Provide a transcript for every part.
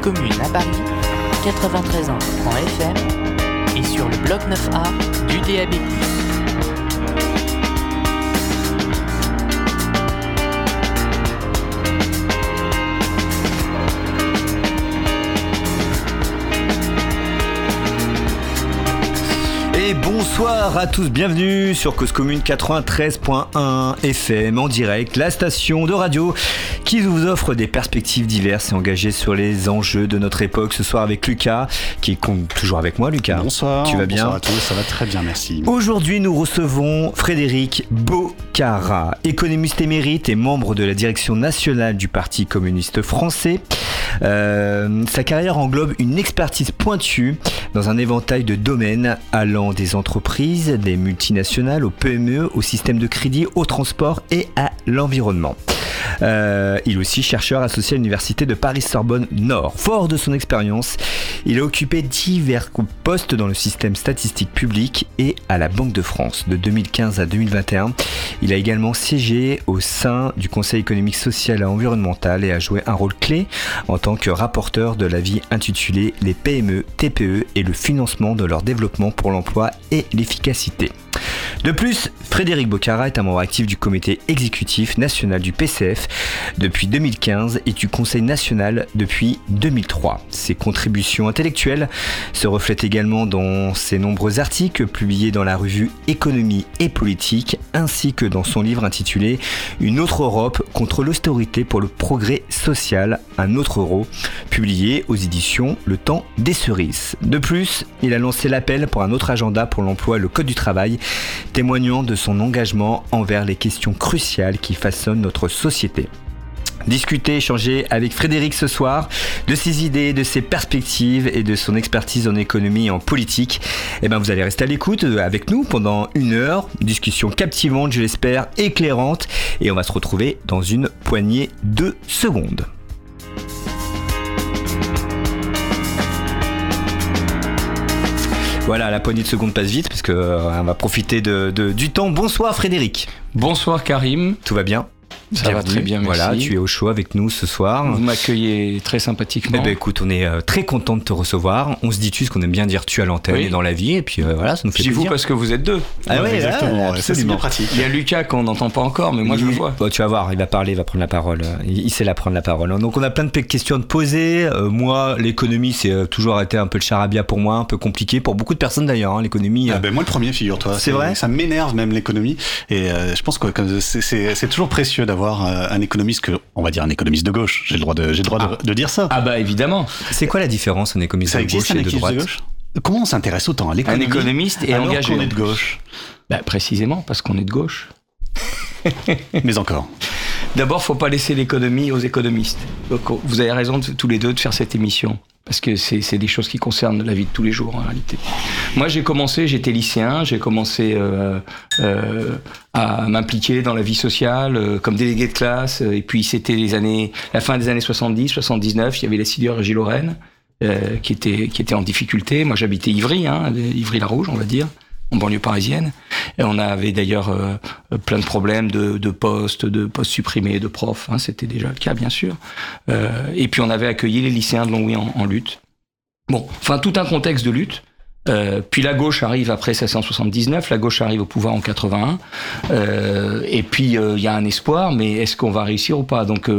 commune à Paris, 93 ans en FM et sur le bloc 9A du DAB+. Et bonsoir à tous, bienvenue sur Cause Commune 93.1 FM en direct, la station de radio qui vous offre des perspectives diverses et engagées sur les enjeux de notre époque. Ce soir avec Lucas, qui est toujours avec moi, Lucas. Bonsoir. Tu vas bien Bonsoir à tous, ça va très bien, merci. Aujourd'hui, nous recevons Frédéric Bocara, économiste émérite et membre de la direction nationale du Parti communiste français. Euh, sa carrière englobe une expertise pointue dans un éventail de domaines allant des entreprises, des multinationales, aux PME, au système de crédit, au transport et à l'environnement. Euh, il est aussi chercheur associé à l'université de Paris-Sorbonne Nord. Fort de son expérience, il a occupé divers postes dans le système statistique public et à la Banque de France de 2015 à 2021. Il a également siégé au sein du Conseil économique, social et environnemental et a joué un rôle clé en tant que rapporteur de l'avis intitulé Les PME, TPE et le financement de leur développement pour l'emploi et l'efficacité. De plus, Frédéric Bocara est un membre actif du comité exécutif national du PCF depuis 2015 et du Conseil national depuis 2003. Ses contributions intellectuelles se reflètent également dans ses nombreux articles publiés dans la revue Économie et politique ainsi que dans son livre intitulé Une autre Europe contre l'austérité pour le progrès social, un autre euro, publié aux éditions Le Temps des Cerises. De plus, il a lancé l'appel pour un autre agenda pour l'emploi et le Code du travail témoignant de son engagement envers les questions cruciales qui façonnent notre société. Discuter, échanger avec Frédéric ce soir de ses idées, de ses perspectives et de son expertise en économie et en politique. Eh ben, vous allez rester à l'écoute avec nous pendant une heure. Discussion captivante, je l'espère, éclairante. Et on va se retrouver dans une poignée de secondes. Voilà, la poignée de secondes passe vite parce qu'on euh, va profiter de, de, du temps. Bonsoir Frédéric. Bonsoir Karim. Tout va bien? Ça va très bien, merci. Voilà, tu es au show avec nous ce soir. Vous m'accueillez très sympathiquement. Eh ben, écoute, on est euh, très content de te recevoir. On se dit tu ce qu'on aime bien dire tu à l'antenne oui. et dans la vie. Et puis euh, voilà, ça nous fait plaisir. vous parce que vous êtes deux. Ah oui, exactement. Ouais, c'est bien pratique. Il y a Lucas qu'on n'entend pas encore, mais moi il, je le vois. Bon, tu vas voir, il va parler, il va prendre la parole. Il, il sait la prendre la parole. Donc on a plein de questions à te poser. Euh, moi, l'économie, c'est euh, toujours été un peu le charabia pour moi, un peu compliqué pour beaucoup de personnes d'ailleurs. Hein, l'économie. Ah ben moi le premier, figure-toi. C'est vrai? Ça m'énerve même l'économie. Et je pense que c'est toujours précieux d'avoir un économiste que on va dire un économiste de gauche. J'ai le droit de j'ai le droit ah. de, de, dire ça. Ah bah évidemment. C'est quoi la différence un économiste ça de gauche et de droite de gauche? Comment on s'intéresse autant à l'économie Un économiste est alors engagé. qu'on est de gauche? Bah, précisément parce qu'on est de gauche. Mais encore. D'abord, faut pas laisser l'économie aux économistes. Donc, vous avez raison de, tous les deux de faire cette émission parce que c'est des choses qui concernent la vie de tous les jours en réalité. Moi j'ai commencé, j'étais lycéen, j'ai commencé euh, euh, à m'impliquer dans la vie sociale euh, comme délégué de classe, et puis c'était les années, la fin des années 70, 79, il y avait la sidérurgie Lorraine qui, était, qui était en difficulté. Moi j'habitais Ivry, hein, Ivry-la-Rouge on va dire en banlieue parisienne. Et on avait d'ailleurs euh, plein de problèmes de, postes, de postes supprimés, de profs. Hein, C'était déjà le cas, bien sûr. Euh, et puis on avait accueilli les lycéens de Longwy en, lutte. Bon, enfin tout un contexte de lutte. Euh, puis la gauche arrive après 1679, la gauche arrive au pouvoir en 81, euh, et puis il y a un espoir, mais est-ce qu'on va réussir ou pas? Donc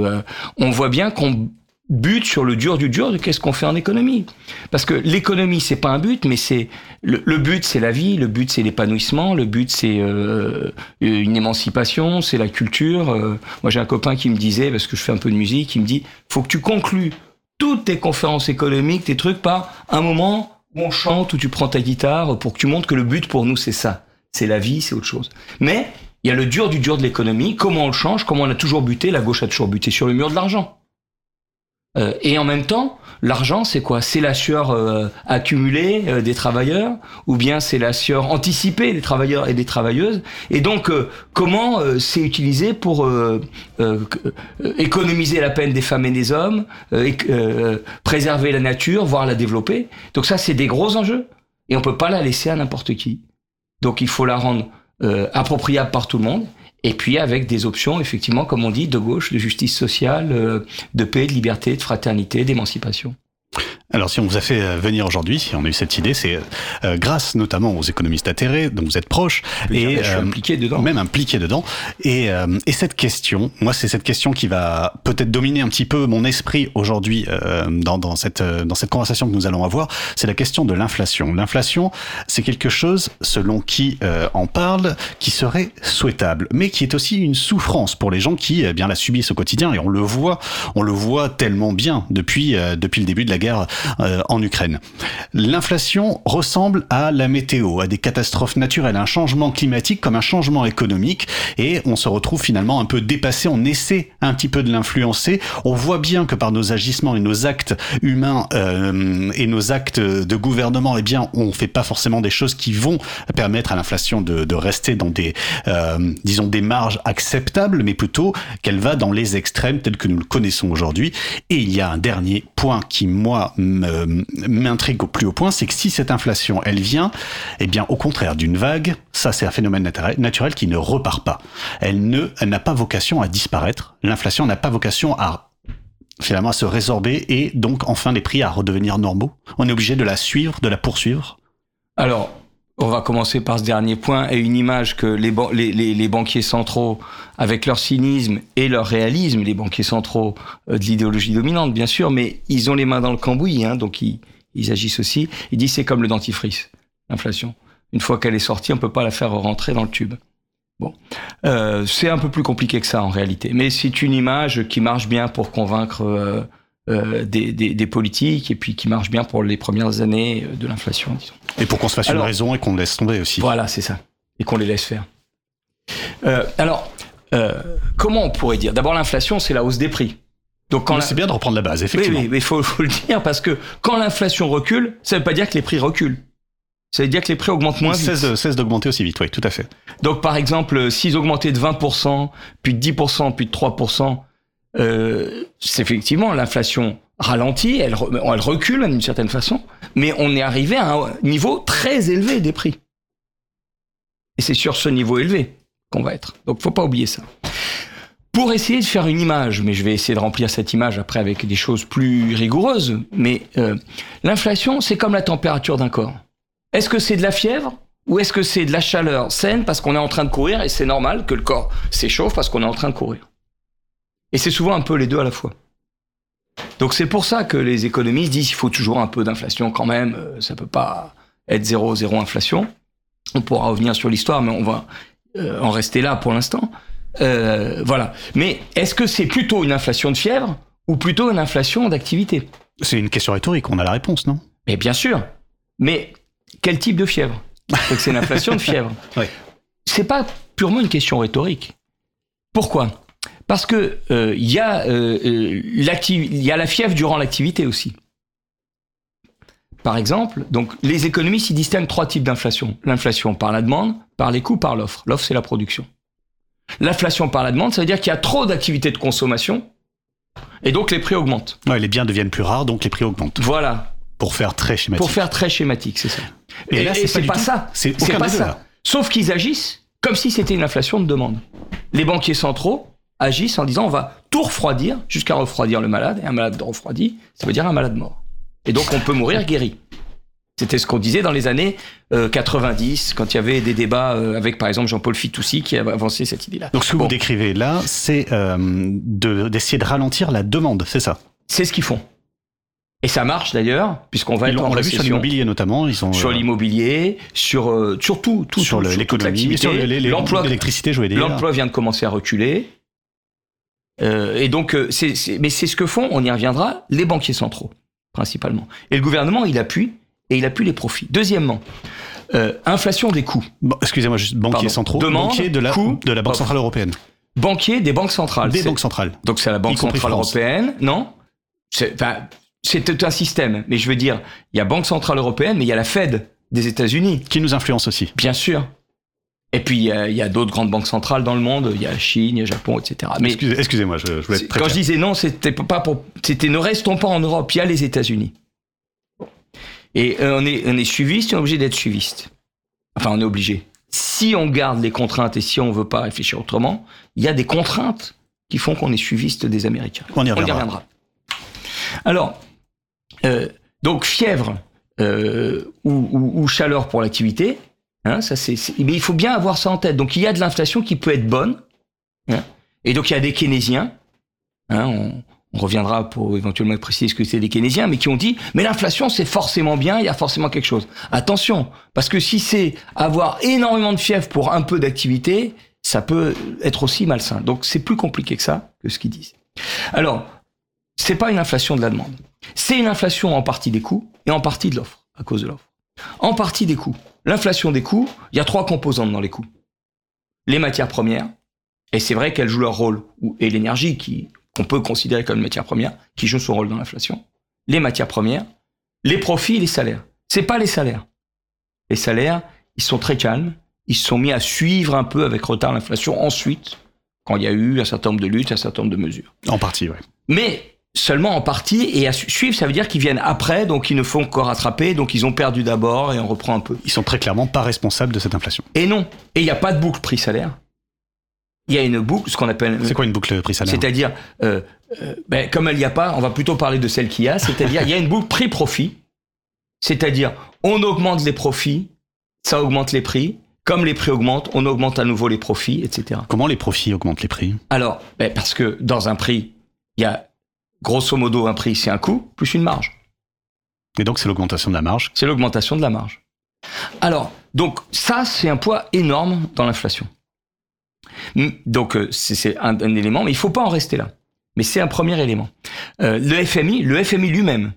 on voit bien qu'on but sur le dur du dur de qu'est-ce qu'on fait en économie. Parce que l'économie, c'est pas un but, mais c'est le, but, c'est la vie, le but, c'est l'épanouissement, le but, c'est euh, une émancipation, c'est la culture. Euh, moi, j'ai un copain qui me disait, parce que je fais un peu de musique, il me dit, faut que tu conclues toutes tes conférences économiques, tes trucs, par un moment où on chante, où tu prends ta guitare, pour que tu montres que le but pour nous, c'est ça. C'est la vie, c'est autre chose. Mais il y a le dur du dur de l'économie, comment on le change, comment on a toujours buté, la gauche a toujours buté sur le mur de l'argent. Euh, et en même temps, l'argent, c'est quoi? C'est la sueur euh, accumulée euh, des travailleurs, ou bien c'est la sueur anticipée des travailleurs et des travailleuses? Et donc, comment c'est utilisé pour économiser la peine des femmes et des hommes, préserver la nature, voire la développer? Donc ça, c'est des gros enjeux. Et on peut pas la laisser à n'importe qui. Donc il faut la rendre appropriable par tout le monde. Et puis avec des options, effectivement, comme on dit, de gauche, de justice sociale, euh, de paix, de liberté, de fraternité, d'émancipation. Alors, si on vous a fait euh, venir aujourd'hui, si on a eu cette idée, c'est euh, grâce notamment aux économistes atterrés, dont vous êtes proche, et et je suis euh, impliqué dedans. même impliqué dedans. Et, euh, et cette question, moi, c'est cette question qui va peut-être dominer un petit peu mon esprit aujourd'hui euh, dans, dans, cette, euh, dans cette conversation que nous allons avoir. C'est la question de l'inflation. L'inflation, c'est quelque chose, selon qui euh, en parle, qui serait souhaitable, mais qui est aussi une souffrance pour les gens qui eh bien la subissent au quotidien. Et on le voit, on le voit tellement bien depuis euh, depuis le début de la guerre euh, en Ukraine. L'inflation ressemble à la météo, à des catastrophes naturelles, un changement climatique comme un changement économique, et on se retrouve finalement un peu dépassé. On essaie un petit peu de l'influencer. On voit bien que par nos agissements et nos actes humains euh, et nos actes de gouvernement, eh bien, on fait pas forcément des choses qui vont permettre à l'inflation de, rester dans des, euh, disons, des marges acceptables, mais plutôt qu'elle va dans les extrêmes tels que nous le connaissons aujourd'hui. Et il y a un dernier point qui, moi, m'intrigue au plus haut point, c'est que si cette inflation, elle vient, eh bien, au contraire d'une vague, ça c'est un phénomène naturel, qui ne repart pas. Elle ne, elle n'a pas vocation à disparaître. L'inflation n'a pas vocation à finalement à se résorber et donc enfin les prix à redevenir normaux. On est obligé de la suivre, de la poursuivre? Alors, on va commencer par ce dernier point et une image que les, ban- les, les- les banquiers centraux, avec leur cynisme et leur réalisme, les banquiers centraux euh, de l'idéologie dominante, bien sûr, mais ils ont les mains dans le cambouis, hein, donc ils, ils agissent aussi. Ils disent c'est comme le dentifrice, l'inflation. Une fois qu'elle est sortie, on peut pas la faire rentrer dans le tube. Bon, Euh, c'est un peu plus compliqué que ça en réalité, mais c'est une image qui marche bien pour convaincre euh, euh, des, des- des politiques et puis qui marche bien pour les premières années de l'inflation, disons. Et pour qu'on se fasse une raison et qu'on laisse tomber aussi. Voilà, c'est ça. Et qu'on les laisse faire. Euh, alors, euh, comment on pourrait dire? D'abord, l'inflation, c'est la hausse des prix. Donc, quand Mais la- C'est bien de reprendre la base, effectivement. oui, mais il faut, faut le dire parce que quand l'inflation recule, ça ne veut pas dire que les prix reculent. Ça veut dire que les prix augmentent moins vite. Cesse d'augmenter aussi vite, oui, tout à fait. Donc, par exemple, s'ils augmentaient de 20%, puis de 10%, puis de 3%, euh, c'est effectivement l'inflation ralentit, elle, re- elle recule d'une certaine façon, mais on est arrivé à un niveau très élevé des prix. Et c'est sur ce niveau élevé qu'on va être. Donc, faut pas oublier ça. Pour essayer de faire une image, mais je vais essayer de remplir cette image après avec des choses plus rigoureuses, mais euh, l'inflation, c'est comme la température d'un corps. Est-ce que c'est de la fièvre ou est-ce que c'est de la chaleur saine parce qu'on est en train de courir et c'est normal que le corps s'échauffe parce qu'on est en train de courir? Et c'est souvent un peu les deux à la fois. Donc c'est pour ça que les économistes disent qu'il faut toujours un peu d'inflation quand même, euh, ça peut pas être zéro, zéro inflation. On pourra revenir sur l'histoire, mais on va euh, en rester là pour l'instant. Euh, voilà. Mais est-ce que c'est plutôt une inflation de fièvre ou plutôt une inflation d'activité? C'est une question rhétorique, on a la réponse, non? Mais bien sûr. Mais quel type de fièvre? C'est une inflation de fièvre? Oui. C'est pas purement une question rhétorique. Pourquoi? Parce que euh, il y a euh, il y a la fièvre durant l'activité aussi. Par exemple, donc les économistes ils distinguent trois types d'inflation. L'inflation par la demande, par les coûts, par l'offre. L'offre c'est la production. L'inflation par la demande, ça veut dire qu'il y a trop d'activités de consommation et donc les prix augmentent. Ouais, Les biens deviennent plus rares, donc les prix augmentent. Voilà. Pour faire très schématique. Pour faire très schématique, c'est ça. Et Et, là, c'est pas ça. c'est pas ça. Sauf qu'ils agissent comme si c'était une inflation de demande. Les banquiers centraux agissent en disant on va tout refroidir jusqu'à refroidir le malade. Et un malade refroidi, ça veut dire un malade mort. Et donc on peut mourir guéri. C'était ce qu'on disait dans les années euh, 90, quand il y avait des débats euh, avec par exemple Jean-Paul Fitoussi qui avait avancé cette idée-là. Donc ce que Bon, vous décrivez là, c'est euh, de- d'essayer de ralentir la demande, c'est ça? C'est ce qu'ils font. Et ça marche d'ailleurs, puisqu'on va Ils être en On l'a vu sur l'immobilier notamment. Ils sont, Sur euh, l'immobilier, sur, euh, sur tout, tout, sur l'économie, l'emploi, l'électricité, je voulais dire. l'emploi vient de commencer à reculer. Euh, et donc, euh, c'est, mais c'est ce que font, on y reviendra, les banquiers centraux, principalement. Et le gouvernement, il appuie, et il appuie les profits. Deuxièmement, euh, inflation des coûts. Bon, Excusez-moi, juste banquiers centraux, Demande, banquiers de la, coût, de la Banque. Centrale Européenne. Banquiers des banques centrales. Des banques centrales. Donc c'est la Banque Centrale France. Européenne, non? C'est, enfin, c'est tout un système. Mais je veux dire, il y a Banque Centrale Européenne, mais il y a la Fed des États-Unis. Qui nous influence aussi. Bien sûr. Et puis, il y a, il y a d'autres grandes banques centrales dans le monde. Il y a la Chine, il y a le Japon, etc. Mais Excusez- Excusez-moi, je, je voulais être très quand je disais non, c'était pas pour. C'était ne restons pas en Europe. Il y a les États-Unis. Et euh, on est, on est suiviste, on est obligé d'être suiviste. Enfin, on est obligé. Si on garde les contraintes et si on veut pas réfléchir autrement, il y a des contraintes qui font qu'on est suiviste des Américains. On y On y reviendra. reviendra. Alors, euh, Donc fièvre euh, ou, ou- ou chaleur pour l'activité, hein, ça c'est, mais il faut bien avoir ça en tête. Donc il y a de l'inflation qui peut être bonne, hein, et donc il y a des keynésiens, hein, on, on reviendra pour éventuellement préciser ce que c'est des keynésiens, mais qui ont dit mais l'inflation c'est forcément bien, il y a forcément quelque chose. Attention, parce que si c'est avoir énormément de fièvre pour un peu d'activité, ça peut être aussi malsain. Donc c'est plus compliqué que ça, que ce qu'ils disent. Alors, c'est pas une inflation de la demande. C'est une inflation en partie des coûts et en partie de l'offre, à cause de l'offre. En partie des coûts. L'inflation des coûts, il y a trois composantes dans les coûts. Les matières premières, et c'est vrai qu'elles jouent leur rôle, et l'énergie, qui qu'on peut considérer comme une matière première, qui joue son rôle dans l'inflation. Les matières premières, les profits et les salaires. C'est pas les salaires. Les salaires, ils sont très calmes, ils se sont mis à suivre un peu avec retard l'inflation ensuite, quand il y a eu un certain nombre de luttes, un certain nombre de mesures. En partie, oui. Mais seulement en partie, et à su- suivre, ça veut dire qu'ils viennent après, donc ils ne font que rattraper, donc ils ont perdu d'abord et on reprend un peu. Ils sont très clairement pas responsables de cette inflation. Et non, et il n'y a pas de boucle prix-salaire. Il y a une boucle, ce qu'on appelle... C'est quoi une boucle prix-salaire C'est-à-dire, euh, euh, ben, comme il n'y a pas, on va plutôt parler de celle qu'il y a, c'est-à-dire il y a une boucle prix-profit, c'est-à-dire on augmente les profits, ça augmente les prix, comme les prix augmentent, on augmente à nouveau les profits, etc. Comment les profits augmentent les prix? Alors, ben, parce que dans un prix, il y a grosso modo un prix, c'est un coût, plus une marge. Et donc c'est l'augmentation de la marge. C'est l'augmentation de la marge. Alors, donc ça, c'est un poids énorme dans l'inflation. Mm, Donc, euh, c'est un, un élément, mais il faut pas en rester là. Mais c'est un premier élément. Euh, le FMI, le FMI lui-même,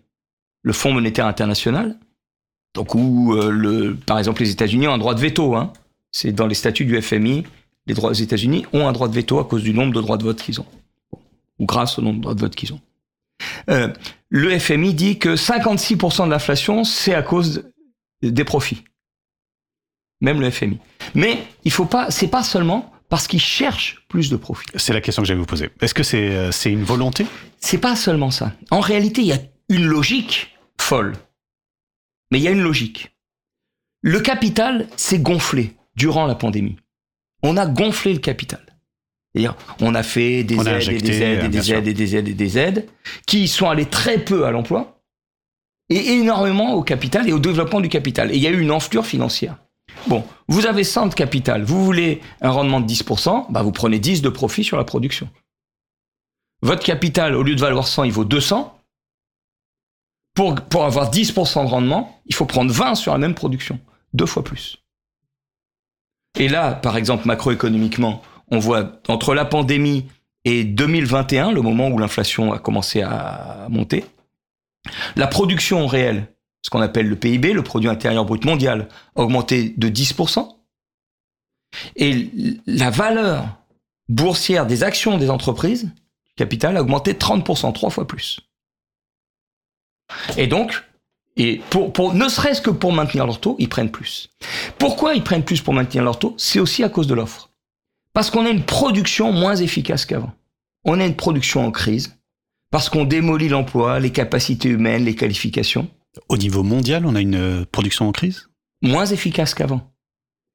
le Fonds monétaire international, donc où, euh, le, par exemple, les États-Unis ont un droit de veto. Hein, c'est dans les statuts du FMI, les droits des États-Unis ont un droit de veto à cause du nombre de droits de vote qu'ils ont, ou grâce au nombre de droits de vote qu'ils ont. Euh, le FMI dit que 56% de l'inflation, c'est à cause des profits. Même le FMI. Mais il faut pas, c'est pas seulement parce qu'ils cherchent plus de profits. C'est la question que j'allais vous poser. Est-ce que c'est euh, c'est une volonté? C'est pas seulement ça. En réalité, il y a une logique folle. Mais il y a une logique. Le capital s'est gonflé durant la pandémie. On a gonflé le capital. C'est-à-dire, on a fait des a aides, et des aides, et des aides, et des aides, et des aides, qui sont allées très peu à l'emploi et énormément au capital et au développement du capital. Et il y a eu une enflure financière. Bon, vous avez 100 de capital, vous voulez un rendement de 10%, bah vous prenez 10 de profit sur la production. Votre capital, au lieu de valoir 100, il vaut 200. Pour, pour avoir 10% de rendement, il faut prendre 20 sur la même production. Deux fois plus. Et là, par exemple, macroéconomiquement, on voit entre la pandémie et 2021, le moment où l'inflation a commencé à monter, la production réelle, ce qu'on appelle le PIB, le produit intérieur brut mondial, a augmenté de 10%. Et la valeur boursière des actions des entreprises, capital, a augmenté de 30%, trois fois plus. Et donc, ne serait-ce que pour maintenir leur taux, ils prennent plus. Pourquoi ils prennent plus pour maintenir leur taux? C'est aussi à cause de l'offre. Parce qu'on a une production moins efficace qu'avant. On a une production en crise, parce qu'on démolit l'emploi, les capacités humaines, les qualifications, Au niveau mondial, on a une production en crise? Moins efficace qu'avant.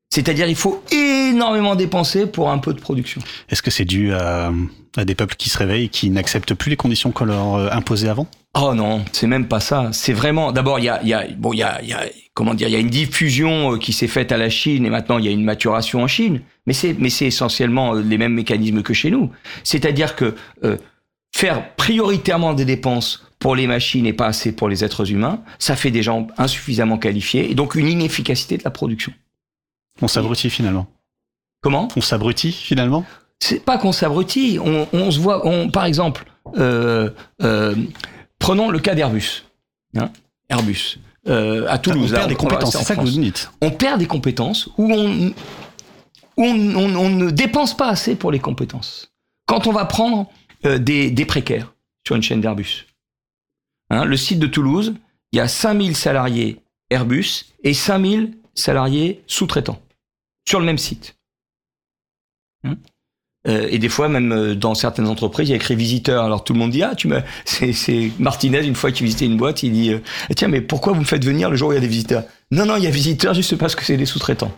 C'est-à-dire il faut énormément dépenser pour un peu de production. Est-ce que c'est dû à, à des peuples qui se réveillent et qui n'acceptent plus les conditions qu'on leur euh, imposait avant? Oh non, c'est même pas ça. C'est vraiment. D'abord, il y a, il y a, bon, il y a, il y a, comment dire, il y a une diffusion euh, qui s'est faite à la Chine et maintenant il y a une maturation en Chine. Mais c'est, mais c'est essentiellement euh, les mêmes mécanismes que chez nous. C'est-à-dire que euh, faire prioritairement des dépenses pour les machines et pas assez pour les êtres humains, ça fait des gens insuffisamment qualifiés et donc une inefficacité de la production. On s'abrutit finalement. Comment? On s'abrutit finalement? C'est pas qu'on s'abrutit. On, on se voit, on, par exemple, euh, euh, prenons le cas d'Airbus. Hein, Airbus. Euh, à Toulouse. On perd des compétences, c'est ça que France. vous nous dites. On perd des compétences où on, où on, on- on ne dépense pas assez pour les compétences. Quand on va prendre des, des précaires sur une chaîne d'Airbus. Hein, le site de Toulouse, il y a 5000 salariés Airbus et 5000 salariés sous-traitants sur le même site. Hein Euh, et des fois, même euh, dans certaines entreprises, il y a écrit visiteur. Alors tout le monde dit ah tu me c'est Martinez une fois qu'il visitait une boîte, il dit euh, tiens mais pourquoi vous me faites venir le jour où il y a des visiteurs? Non non il y a visiteurs juste parce que c'est des sous-traitants.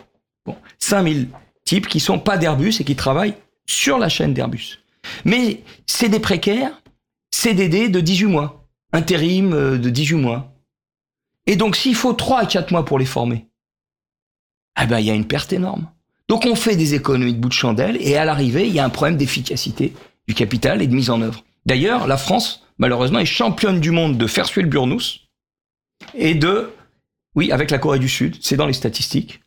Bon 5000 types qui sont pas d'Airbus et qui travaillent sur la chaîne d'Airbus. Mais c'est des précaires, CDD de 18 mois, intérim de 18 mois. Et donc, s'il faut 3 à 4 mois pour les former, ah ben, il y a une perte énorme. Donc, on fait des économies de bout de chandelle et à l'arrivée, il y a un problème d'efficacité du capital et de mise en œuvre. D'ailleurs, la France, malheureusement, est championne du monde de faire suer le burnous et de, oui, avec la Corée du Sud, c'est dans les statistiques.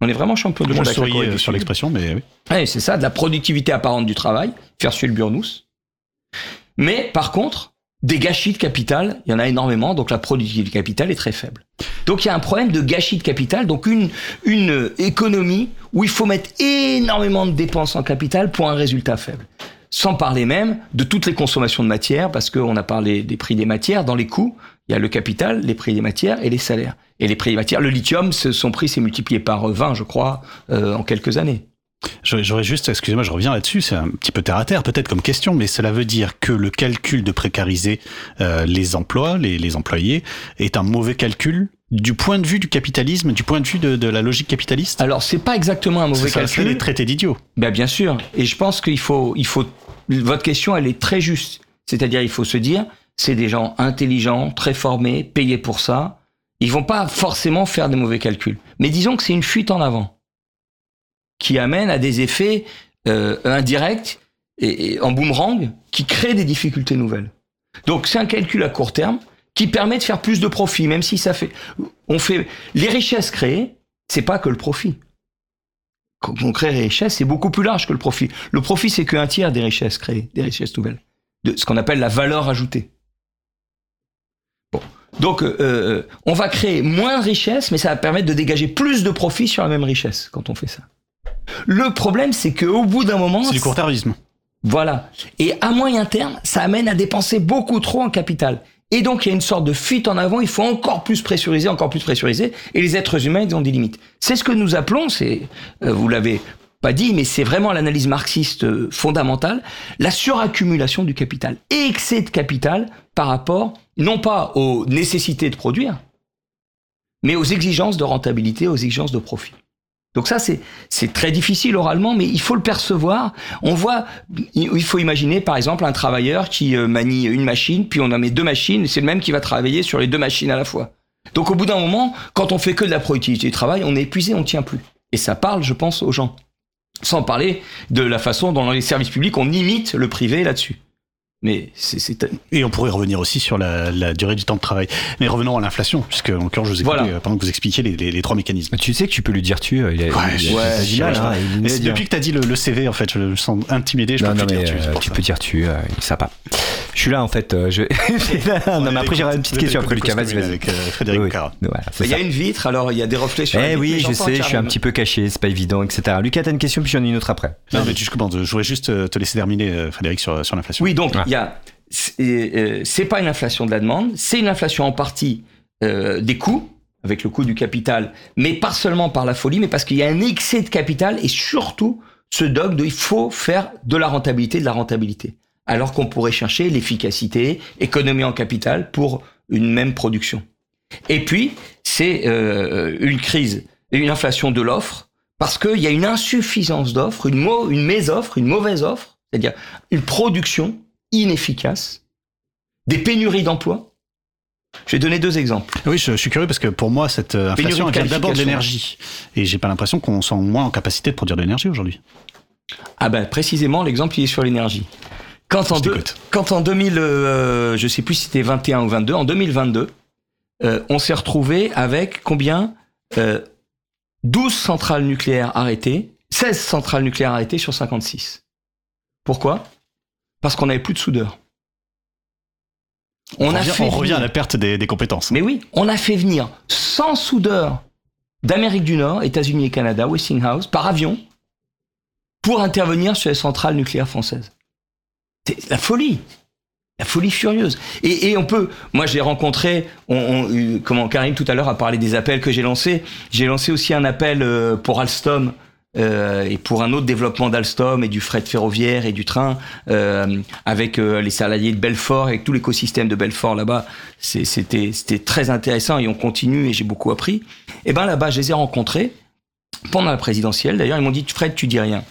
On est vraiment champion du monde avec la Corée euh, du sur l'expression, mais oui. Ouais, c'est ça, de la productivité apparente du travail, faire suer le burnous. Mais par contre, des gâchis de capital, il y en a énormément, donc la productivité du capital est très faible. Donc il y a un problème de gâchis de capital, donc une, une économie où il faut mettre énormément de dépenses en capital pour un résultat faible. Sans parler même de toutes les consommations de matières, parce qu'on a parlé des prix des matières, dans les coûts, il y a le capital, les prix des matières et les salaires. Et les prix des matières, le lithium, son prix s'est multiplié par 20, je crois, euh, en quelques années. J'aurais juste, excusez-moi, je reviens là-dessus, c'est un petit peu terre à terre peut-être comme question, mais cela veut dire que le calcul de précariser euh, les emplois, les, les employés, est un mauvais calcul du point de vue du capitalisme, du point de vue de, de la logique capitaliste? Alors, c'est pas exactement un mauvais Ça, ça calcul. les traités d'idiots. Ben, bien sûr. Et je pense qu'il faut, il faut, votre question, elle est très juste. C'est-à-dire, il faut se dire, c'est des gens intelligents, très formés, payés pour ça. Ils vont pas forcément faire des mauvais calculs. Mais disons que c'est une fuite en avant qui amène à des effets euh, indirects et, en boomerang qui créent des difficultés nouvelles. Donc, c'est un calcul à court terme qui permet de faire plus de profit, même si ça fait, on fait, les richesses créées, c'est pas que le profit quand on crée des richesses, c'est beaucoup plus large que le profit. Le profit, c'est qu'un tiers des richesses créées, des richesses nouvelles, de ce qu'on appelle la valeur ajoutée. Bon. Donc, euh, euh, on va créer moins de richesses, mais ça va permettre de dégager plus de profit sur la même richesse quand on fait ça. Le problème, c'est qu'au bout d'un moment, C'est du court-termisme. voilà. Et à moyen terme, ça amène à dépenser beaucoup trop en capital. Et donc, il y a une sorte de fuite en avant. Il faut encore plus pressuriser, encore plus pressuriser. Et les êtres humains, ils ont des limites. C'est ce que nous appelons, c'est, euh, vous l'avez pas dit, mais c'est vraiment l'analyse marxiste euh, fondamentale, la suraccumulation du capital. Excès de capital par rapport, non pas aux nécessités de produire, mais aux exigences de rentabilité, aux exigences de profit. Donc ça, c'est très difficile oralement, mais il faut le percevoir. On voit, il faut imaginer par exemple un travailleur qui euh, manie une machine, puis on en met deux machines, c'est le même qui va travailler sur les deux machines à la fois. Donc au bout d'un moment, quand on fait que de la productivité du travail, on est épuisé, on ne tient plus. Et ça parle, je pense, aux gens. Sans parler de la façon dont dans les services publics, on imite le privé là-dessus. Mais c'est- Et on pourrait revenir aussi sur la, la durée du temps de travail. Mais revenons à l'inflation, puisque encore je vous écoutais Voilà. euh, pendant que vous expliquiez les, les- les trois mécanismes. Tu sais que tu peux lui dire tu. euh, Il a, il a- Ouais, il a ouais, hein, il Mais depuis que t'as dit le, le CV, en fait, je me sens intimidé, je non, peux non, plus mais dire tu. euh, tu peux dire tu, euh, ça va. Je suis là en fait. euh, je... non, mais après j'aurai une petite question après Lucas. Vas-y, vas-y. Avec euh, Frédéric Oui, voilà, Il y a une vitre, alors il y a des reflets sur la Eh oui, je sais, je suis un petit peu caché, c'est pas évident, etc. Lucas, t'as une question, puis j'en ai une autre après. Non, mais tu je commence. Je voudrais juste te laisser terminer, Frédéric, sur, l'inflation. Oui, donc. Il y a euh, c'est pas une inflation de la demande, c'est une inflation en partie euh, des coûts avec le coût du capital, mais pas seulement par la folie, mais parce qu'il y a un excès de capital et surtout ce dogme de il faut faire de la rentabilité, de la rentabilité, alors qu'on pourrait chercher l'efficacité, économie en capital pour une même production. Et puis c'est euh, une crise, une inflation de l'offre parce qu'il y a une insuffisance d'offres, une, une mésoffre, une mauvaise offre, c'est-à-dire une production inefficace, des pénuries d'emplois. Je vais donner deux exemples. Oui, je, je suis curieux parce que pour moi, cette euh, inflation elle vient d'abord de l'énergie. Et j'ai pas l'impression qu'on soit moins en capacité de produire de l'énergie aujourd'hui. Ah ben précisément, l'exemple il est sur l'énergie. Quand en, deux- quand en 2000, euh, je sais plus si c'était 21 ou 22, en 2022, euh, on s'est retrouvé avec combien euh, 12 centrales nucléaires arrêtées, 16 centrales nucléaires arrêtées sur 56. Pourquoi? Parce qu'on n'avait plus de soudeurs. On, a revient, fait on revient venir- à la perte des, des compétences. Mais oui, on a fait venir 100 soudeurs d'Amérique du Nord, États-Unis et Canada, Westinghouse, par avion, pour intervenir sur les centrales nucléaires françaises. C'est la folie. La folie furieuse. Et, et on peut, moi j'ai rencontré, on, on- euh, comment Karim tout à l'heure a parlé des appels que j'ai lancés. J'ai lancé aussi un appel euh, pour Alstom euh, et pour un autre développement d'Alstom et du fret ferroviaire et du train euh, avec euh, les salariés de Belfort et tout l'écosystème de Belfort là-bas. C'était très intéressant et on continue et j'ai beaucoup appris. Et ben là-bas, je les ai rencontrés pendant la présidentielle. D'ailleurs, ils m'ont dit Fred, tu dis rien,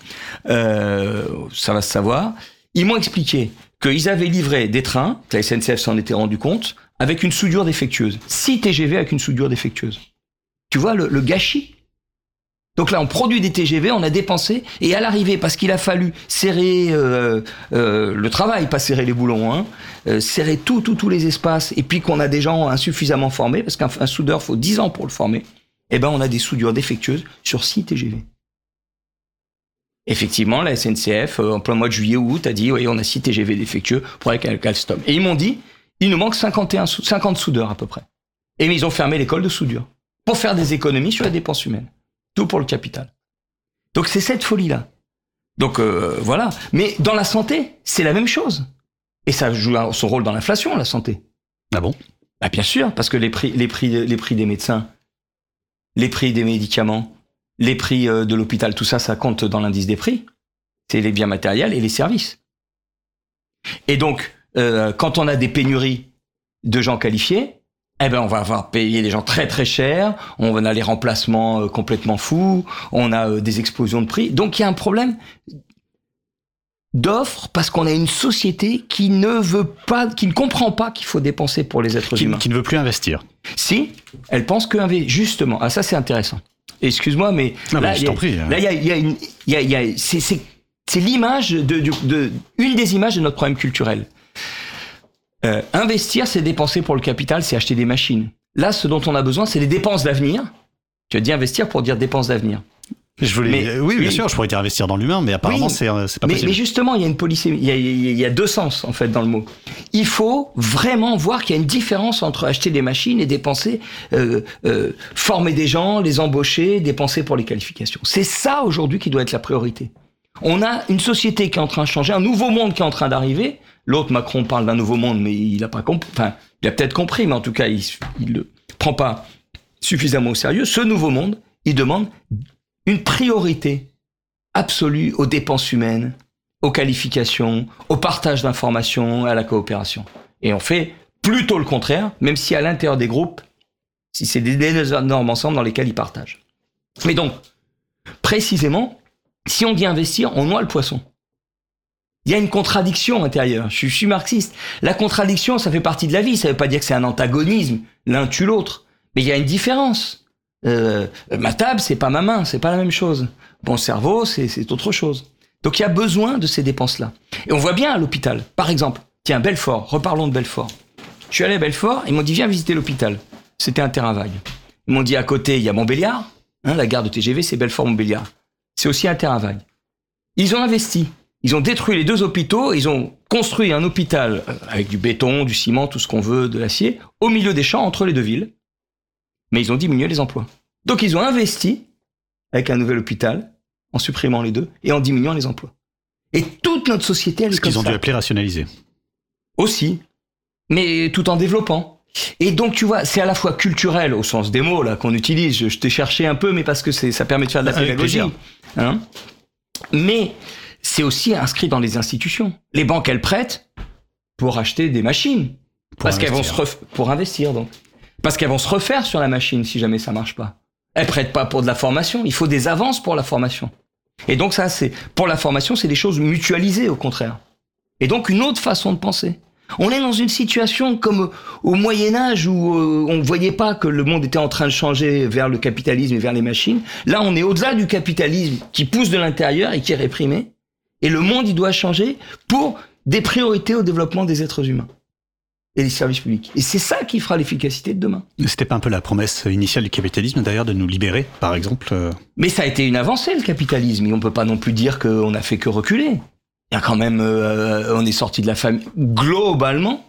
ça va se savoir. Ils m'ont expliqué qu'ils avaient livré des trains, que la SNCF s'en était rendu compte, avec une soudure défectueuse. 6 TGV avec une soudure défectueuse. Tu vois le gâchis donc là, on produit des TGV, on a dépensé, et à l'arrivée, parce qu'il a fallu serrer euh, euh, le travail, pas serrer les boulons, hein, euh, serrer tout, tous les espaces, et puis qu'on a des gens insuffisamment formés, parce qu'un un soudeur faut 10 ans pour le former, eh ben on a des soudures défectueuses sur 6 TGV. Effectivement, la SNCF, en plein mois de juillet ou août, a dit, oui, on a 6 TGV défectueux pour avec Alstom. Et ils m'ont dit, il nous manque 51, sou- 50 soudeurs à peu près. Et ils ont fermé l'école de soudure pour faire des économies sur les dépenses humaines. Tout pour le capital. Donc c'est cette folie-là. Donc euh, voilà. Mais dans la santé, c'est la même chose. Et ça joue son rôle dans l'inflation, la santé. Ah bon? Bah bien sûr, parce que les prix, les prix, les prix des médecins, les prix des médicaments, les prix euh, de l'hôpital, tout ça, ça compte dans l'indice des prix. C'est les biens matériels et les services. Et donc, euh, quand on a des pénuries de gens qualifiés, eh ben on va avoir payé des gens très très chers, on a les remplacements euh, complètement fous, on a euh, des explosions de prix. Donc il y a un problème d'offre parce qu'on a une société qui ne veut pas, qui ne comprend pas qu'il faut dépenser pour les êtres qui, humains. qui ne veut plus investir. Si, elle pense que justement, ah ça c'est intéressant. Excuse-moi, mais Non, là, il y a- hein. là, il y a, y a une, il y a, y a- c'est, l'image de, de, une des images de notre problème culturel. Euh, investir, c'est dépenser pour le capital, c'est acheter des machines. Là, ce dont on a besoin, c'est les dépenses d'avenir. Tu as dit investir pour dire dépenses d'avenir. Je voulais, Mais- oui, bien sûr, je pourrais dire investir dans l'humain, mais apparemment, Oui. c'est, euh, c'est pas Mais, possible. mais justement, il y a une polysémie, il y a, il y a- il y a deux sens en fait dans le mot. Il faut vraiment voir qu'il y a une différence entre acheter des machines et dépenser, euh, euh, former des gens, les embaucher, dépenser pour les qualifications. C'est ça aujourd'hui qui doit être la priorité. On a une société qui est en train de changer, un nouveau monde qui est en train d'arriver. L'autre Macron parle d'un nouveau monde, mais il a pas compris. Enfin, il a peut-être compris, mais en tout cas, il, il le prend pas suffisamment au sérieux. Ce nouveau monde, il demande une priorité absolue aux dépenses humaines, aux qualifications, au partage d'informations, à la coopération. Et on fait plutôt le contraire, même si à l'intérieur des groupes, si c'est des normes ensemble dans lesquelles ils partagent. Mais donc, précisément, si on dit investir, on noie le poisson. Il y a une contradiction intérieure. Je suis, marxiste. La contradiction, ça fait partie de la vie. Ça ne veut pas dire que c'est un antagonisme, l'un tue l'autre. Mais il y a une différence. Euh, ma table, c'est pas ma main, c'est pas la même chose. Mon cerveau, c'est autre chose. Donc il y a besoin de ces dépenses-là. Et on voit bien à l'hôpital. Par exemple, tiens, Belfort, reparlons de Belfort. Je suis allé à Belfort, ils m'ont dit viens visiter l'hôpital. C'était un terrain vague. Ils m'ont dit à côté, il y a Montbéliard, hein, la gare de TGV, c'est Belfort-Montbéliard. C'est aussi un terrain vague. Ils ont investi. Ils ont détruit les deux hôpitaux, ils ont construit un hôpital euh, avec du béton, du ciment, tout ce qu'on veut, de l'acier, au milieu des champs entre les deux villes. Mais ils ont diminué les emplois. Donc ils ont investi avec un nouvel hôpital, en supprimant les deux et en diminuant les emplois. Et toute notre société, elle est Ce qu'ils ont ça. dû appeler rationaliser. Aussi, mais tout en développant. Et donc, tu vois, c'est à la fois culturel au sens des mots là qu'on utilise. Je, je t'ai cherché un peu, mais parce que ça permet de faire de la pédagogie. Hein mais c'est aussi inscrit dans les institutions. Les banques, elles prêtent pour acheter des machines. Pour parce qu'elles vont se ref- pour investir donc. Parce qu'elles vont se refaire sur la machine si jamais ça marche pas. Elles prêtent pas pour de la formation. Il faut des avances pour la formation. Et donc ça, c'est pour la formation, c'est des choses mutualisées au contraire. Et donc une autre façon de penser. On est dans une situation comme au Moyen Âge où euh, on ne voyait pas que le monde était en train de changer vers le capitalisme et vers les machines. Là, on est au-delà du capitalisme qui pousse de l'intérieur et qui est réprimé. Et le monde, il doit changer pour des priorités au développement des êtres humains et des services publics. Et c'est ça qui fera l'efficacité de demain. C'était pas un peu la promesse initiale du capitalisme, d'ailleurs, de nous libérer, par exemple euh, Mais ça a été une avancée, le capitalisme. Et on peut pas non plus dire qu'on a fait que reculer. Il y a quand même, euh, on est sorti de la famine, globalement,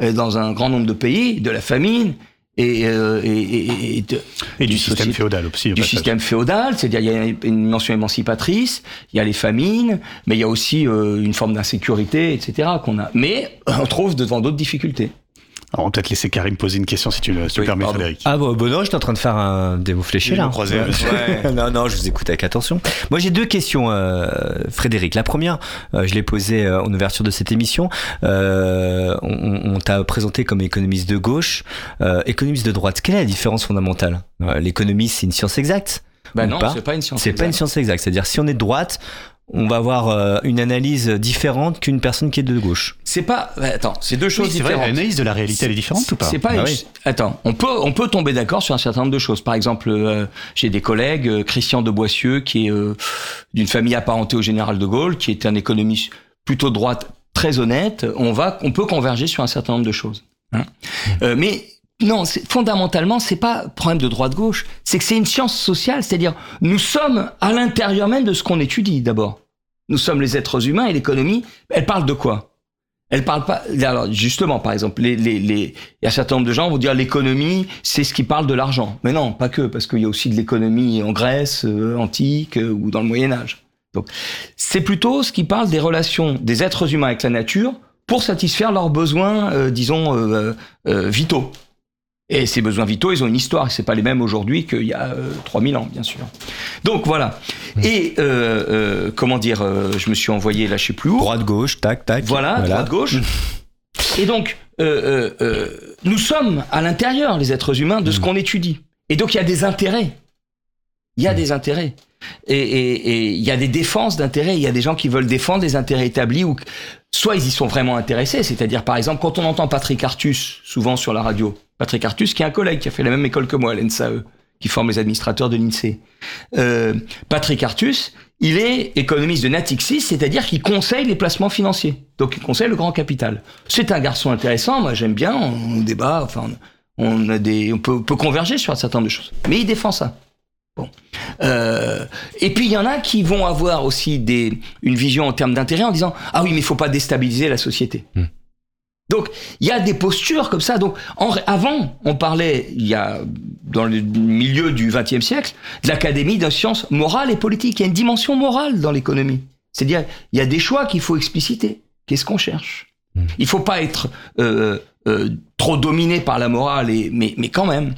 euh, dans un grand nombre de pays, de la famine et, euh, et, et- et de- Et du système société- féodal aussi. au du système féodal, c'est-à-dire il y a une dimension émancipatrice, il y a les famines, mais il y a aussi euh, une forme d'insécurité, etc. qu'on a. Mais on trouve devant d'autres difficultés. Alors, on va peut-être laisser Karim poser une question si tu le si tu Oui, le permets, pardon. Frédéric. Ah bon, bon non, j'étais en train de faire un des mots fléchés là. Ouais. monsieur. non, non, je vous écoute avec attention. Moi, j'ai deux questions, euh, Frédéric. La première, euh, je l'ai posée euh, en ouverture de cette émission. Euh, on on t'a présenté comme économiste de gauche, euh, économiste de droite. Quelle est la différence fondamentale? Euh, L'économie, c'est une science exacte? Ben Ou non, pas? c'est pas une science. C'est pas une exacte. science exacte. C'est-à-dire, si on est de droite, on va avoir euh, une analyse différente qu'une personne qui est de gauche. C'est pas. Attends, c'est deux choses Oui, c'est vrai, différentes. l'analyse de la réalité, elle est différente ou pas C'est pas. Bah une- oui. Attends, on peut on peut tomber d'accord sur un certain nombre de choses. Par exemple, euh, j'ai des collègues, euh, Christian de Boissieu, qui est euh, d'une famille apparentée au général de Gaulle, qui est un économiste plutôt de droite, très honnête. On va, on peut converger sur un certain nombre de choses. hein. Euh, mais non, fondamentalement, c'est pas problème de droite-gauche. C'est que c'est une science sociale, c'est-à-dire nous sommes à l'intérieur même de ce qu'on étudie d'abord. Nous sommes les êtres humains et l'économie, elle parle de quoi? Elle parle pas. Alors justement, par exemple, il y a un certain nombre de gens vont dire l'économie, c'est ce qui parle de l'argent. Mais non, pas que, parce qu'il y a aussi de l'économie en Grèce euh, antique euh, ou dans le Moyen Âge. Donc, c'est plutôt ce qui parle des relations des êtres humains avec la nature pour satisfaire leurs besoins, euh, disons, vitaux. Et ces besoins vitaux, ils ont une histoire. C'est pas les mêmes aujourd'hui qu'il y a euh, 3000 ans, bien sûr. Donc voilà. Et euh, euh, comment dire, euh, je me suis envoyé là, je sais plus où. Droite, gauche, tac, tac. Voilà, droite, gauche. Et donc, euh, euh, euh, nous sommes à l'intérieur, les êtres humains, de ce qu'on étudie. Et donc, il y a des intérêts. Il y a des intérêts. Et il y a des défenses d'intérêts. Il y a des gens qui veulent défendre des intérêts établis ou soit ils y sont vraiment intéressés. C'est-à-dire, par exemple, quand on entend Patrick Artus, souvent sur la radio, Patrick Artus, qui est un collègue qui a fait la même école que moi, à l'ENSAE, qui forme les administrateurs de l'INSEE. Euh, Patrick Artus, il est économiste de Natixis, c'est-à-dire qu'il conseille les placements financiers. Donc, il conseille le grand capital. C'est un garçon intéressant, moi j'aime bien, on, débat, enfin, on, on a des, on peut, on peut converger sur un certain nombre de choses. Mais il défend ça. Bon. Euh, et puis il y en a qui vont avoir aussi des, une vision en termes d'intérêt en disant ah oui mais il faut pas déstabiliser la société. Donc il y a des postures comme ça. Donc en, avant on parlait il y a dans le milieu du XXe siècle de l'académie de sciences morales et politiques. Il y a une dimension morale dans l'économie. C'est-à-dire il y a des choix qu'il faut expliciter. Qu'est-ce qu'on cherche? Il faut pas être euh, euh, trop dominé par la morale et mais mais quand même.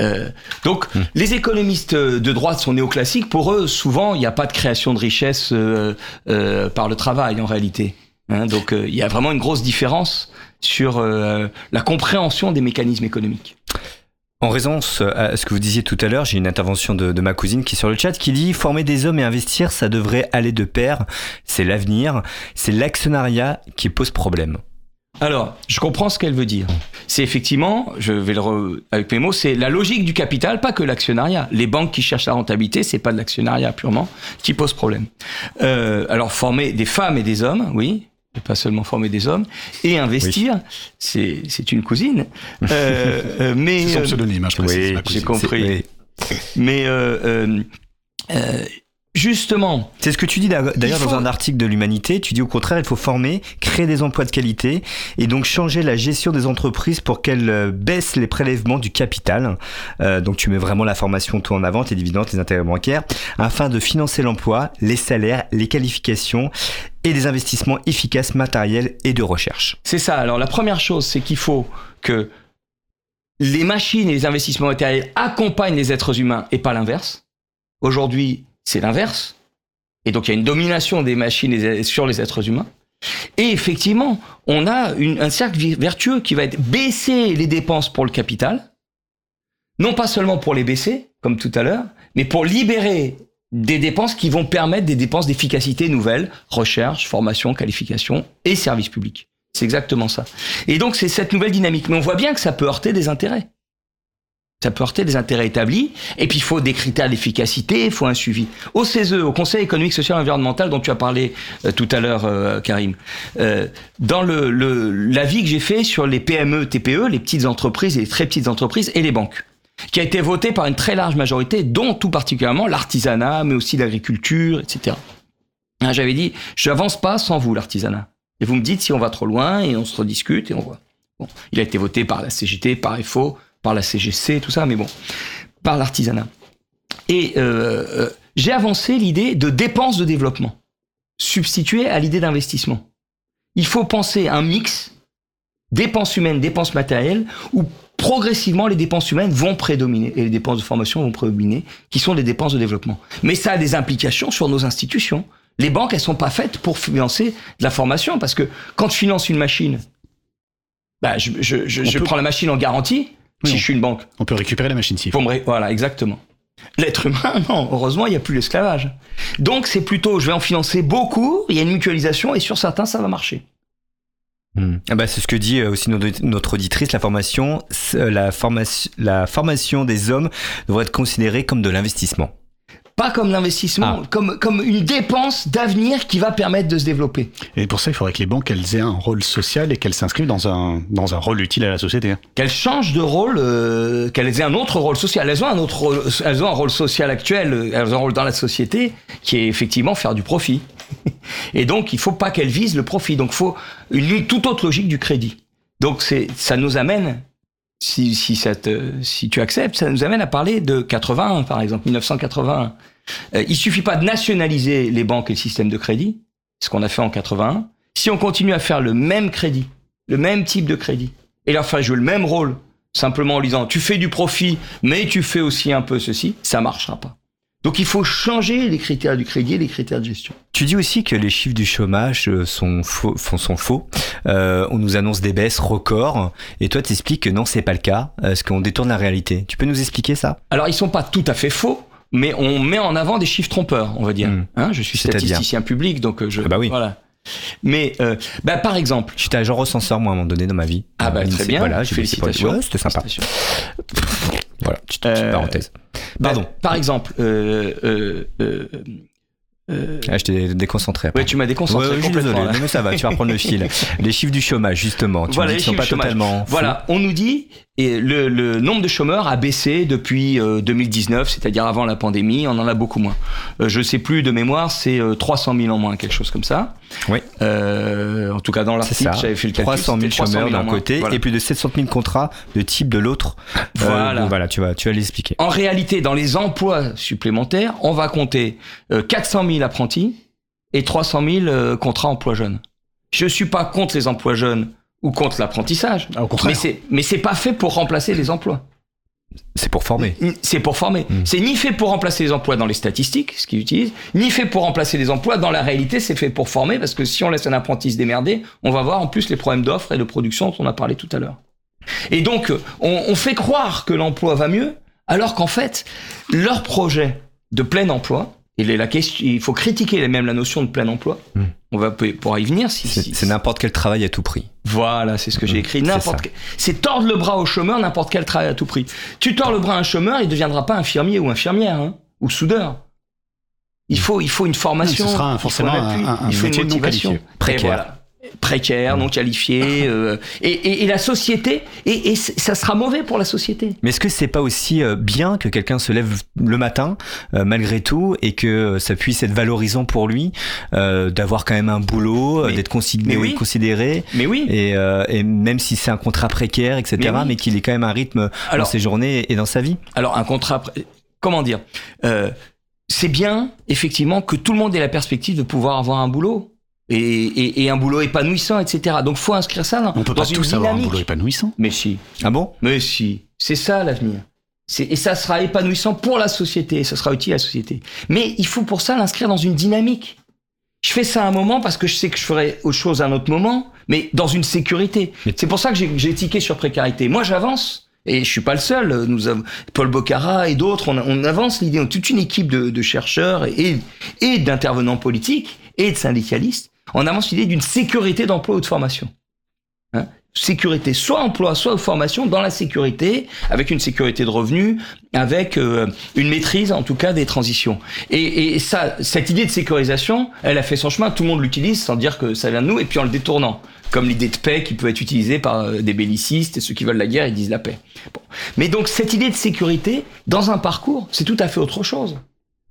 Euh, donc, les économistes de droite sont néoclassiques. Pour eux, souvent, il n'y a pas de création de richesse euh, euh, par le travail, en réalité. Hein, donc, il y a vraiment une grosse différence sur la compréhension des mécanismes économiques. En raison à ce que vous disiez tout à l'heure, j'ai une intervention de, de ma cousine qui est sur le chat qui dit former des hommes et investir, ça devrait aller de pair. C'est l'avenir. C'est l'actionnariat qui pose problème. Alors, je comprends ce qu'elle veut dire. C'est effectivement, je vais le re- avec mes mots, c'est la logique du capital, pas que l'actionnariat. Les banques qui cherchent la rentabilité, c'est pas de l'actionnariat purement qui pose problème. Euh, alors, former des femmes et des hommes, oui, et pas seulement former des hommes, et investir, c'est c'est une cousine. Euh, euh, mais C'est son pseudonyme, hein, je précise. oui, j'ai compris. mais euh, justement, C'est ce que tu dis d'a- d'ailleurs faut- dans un article de l'Humanité. Tu dis au contraire, il faut former, créer des emplois de qualité et donc changer la gestion des entreprises pour qu'elles euh, baissent les prélèvements du capital. Euh, donc tu mets vraiment la formation tout en avant, les dividendes, les intérêts bancaires, afin de financer l'emploi, les salaires, les qualifications et des investissements efficaces matériels et de recherche. C'est ça. Alors la première chose, c'est qu'il faut que les machines et les investissements matériels accompagnent les êtres humains et pas l'inverse. Aujourd'hui, c'est l'inverse. Et donc il y a une domination des machines sur les êtres humains. Et effectivement, on a un cercle vertueux qui va baisser les dépenses pour le capital, non pas seulement pour les baisser, comme tout à l'heure, mais pour libérer des dépenses qui vont permettre des dépenses d'efficacité nouvelles, recherche, formation, qualification et services publics. C'est exactement ça. Et donc c'est cette nouvelle dynamique. Mais on voit bien que ça peut heurter des intérêts. Ça peut heurter des intérêts établis. Et puis il faut des critères d'efficacité, il faut un suivi. Au CESE, au Conseil économique, social et environnemental, dont tu as parlé euh, tout à l'heure, euh, Karim, euh, dans le, le, l'avis que j'ai fait sur les PME, TPE, les petites entreprises et les très petites entreprises et les banques, qui a été voté par une très large majorité, dont tout particulièrement l'artisanat, mais aussi l'agriculture, etc. Hein, J'avais dit, je n'avance pas sans vous, l'artisanat. Et vous me dites si on va trop loin et on se rediscute et on voit. Bon, il a été voté par la CGT, par FO, par la CGC, tout ça, mais bon, par l'artisanat. Et euh, euh, j'ai avancé l'idée de dépenses de développement, substituée à l'idée d'investissement. Il faut penser un mix, dépenses humaines, dépenses matérielles, où progressivement les dépenses humaines vont prédominer et les dépenses de formation vont prédominer, qui sont les dépenses de développement. Mais ça a des implications sur nos institutions. Les banques, elles sont pas faites pour financer de la formation, parce que quand je finance une machine, bah, je, je, je, prends la machine en garantie, Oui, si on- je suis une banque. On peut récupérer la machine ré- Voilà, exactement. L'être humain, non, heureusement, il n'y a plus l'esclavage. Donc c'est plutôt, je vais en financer beaucoup, il y a une mutualisation, et sur certains, ça va marcher. Hmm. Ah bah, c'est ce que dit euh, aussi notre, auditrice, la formation, euh, la, formation, la formation des hommes devrait être considérée comme de l'investissement. Pas comme l'investissement, Ah. comme, comme une dépense d'avenir qui va permettre de se développer. Et pour ça, il faudrait que les banques elles aient un rôle social et qu'elles s'inscrivent dans un, dans un rôle utile à la société. Qu'elles changent de rôle, euh, qu'elles aient un autre rôle social. Elles ont un autre rôle, elles ont un rôle social actuel, euh, elles ont un rôle dans la société qui est effectivement faire du profit. Et donc, il faut pas qu'elles visent le profit. Donc, il faut une toute autre logique du crédit. Donc, ça nous amène, si, si, ça te- si tu acceptes, ça nous amène à parler de 81, par exemple, 1981. Euh, il suffit pas de nationaliser les banques et le système de crédit, ce qu'on a fait en 81. Si on continue à faire le même crédit, le même type de crédit, et leur faire jouer le même rôle, simplement en disant tu fais du profit, mais tu fais aussi un peu ceci, ça marchera pas. Donc il faut changer les critères du crédit et les critères de gestion. Tu dis aussi que les chiffres du chômage euh, sont faux. font- Sont faux. Euh, on nous annonce des baisses records, et toi t'expliques que non, c'est pas le cas, euh, parce qu'on détourne la réalité. Tu peux nous expliquer ça? Alors ils sont pas tout à fait faux, mais on met en avant des chiffres trompeurs, on va dire. Hmm. Hein, je suis statisticien public, donc euh, je. Ah bah oui. Voilà. Mais euh, bah, par exemple. J'étais agent recenseur moi à un moment donné dans ma vie. Ah bah Euh, très c'est- bien. Voilà, j'ai Félicitations. Ouais, c'était sympa. Voilà, petite, petite Euh, parenthèse. Bah, Pardon. par exemple. Euh, euh, euh, euh, Ah, je t'ai déconcentré. après. ouais, tu m'as déconcentré Ouais, ouais, complètement. désolé, non, mais ça va, tu vas reprendre le fil. Les chiffres du chômage, justement, tu Voilà, les sont pas totalement. Voilà, on nous dit et le, le nombre de chômeurs a baissé depuis euh, 2019, c'est-à-dire avant la pandémie, on en a beaucoup moins. Euh, je sais plus de mémoire, c'est euh, 300 000 en moins, quelque chose comme ça. Oui. Euh, en tout cas, dans l'article, j'avais fait le calcul. 300 000 c'était 300 chômeurs 000 en d'un côté Voilà. et plus de 700 000 contrats de type de l'autre. Euh, Voilà. donc voilà, tu vas, tu vas l'expliquer. En réalité, dans les emplois supplémentaires, on va compter euh, 400 000 apprentis et 300 000 euh, contrats emploi jeunes. Je suis pas contre les emplois jeunes ou contre l'apprentissage, Ah, mais c'est mais c'est pas fait pour remplacer les emplois. C'est pour former. C'est pour former. Mm. C'est ni fait pour remplacer les emplois dans les statistiques, ce qu'ils utilisent, ni fait pour remplacer les emplois dans la réalité. C'est fait pour former parce que si on laisse un apprenti se démerder, on va voir en plus les problèmes d'offres et de production dont on a parlé tout à l'heure. Et donc, on, on fait croire que l'emploi va mieux, alors qu'en fait, leur projet de plein emploi, il est la question, il faut critiquer même la notion de plein emploi. Mm. On va pourra y venir si, C'est si- n'importe quel travail à tout prix. voilà, c'est ce que j'ai Mmh, écrit. c'est N'importe c'est tordre le bras au chômeur, n'importe quel travail à tout prix. Tu tords le bras à un chômeur, il ne deviendra pas infirmier ou infirmière, hein, ou soudeur. Il faut, il faut une formation. Ce sera un- il faut forcément un- appui, un- un il faut une motivation. qualifié. Précaire. Et voilà. Précaire, non qualifié, euh, et, et- et la société, et, et ça sera mauvais pour la société. Mais est-ce que c'est pas aussi euh, bien que quelqu'un se lève le matin euh, malgré tout et que euh, ça puisse être valorisant pour lui euh, d'avoir quand même un boulot, euh, d'être consi- mais oui. considéré Mais oui. et, euh, et même si c'est un contrat précaire, etc., Mais qu'il ait quand même un rythme Alors- dans ses journées et dans sa vie. Alors un contrat, comment dire euh, C'est bien effectivement que tout le monde ait la perspective de pouvoir avoir un boulot et, et- et un boulot épanouissant, etc. Donc faut inscrire ça dans, On peut dans pas une tous avoir un dynamique. boulot épanouissant. Mais si, Ah bon? Mais si, c'est ça l'avenir. Et ça sera épanouissant pour la société, ça sera utile à la société. Mais il faut pour ça l'inscrire dans une dynamique. Je fais ça à un moment parce que je sais que je ferai autre chose à un autre moment, mais dans une sécurité. C'est pour ça que j'ai- tiqué sur précarité. Moi, j'avance. Et je suis pas le seul. Nous avons Paul Bocara et d'autres. On, on avance l'idée. On a toute une équipe de, de chercheurs et, et d'intervenants politiques et de syndicalistes. On avance l'idée d'une sécurité d'emploi ou de formation. Hein? Sécurité, soit emploi, soit formation, dans la sécurité, avec une sécurité de revenus, avec euh, une maîtrise en tout cas des transitions. Et, et ça, cette idée de sécurisation, elle a fait son chemin, tout le monde l'utilise sans dire que ça vient de nous, et puis en le détournant, comme l'idée de paix qui peut être utilisée par euh, des bellicistes, et ceux qui veulent la guerre, ils disent la paix. Bon. Mais donc cette idée de sécurité, dans un parcours, c'est tout à fait autre chose.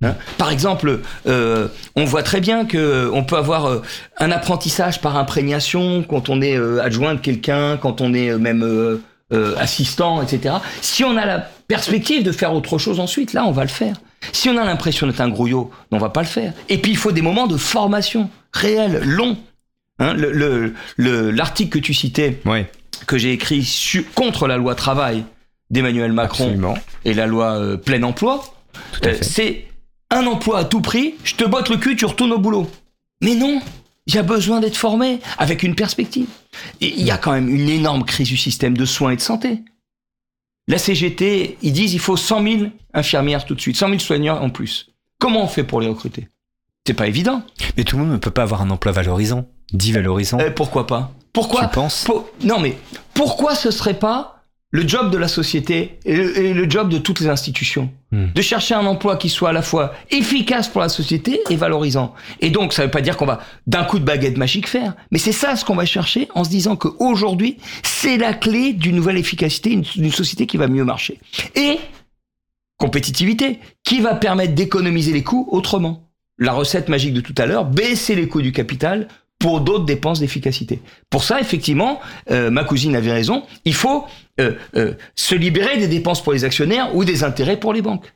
Hein par exemple, euh, on voit très bien que on peut avoir euh, un apprentissage par imprégnation quand on est euh, adjoint de quelqu'un, quand on est euh, même euh, euh, assistant, etc. Si on a la perspective de faire autre chose ensuite, là, on va le faire. Si on a l'impression d'être un grouillot, on va pas le faire. Et puis, il faut des moments de formation réels, longs. Hein, le- le- le- L'article que tu citais, Ouais, que j'ai écrit su- contre la loi travail d'Emmanuel Macron absolument. et la loi euh, plein emploi, euh, c'est un emploi à tout prix, je te botte le cul, tu retournes au boulot. Mais non, il y a besoin d'être formé avec une perspective. Et il y a quand même une énorme crise du système de soins et de santé. La CGT, ils disent il faut 100 000 infirmières tout de suite, 100 000 soignants en plus. Comment on fait pour les recruter? C'est pas évident. Mais tout le monde ne peut pas avoir un emploi valorisant, dit valorisant. Eh, pourquoi pas? Pourquoi? Tu penses? Pour- Non, mais pourquoi ce serait pas le job de la société et le, et le job de toutes les institutions Hmm. De chercher un emploi qui soit à la fois efficace pour la société et valorisant. Et donc, ça veut pas dire qu'on va d'un coup de baguette magique faire, mais c'est ça ce qu'on va chercher en se disant qu'aujourd'hui, c'est la clé d'une nouvelle efficacité, une, d'une société qui va mieux marcher. Et compétitivité, qui va permettre d'économiser les coûts autrement. La recette magique de tout à l'heure, baisser les coûts du capital pour d'autres dépenses d'efficacité. Pour ça, effectivement, euh, ma cousine avait raison, il faut euh, euh, se libérer des dépenses pour les actionnaires ou des intérêts pour les banques.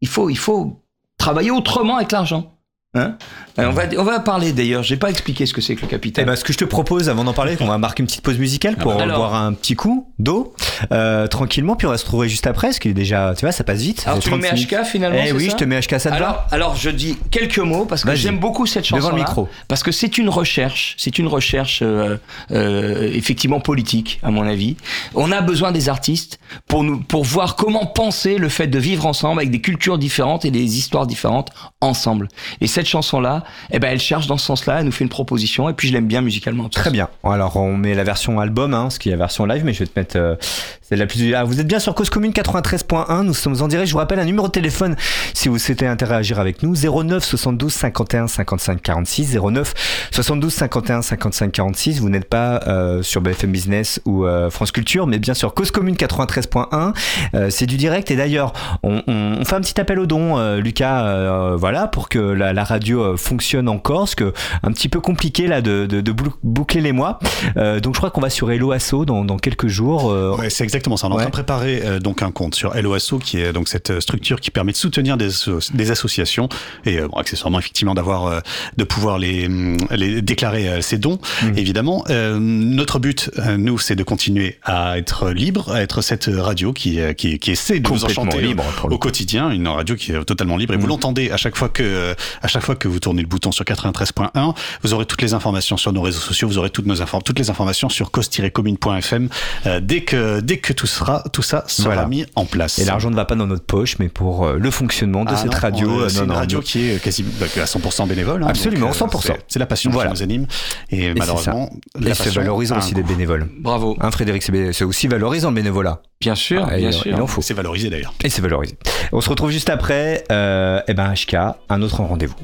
Il faut, il faut travailler autrement avec l'argent. Hein Euh, on, va, on va parler d'ailleurs, j'ai pas expliqué ce que c'est que le Eh capital. ben, ce que je te propose, avant d'en parler, qu'on va marquer une petite pause musicale pour bah. Alors. boire un petit coup d'eau, euh, tranquillement, puis on va se retrouver juste après, parce qu'il est déjà, tu vois, ça passe vite. Alors tu me 30 mets. HK finalement Eh oui, ça je te mets HK, ça te va alors, alors je dis quelques mots parce que j'aime beaucoup cette chanson Devant le micro. parce que c'est une recherche, c'est une recherche euh, euh, effectivement politique à mon avis. On a besoin des artistes pour nous pour voir comment penser le fait de vivre ensemble avec des cultures différentes et des histoires différentes ensemble. Et cette chanson là, eh ben elle cherche dans ce sens-là, elle nous fait une proposition et puis je l'aime bien musicalement. Très bien. Alors on met la version album, hein, ce qui est la version live, mais je vais te mettre euh, celle la plus. Ah, vous êtes bien sur Cause Commune 93.1. Nous sommes en direct. Je vous rappelle un numéro de téléphone si vous souhaitez interagir avec nous 09 72 51 55 46 09 72 51 55 46. Vous n'êtes pas euh, sur BFM Business ou euh, France Culture, mais bien sûr Cause Commune 93.1. Euh, c'est du direct et d'ailleurs on, on- on fait un petit appel au don, euh, Lucas, euh, voilà, pour que la, la radio euh, fonctionne encore, parce que un petit peu compliqué là de, de, de bouc- boucler les mois. Donc je crois qu'on va sur Hello Asso dans, dans quelques jours. c'est exactement ça. On est en Ouais. train de préparer euh, donc un compte sur LOASO, qui est donc cette euh, structure qui permet de soutenir des, des associations et euh, bon, accessoirement effectivement d'avoir euh, de pouvoir les, hum, les déclarer euh, ces dons. Mhm. Évidemment, Euh, notre but, euh, nous, c'est de continuer à être libre, à être cette radio qui euh, qui, qui essaie de vous enchanter libre, au quotidien, une radio qui est totalement libre. Et vous Mhm. l'entendez à chaque fois que euh, à chaque fois que vous tournez le bouton sur 93.1, vous aurez toutes les informations sur nos réseaux sociaux, vous aurez toutes nos toutes les informations sur cause-commune.fm euh, dès que dès que tout sera tout ça sera Voilà. mis en place. et l'argent ne va pas dans notre poche, mais pour euh, le fonctionnement de Ah cette non, radio. on- euh, c'est une non, radio non. qui est quasi bah, à 100% bénévole. hein, Absolument, donc, euh, 100%. c'est- la passion Voilà. qui nous anime. Et, malheureusement, la Et c'est passion valorisant aussi coût. d'être bénévole. Bravo. Hein, Frédéric, c'est aussi valorisant le bénévolat. Bien sûr, Ah, bien il, sûr. il en faut. C'est valorisé d'ailleurs. Et c'est valorisé. On se retrouve juste après. Euh, et ben HK, un autre rendez-vous.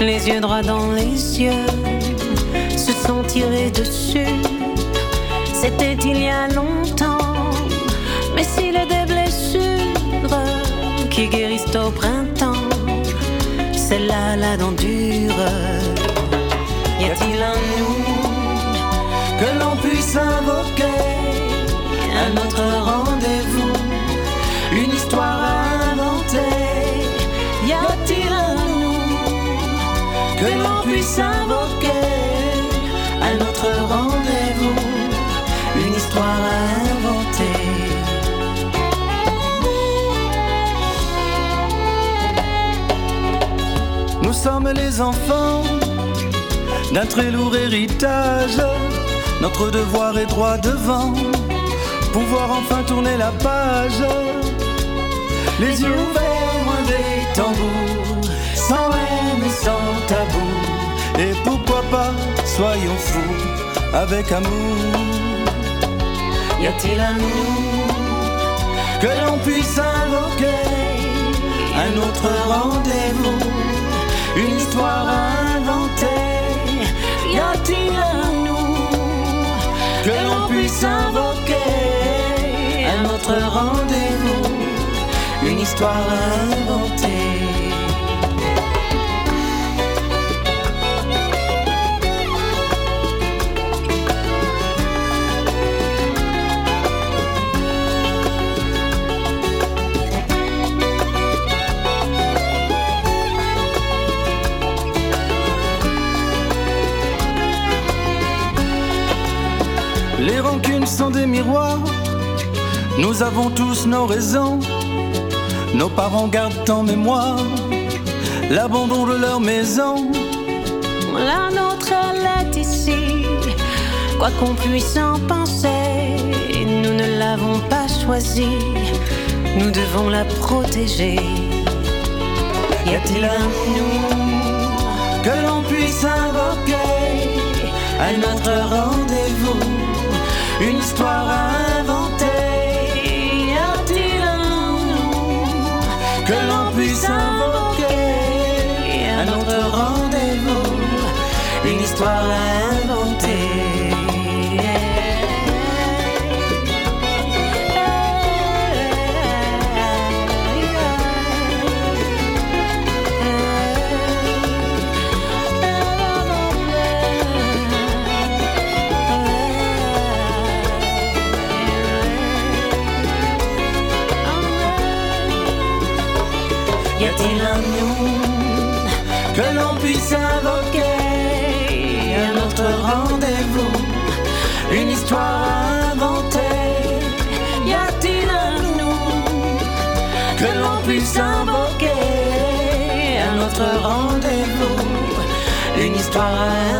Les yeux droits dans les yeux, se sont tirés dessus. C'était il y a longtemps, mais s'il est des blessures qui guérissent au printemps, celle-là, la dent dure. Y a-t-il un nous que l'on puisse invoquer un autre rendez-vous, puisse invoquer un autre rendez-vous, une histoire à inventer? Nous sommes les enfants d'un très lourd héritage. Notre devoir est droit devant, pouvoir enfin tourner la page. Les yeux ouverts, loin des tambours, sans haine et sans tabou. Et pourquoi pas, soyons fous, avec amour. Y a-t-il un nous Que l'on puisse invoquer? Un autre rendez-vous, une histoire à inventer. Y a-t-il un nous que l'on puisse invoquer? Un autre rendez-vous, une histoire à Les rancunes sont des miroirs. Nous avons tous nos raisons. Nos parents gardent en mémoire l'abandon de leur maison. La nôtre, elle est ici. Quoi qu'on puisse en penser, nous ne l'avons pas choisie. Nous devons la protéger. Y a-t-il un nous Que l'on puisse invoquer à notre rendez-vous? Une histoire à inventer. Y a-t-il un nous Que l'on puisse invoquer une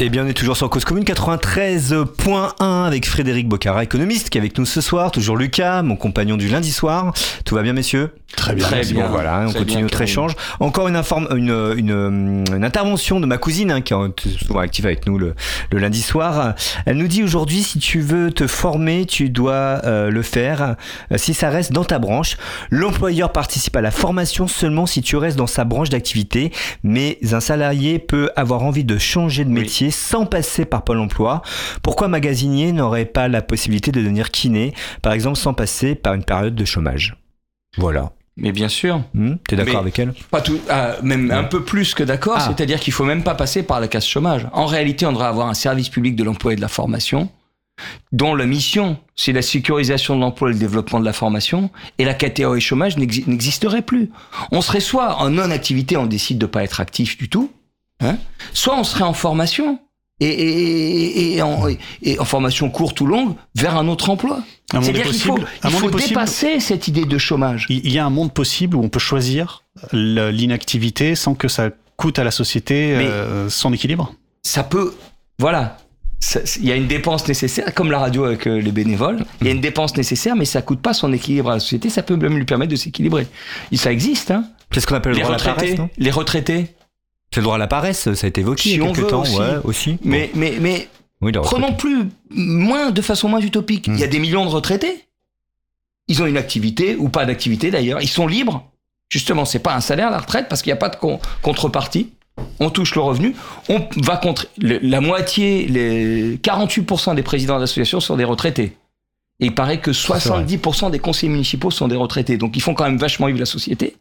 Eh bien, on est toujours sur Cause Commune 93.1 avec Frédéric Bocara, économiste, qui est avec nous ce soir. Toujours Lucas, mon compagnon du lundi soir. Tout va bien, messieurs? Très bien. Très bien. Bon, voilà, on Très continue bien, notre échange. Encore une, informe, une, une, une intervention de ma cousine, hein, qui est souvent active avec nous le, le lundi soir. Elle nous dit aujourd'hui, si tu veux te former, tu dois euh, le faire euh, si ça reste dans ta branche. L'employeur participe à la formation seulement si tu restes dans sa branche d'activité, mais un salarié peut avoir envie de changer de Oui. Métier sans passer par Pôle emploi. Pourquoi un magasinier n'aurait pas la possibilité de devenir kiné, par exemple, sans passer par une période de chômage? Voilà. Mais bien sûr. Hmm, T'es d'accord avec elle? Pas tout, ah, même un peu plus que d'accord, Ah. c'est-à-dire qu'il faut même pas passer par la case chômage. En réalité, on devrait avoir un service public de l'emploi et de la formation dont la mission, c'est la sécurisation de l'emploi et le développement de la formation, et la catégorie chômage n'exi- n'existerait plus. On serait soit en non-activité, on décide de pas être actif du tout, hein, soit on serait en formation. Et, et- et- et en, et en formation courte ou longue vers un autre emploi. Un monde C'est-à-dire est qu'il faut, il faut possible. dépasser cette idée de chômage. Il y a un monde possible où on peut choisir le- l'inactivité sans que ça coûte à la société euh, son équilibre. ça peut, voilà, il y a une dépense nécessaire, comme la radio avec euh, les bénévoles, il y a une dépense nécessaire, mais ça coûte pas son équilibre à la société, ça peut même lui permettre de s'équilibrer. Ça existe, hein. C'est ce qu'on appelle le Les droit à la paresse, retraités, non? les retraités. C'est le droit à la paresse, ça a été évoqué Si il y a quelques temps. aussi. Ouais, aussi. Mais, mais, mais. Oui, prenons plus, moins, de façon moins utopique. Il y a des millions de retraités. Ils ont une activité, ou pas d'activité d'ailleurs. Ils sont libres. Justement, c'est pas un salaire, la retraite, parce qu'il n'y a pas de con- contrepartie. On touche le revenu. On va contre, le- la moitié, les 48% des présidents d'associations sont des retraités. Et il paraît que 70% des conseillers municipaux sont des retraités. Donc ils font quand même vachement vivre la société.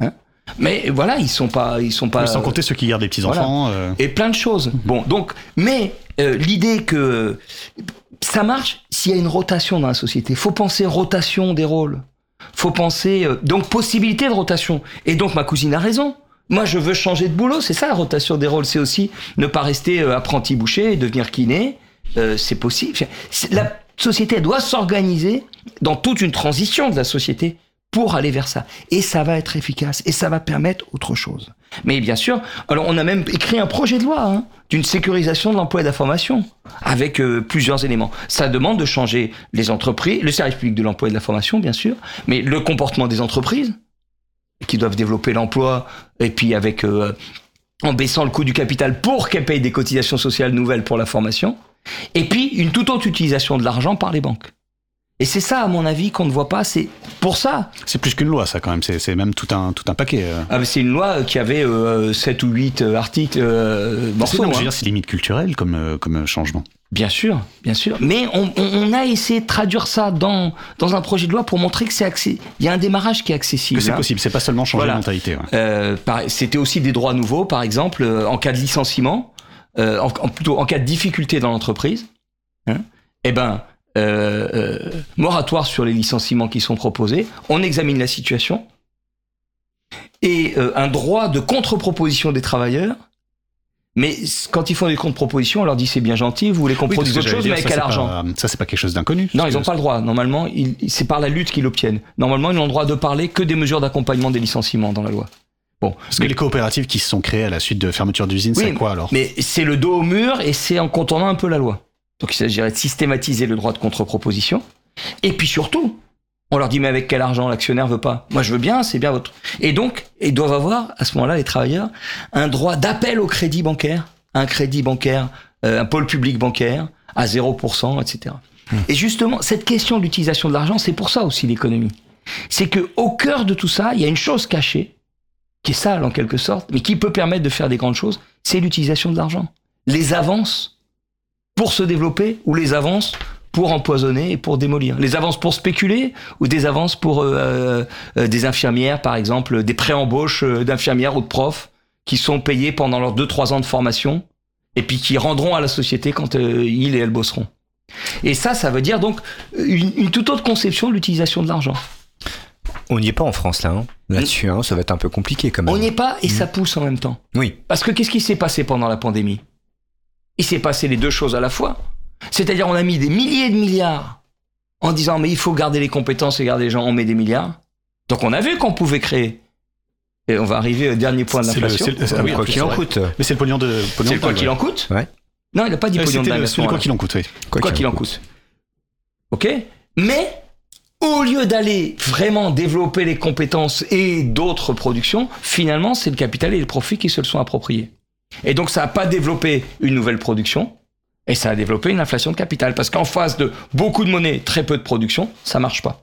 Hein Mais voilà, ils sont pas, ils sont pas. Mais sans compter ceux qui gardent les petits-enfants. euh, et plein de choses. Bon, donc, mais euh, l'idée que ça marche s'il y a une rotation dans la société. Faut penser rotation des rôles. Faut penser euh, donc possibilité de rotation. Et donc ma cousine a raison. Moi, je veux changer de boulot. C'est ça la rotation des rôles. C'est aussi ne pas rester euh, apprenti boucher et devenir kiné. Euh, c'est possible. La société elle doit s'organiser dans toute une transition de la société pour aller vers ça. Et ça va être efficace. Et ça va permettre autre chose. Mais bien sûr, alors on a même écrit un projet de loi hein, d'une sécurisation de l'emploi et de la formation avec euh, plusieurs éléments. Ça demande de changer les entreprises, le service public de l'emploi et de la formation, bien sûr, mais le comportement des entreprises qui doivent développer l'emploi et puis avec euh, en baissant le coût du capital pour qu'elles payent des cotisations sociales nouvelles pour la formation, et puis une toute autre utilisation de l'argent par les banques. Et c'est ça, à mon avis, qu'on ne voit pas. C'est pour ça. C'est plus qu'une loi, ça, quand même. C'est même tout un, tout un paquet. euh. Ah, c'est une loi qui avait euh, 7 ou 8 euh, articles euh, morceaux. hein. c'est limite culturel comme, euh, comme changement. Bien sûr, bien sûr. Mais on, a essayé de traduire ça dans, dans un projet de loi pour montrer que c'est. Il y a un démarrage qui est accessible. Que c'est hein. possible, c'est pas seulement changer Voilà. la mentalité. ouais. Euh, C'était aussi des droits nouveaux, par exemple, en cas de licenciement, euh, en, en- plutôt en cas de difficulté dans l'entreprise. Hein, eh ben, euh, euh, moratoire sur les licenciements qui sont proposés. On examine la situation et euh, un droit de contre-proposition des travailleurs. Mais quand ils font des contre-propositions, on leur dit c'est bien gentil, vous voulez qu'on Oui, produise autre chose, dire, mais avec quel argent pas- Ça, c'est pas quelque chose d'inconnu. non, ils n'ont pas le droit. Normalement, c'est par la lutte qu'ils l'obtiennent. Normalement, ils n'ont le droit de parler que des mesures d'accompagnement des licenciements dans la loi. Bon, Parce que les coopératives qui se sont créées à la suite de fermeture d'usines, Oui, c'est quoi alors? mais c'est le dos au mur et c'est en contournant un peu la loi. Donc il s'agirait de systématiser le droit de contre-proposition. Et puis surtout, on leur dit mais avec quel argent l'actionnaire veut pas? Moi je veux bien, c'est bien votre. Et donc ils doivent avoir à ce moment-là les travailleurs un droit d'appel au crédit bancaire, un crédit bancaire, euh, un pôle public bancaire à 0%, etc. Et justement cette question de l'utilisation de l'argent, c'est pour ça aussi l'économie. C'est que au cœur de tout ça, il y a une chose cachée qui est sale en quelque sorte, mais qui peut permettre de faire des grandes choses, c'est l'utilisation de l'argent. Les avances pour se développer ou les avances pour empoisonner et pour démolir. Les avances pour spéculer ou des avances pour euh, euh, des infirmières, par exemple, des pré-embauches euh, d'infirmières ou de profs qui sont payés pendant leurs 2-3 ans de formation et puis qui rendront à la société quand euh, ils et elles bosseront. Et ça, ça veut dire donc une, une toute autre conception de l'utilisation de l'argent. On n'y est pas en France là, hein. là-dessus, hein, ça va être un peu compliqué quand même. On n'y est pas et ça pousse en même temps. Oui. Parce que qu'est-ce qui s'est passé pendant la pandémie? Il s'est passé les deux choses à la fois. C'est-à-dire on a mis des milliers de milliards en disant mais il faut garder les compétences et garder les gens, on met des milliards. Donc on a vu qu'on pouvait créer. Et on va arriver au dernier point de C'est le- l'inflation. c'est le- c'est- quoi qu'il en c'est coûte. Mais c'est le pognon de. C'est quoi qu'il en coûte. Non, il n'a pas dit pognon de dingue le, le quoi qu'il en coûte, oui. Quoi qu'il en coûte. Ok? Mais au lieu d'aller vraiment développer les compétences et d'autres productions, finalement, c'est le capital et les profits qui se le sont appropriés. Et donc, ça n'a pas développé une nouvelle production, et ça a développé une inflation de capital. Parce qu'en face de beaucoup de monnaie, très peu de production, ça marche pas.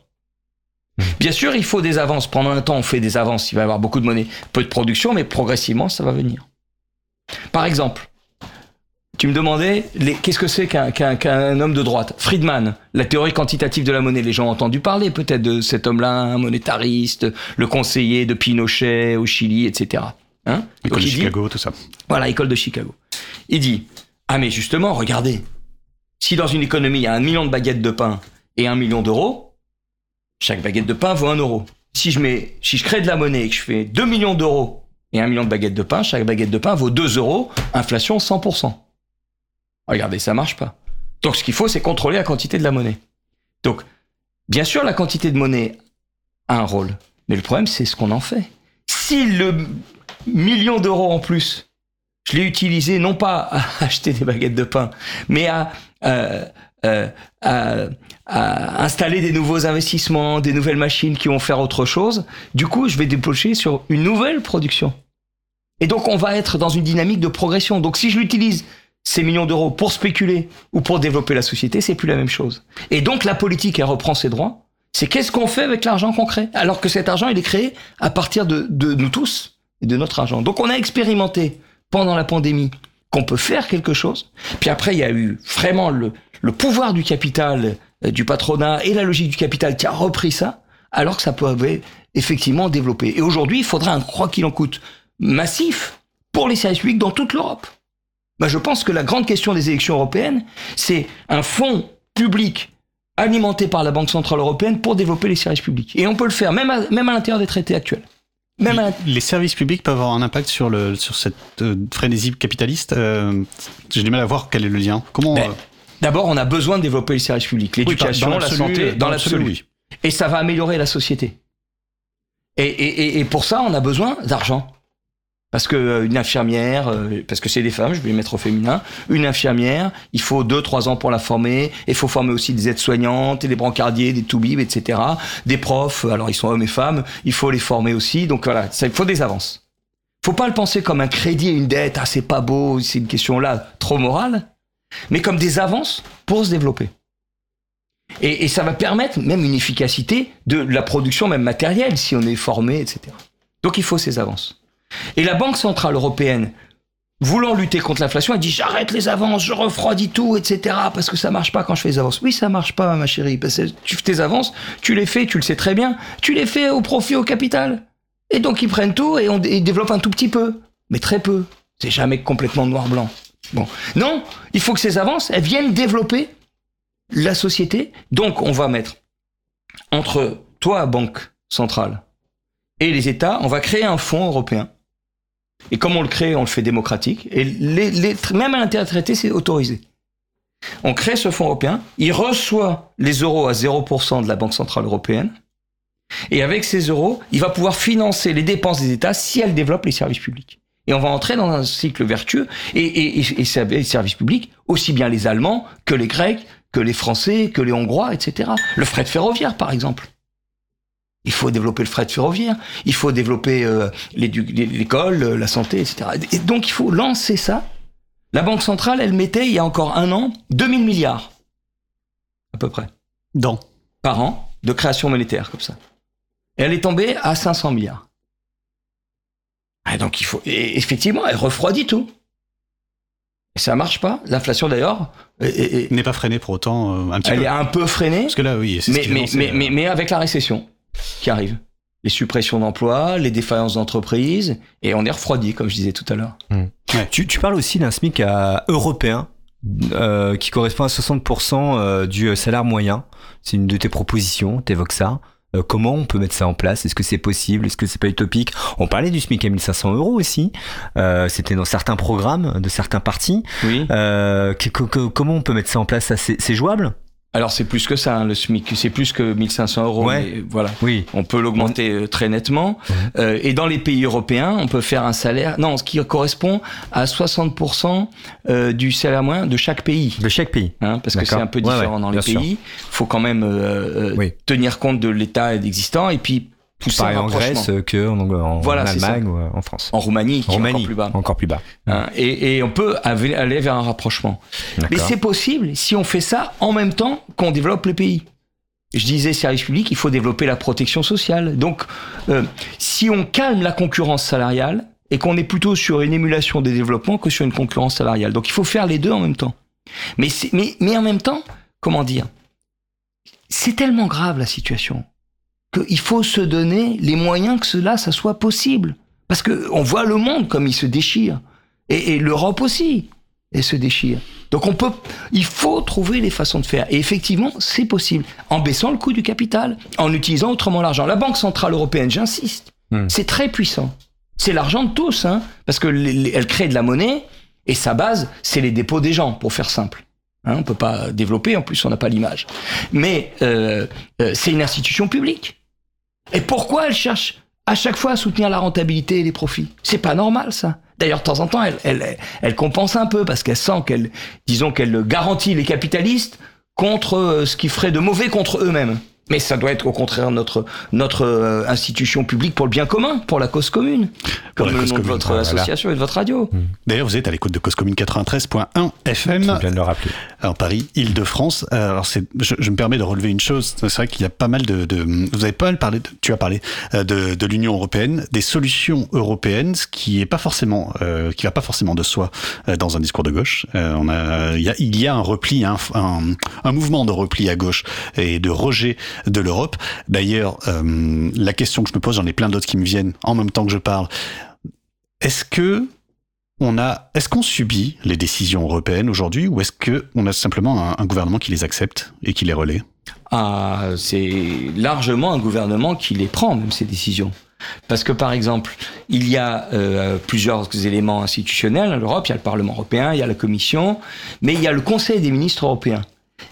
Bien sûr, il faut des avances. Pendant un temps, on fait des avances. Il va y avoir beaucoup de monnaie, peu de production, mais progressivement, ça va venir. Par exemple, tu me demandais qu'est-ce que c'est qu'un qu'un- qu'un homme de droite? Friedman, la théorie quantitative de la monnaie. Les gens ont entendu parler peut-être de cet homme-là, un monétariste, le conseiller de Pinochet au Chili, etc. Hein École Donc de dit- Chicago, tout ça. voilà, école de Chicago. Il dit Ah, mais justement, regardez, si dans une économie il y a un million de baguettes de pain et un million d'euros, chaque baguette de pain vaut un euro. Si je, mets, si je crée de la monnaie et que je fais 2 millions d'euros et un million de baguettes de pain, chaque baguette de pain vaut 2 euros, inflation 100%. Regardez, ça marche pas. Donc ce qu'il faut, c'est contrôler la quantité de la monnaie. Donc, bien sûr, la quantité de monnaie a un rôle. Mais le problème, c'est ce qu'on en fait. Si le million d'euros en plus, je l'ai utilisé non pas à acheter des baguettes de pain, mais à, euh, euh, à, installer des nouveaux investissements, des nouvelles machines qui vont faire autre chose, du coup, je vais débaucher sur une nouvelle production. Et donc, on va être dans une dynamique de progression. Donc, si je l'utilise ces millions d'euros pour spéculer ou pour développer la société, c'est plus la même chose. Et donc, la politique, elle reprend ses droits. C'est qu'est-ce qu'on fait avec l'argent qu'on crée? Alors que cet argent, il est créé à partir de nous tous et de notre argent. Donc, on a expérimenté pendant la pandémie qu'on peut faire quelque chose. Puis après, il y a eu vraiment le, pouvoir du capital, euh, du patronat et la logique du capital qui a repris ça, alors que ça pouvait effectivement développer. Et aujourd'hui, il faudra un quoi qu'il en coûte massif pour les services publics dans toute l'Europe. Ben, je pense que la grande question des élections européennes, c'est un fonds public alimenté par la Banque Centrale Européenne pour développer les services publics. Et on peut le faire, même même à l'intérieur des traités actuels. Même à Les services publics peuvent avoir un impact sur, le, sur cette euh, frénésie capitaliste. euh, J'ai du mal à voir quel est le lien. Comment Ben, euh, D'abord, on a besoin de développer les services publics, l'éducation, la santé, dans l'absolu. oui. Et ça va améliorer la société. Et, et- et- et pour ça, on a besoin d'argent. Parce que euh, une infirmière, euh, parce que c'est des femmes, je vais les mettre au féminin, une infirmière, il faut deux, trois ans pour la former. Et il faut former aussi des aides-soignantes, et des brancardiers, des toubibs, etc. Des profs, alors ils sont hommes et femmes, il faut les former aussi. Donc voilà, il faut des avances. Faut pas le penser comme un crédit et une dette, ah c'est pas beau, c'est une question là trop morale, mais comme des avances pour se développer. Et ça va permettre même une efficacité de la production même matérielle si on est formé, etc. Donc il faut ces avances. Et la Banque Centrale Européenne, voulant lutter contre l'inflation, elle dit j'arrête les avances, je refroidis tout, etc. Parce que ça marche pas quand je fais les avances. Oui, ça marche pas, ma chérie. Parce que tu fais tes avances, tu les fais, tu le sais très bien, tu les fais au profit au capital. Et donc ils prennent tout et ils développent un tout petit peu, mais très peu. C'est jamais complètement noir-blanc. Bon, non, il faut que ces avances, elles viennent développer la société. Donc on va mettre entre toi, banque centrale, et les États, on va créer un fonds européen. Et comme on le crée, on le fait démocratique. Et même à l'intérieur des traités, c'est autorisé. On crée ce fonds européen, il reçoit les euros à 0% de la Banque Centrale Européenne. Et avec ces euros, il va pouvoir financer les dépenses des États si elles développent les services publics. Et on va entrer dans un cycle vertueux. Et, et, les services publics, aussi bien les Allemands que les Grecs, que les Français, que les Hongrois, etc. Le fret ferroviaire, par exemple. Il faut développer le fret ferroviaire, il faut développer euh, l'école, euh, la santé, etc. Et donc il faut lancer ça. La Banque centrale, elle mettait il y a encore un an 2000 milliards, à peu près, Dans. par an de création monétaire comme ça. Et elle est tombée à 500 milliards. Ah, donc il faut. Et effectivement, elle refroidit tout. Et ça marche pas. L'inflation d'ailleurs, est- est- est- N'est pas freiné pour autant euh, un petit elle peu. est un peu freinée. Parce que là, oui, c'est ce mais, mais, mais avec la récession qui arrive, les suppressions d'emplois, les défaillances d'entreprises, et on est refroidi, comme je disais tout à l'heure. Tu, tu parles aussi d'un SMIC à- européen euh, qui correspond à 60% euh, du salaire moyen. C'est une de tes propositions, t'évoques ça. Euh, comment on peut mettre ça en place? Est-ce que c'est possible? Est-ce que c'est pas utopique? On parlait du SMIC à 1500 euros aussi. Euh, C'était dans certains programmes de certains partis. Oui. Euh, que- que- que- comment on peut mettre ça en place? C'est jouable? Alors c'est plus que ça, hein, le SMIC, c'est plus que 1500 euros. Ouais. mais voilà. Oui. On peut l'augmenter euh, très nettement. Euh, et dans les pays européens, on peut faire un salaire, non, ce qui correspond à 60% euh, du salaire moyen de chaque pays. De chaque pays. Hein, parce que c'est un peu différent ouais, dans les pays. faut quand même euh, euh, Oui. tenir compte de l'état existant et puis un en. Grèce euh, que en, en, Voilà, en c'est Allemagne ou euh, en France. En Roumanie, qui est Roumanie, encore plus bas. Encore plus bas. Hein, et, et on peut aller vers un rapprochement. Mais c'est possible si on fait ça en même temps qu'on développe les pays. Je disais service public, il faut développer la protection sociale. Donc, euh, si on calme la concurrence salariale et qu'on est plutôt sur une émulation des développements que sur une concurrence salariale. Donc, il faut faire les deux en même temps. Mais, mais, mais en même temps, comment dire? C'est tellement grave la situation qu'il faut se donner les moyens que cela, ça soit possible. Parce que on voit le monde comme il se déchire. Et, et l'Europe aussi, elle se déchire. Donc on peut, il faut trouver les façons de faire. Et effectivement, c'est possible. En baissant le coût du capital, en utilisant autrement l'argent. La Banque Centrale Européenne, j'insiste, Hmm. c'est très puissant. C'est l'argent de tous, hein, parce que les- les- elle crée de la monnaie, et sa base, c'est les dépôts des gens, pour faire simple. Hein, on peut pas développer, en plus on n'a pas l'image. Mais euh, euh, c'est une institution publique. Et pourquoi elle cherche à chaque fois à soutenir la rentabilité et les profits? C'est pas normal ça. D'ailleurs, de temps en temps, elle, elle, elle compense un peu parce qu'elle sent qu'elle, disons qu'elle garantit les capitalistes contre euh, ce qui ferait de mauvais contre eux-mêmes. Mais ça doit être au contraire notre notre euh, institution publique pour le bien commun, pour la cause commune, Pour comme le nom de votre voilà. association et de votre radio. D'ailleurs, vous êtes à l'écoute de Cause Commune 93.1 Tu FM. viens de le rappeler. Alors Paris, Île-de-France. Euh, Alors c'est, je, je me permets de relever une chose. C'est vrai qu'il y a pas mal de, de vous avez pas mal parlé, de- tu as parlé euh, de, de l'Union européenne, des solutions européennes, ce qui est pas forcément, euh, qui va pas forcément de soi euh, dans un discours de gauche. Euh, on a, il y a, il y a un repli, un, un, un mouvement de repli à gauche et de rejet de l'Europe. D'ailleurs, euh, la question que je me pose, j'en ai plein d'autres qui me viennent en même temps que je parle. Est-ce que on a, est-ce qu'on subit les décisions européennes aujourd'hui ou est-ce que on a simplement un, gouvernement qui les accepte et qui les relaie? Ah, c'est largement un gouvernement qui les prend, même ces décisions. Parce que, par exemple, il y a euh, plusieurs éléments institutionnels à l'Europe. Il y a le Parlement européen, il y a la Commission, mais il y a le Conseil des ministres européens.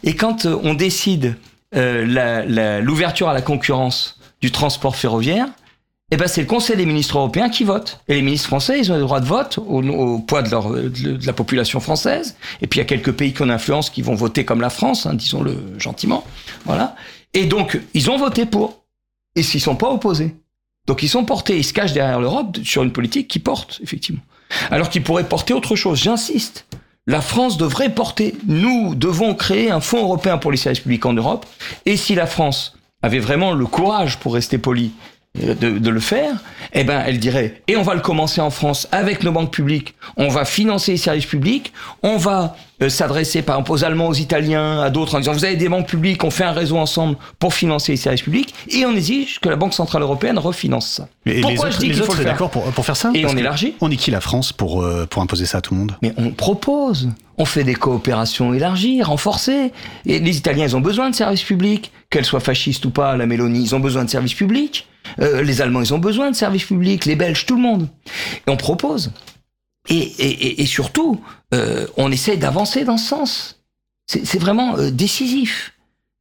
Et quand euh, on décide euh, l'ouverture à la concurrence du transport ferroviaire, eh ben c'est le Conseil des ministres européens qui vote. Et les ministres français, ils ont le droit de vote au, au poids de, leur, de, la population française. Et puis il y a quelques pays qui ont influence qui vont voter comme la France, hein, disons-le gentiment. Voilà. Et donc, ils ont voté pour. Et s'ils sont pas opposés. Donc, ils sont portés, ils se cachent derrière l'Europe sur une politique qui porte, effectivement. Alors qu'ils pourraient porter autre chose, j'insiste. La France devrait porter. Nous devons créer un fonds européen pour les services publics en Europe. Et si la France avait vraiment le courage, pour rester poli, euh, de, de, le faire, eh ben, elle dirait, et on va le commencer en France avec nos banques publiques, on va financer les services publics, on va euh, s'adresser par exemple aux Allemands, aux Italiens, à d'autres en disant, vous avez des banques publiques, on fait un réseau ensemble pour financer les services publics, et on exige que la Banque Centrale Européenne refinance ça. Et Pourquoi les autres, je dis qu'il faut le faire d'accord pour, pour, faire ça Et on élargit. On est qui la France pour, euh, pour imposer ça à tout le monde? Mais on propose. On fait des coopérations élargies, renforcées. Et les Italiens, ils ont besoin de services publics. Qu'elles soient fascistes ou pas, la Mélanie, ils ont besoin de services publics. Euh, les Allemands, ils ont besoin de services publics, les Belges, tout le monde. Et on propose. Et, et, et surtout, euh, on essaie d'avancer dans ce sens. C'est vraiment euh, décisif.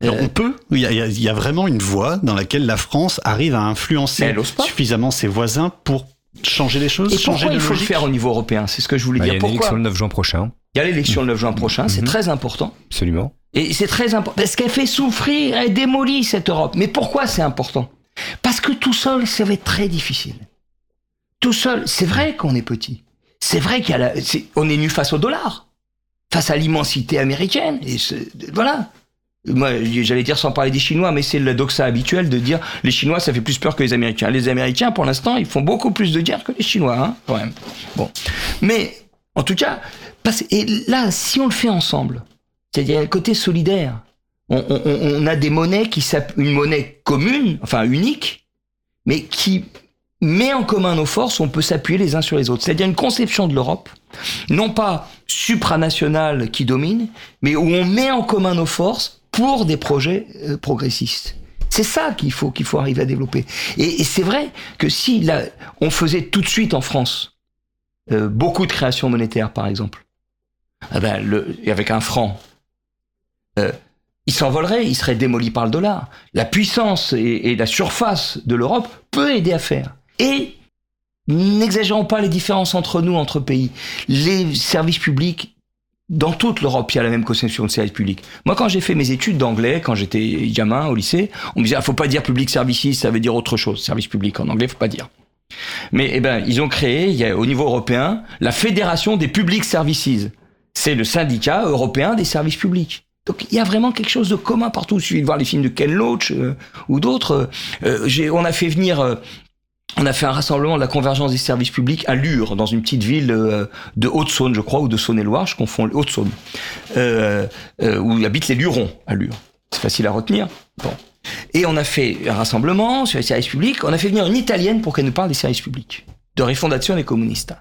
Alors on peut, il y, a, il y, a, vraiment une voie dans laquelle la France arrive à influencer suffisamment ses voisins pour changer les choses, et changer pourquoi il faut le faire au niveau européen? C'est ce que je voulais bah, dire. Il y a l'élection le 9 juin prochain. Il y a l'élection le 9 juin prochain, c'est très important. Absolument. Et c'est très important parce qu'elle fait souffrir, elle démolit cette Europe. Mais pourquoi c'est important? Parce que tout seul, ça va être très difficile. Tout seul, c'est vrai qu'on est petit. C'est vrai qu'on est, nu face au dollar, face à l'immensité américaine. Et voilà. Moi, j'allais dire sans parler des Chinois, mais c'est le doxa habituel de dire les Chinois, ça fait plus peur que les Américains. Les Américains, pour l'instant, ils font beaucoup plus de guerre que les Chinois, hein, quand même. Bon. Mais, en tout cas, et là, si on le fait ensemble, c'est-à-dire un côté solidaire, on, on, a des monnaies qui une monnaie commune, enfin unique, mais qui met en commun nos forces, on peut s'appuyer les uns sur les autres. C'est-à-dire une conception de l'Europe, non pas supranationale qui domine, mais où on met en commun nos forces pour des projets euh, progressistes. C'est ça qu'il faut qu'il faut arriver à développer. Et, c'est vrai que si là, on faisait tout de suite en France euh, beaucoup de créations monétaires, par exemple, eh ben, avec un franc, euh, il s'envolerait, il serait démoli par le dollar. La puissance et la surface de l'Europe peut aider à faire. Et n'exagérons pas les différences entre nous, entre pays. Les services publics, dans toute l'Europe, il y a la même conception de services publics. Moi, quand j'ai fait mes études d'anglais, quand j'étais gamin au lycée, on me disait, ah, faut pas dire public services, ça veut dire autre chose. Service public en anglais, faut pas dire. Mais eh ben, ils ont créé, il y a, au niveau européen, la Fédération des Public Services. C'est le syndicat européen des services publics. Donc il y a vraiment quelque chose de commun partout. Il suffit de voir les films de Ken Loach euh, ou d'autres. Euh, on a fait venir euh, on a fait un rassemblement de la convergence des services publics à Lure, dans une petite ville euh, de Haute-Saône, je crois, ou de Saône-et-Loire, je confonds Haute-Saône, euh, euh, où habitent les Lurons à Lure. C'est facile à retenir. Bon. Et on a fait un rassemblement sur les services publics. On a fait venir une Italienne pour qu'elle nous parle des services publics, de Refondation des communistes.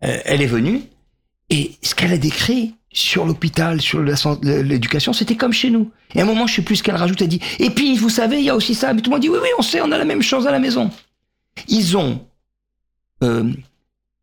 Elle est venue, et ce qu'elle a décrit sur l'hôpital, sur l'éducation, c'était comme chez nous. Et à un moment, je sais plus ce qu'elle rajoute, elle dit, et puis, vous savez, il y a aussi ça. Mais tout le monde dit, oui, oui, on sait, on a la même chose à la maison. Ils ont euh,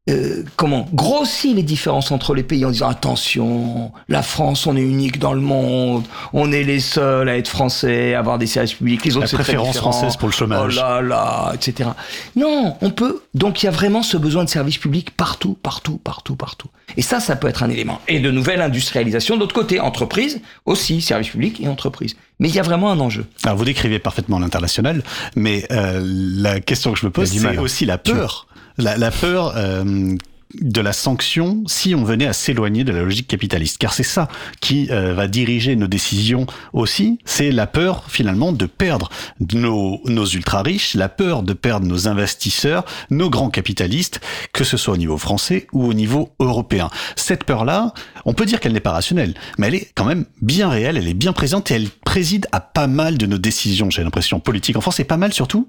euh, comment grossi les différences entre les pays en disant attention, la France, on est unique dans le monde, on est les seuls à être français, à avoir des services publics, les autres c'est préférence française pour le chômage. Oh là là, etc. Non, on peut. Donc il y a vraiment ce besoin de services publics partout, partout, partout, partout. Et ça, ça peut être un élément. Et de nouvelle industrialisation de l'autre côté, entreprise aussi, services publics et entreprise. Mais il y a vraiment un enjeu. Alors vous décrivez parfaitement l'international, mais euh, la question que je me pose, c'est aussi la peur. La, la peur euh, de la sanction si on venait à s'éloigner de la logique capitaliste. Car c'est ça qui euh, va diriger nos décisions aussi. C'est la peur finalement de perdre nos, nos ultra-riches, la peur de perdre nos investisseurs, nos grands capitalistes, que ce soit au niveau français ou au niveau européen. Cette peur-là, on peut dire qu'elle n'est pas rationnelle, mais elle est quand même bien réelle, elle est bien présente et elle préside à pas mal de nos décisions, j'ai l'impression, politiques en France et pas mal surtout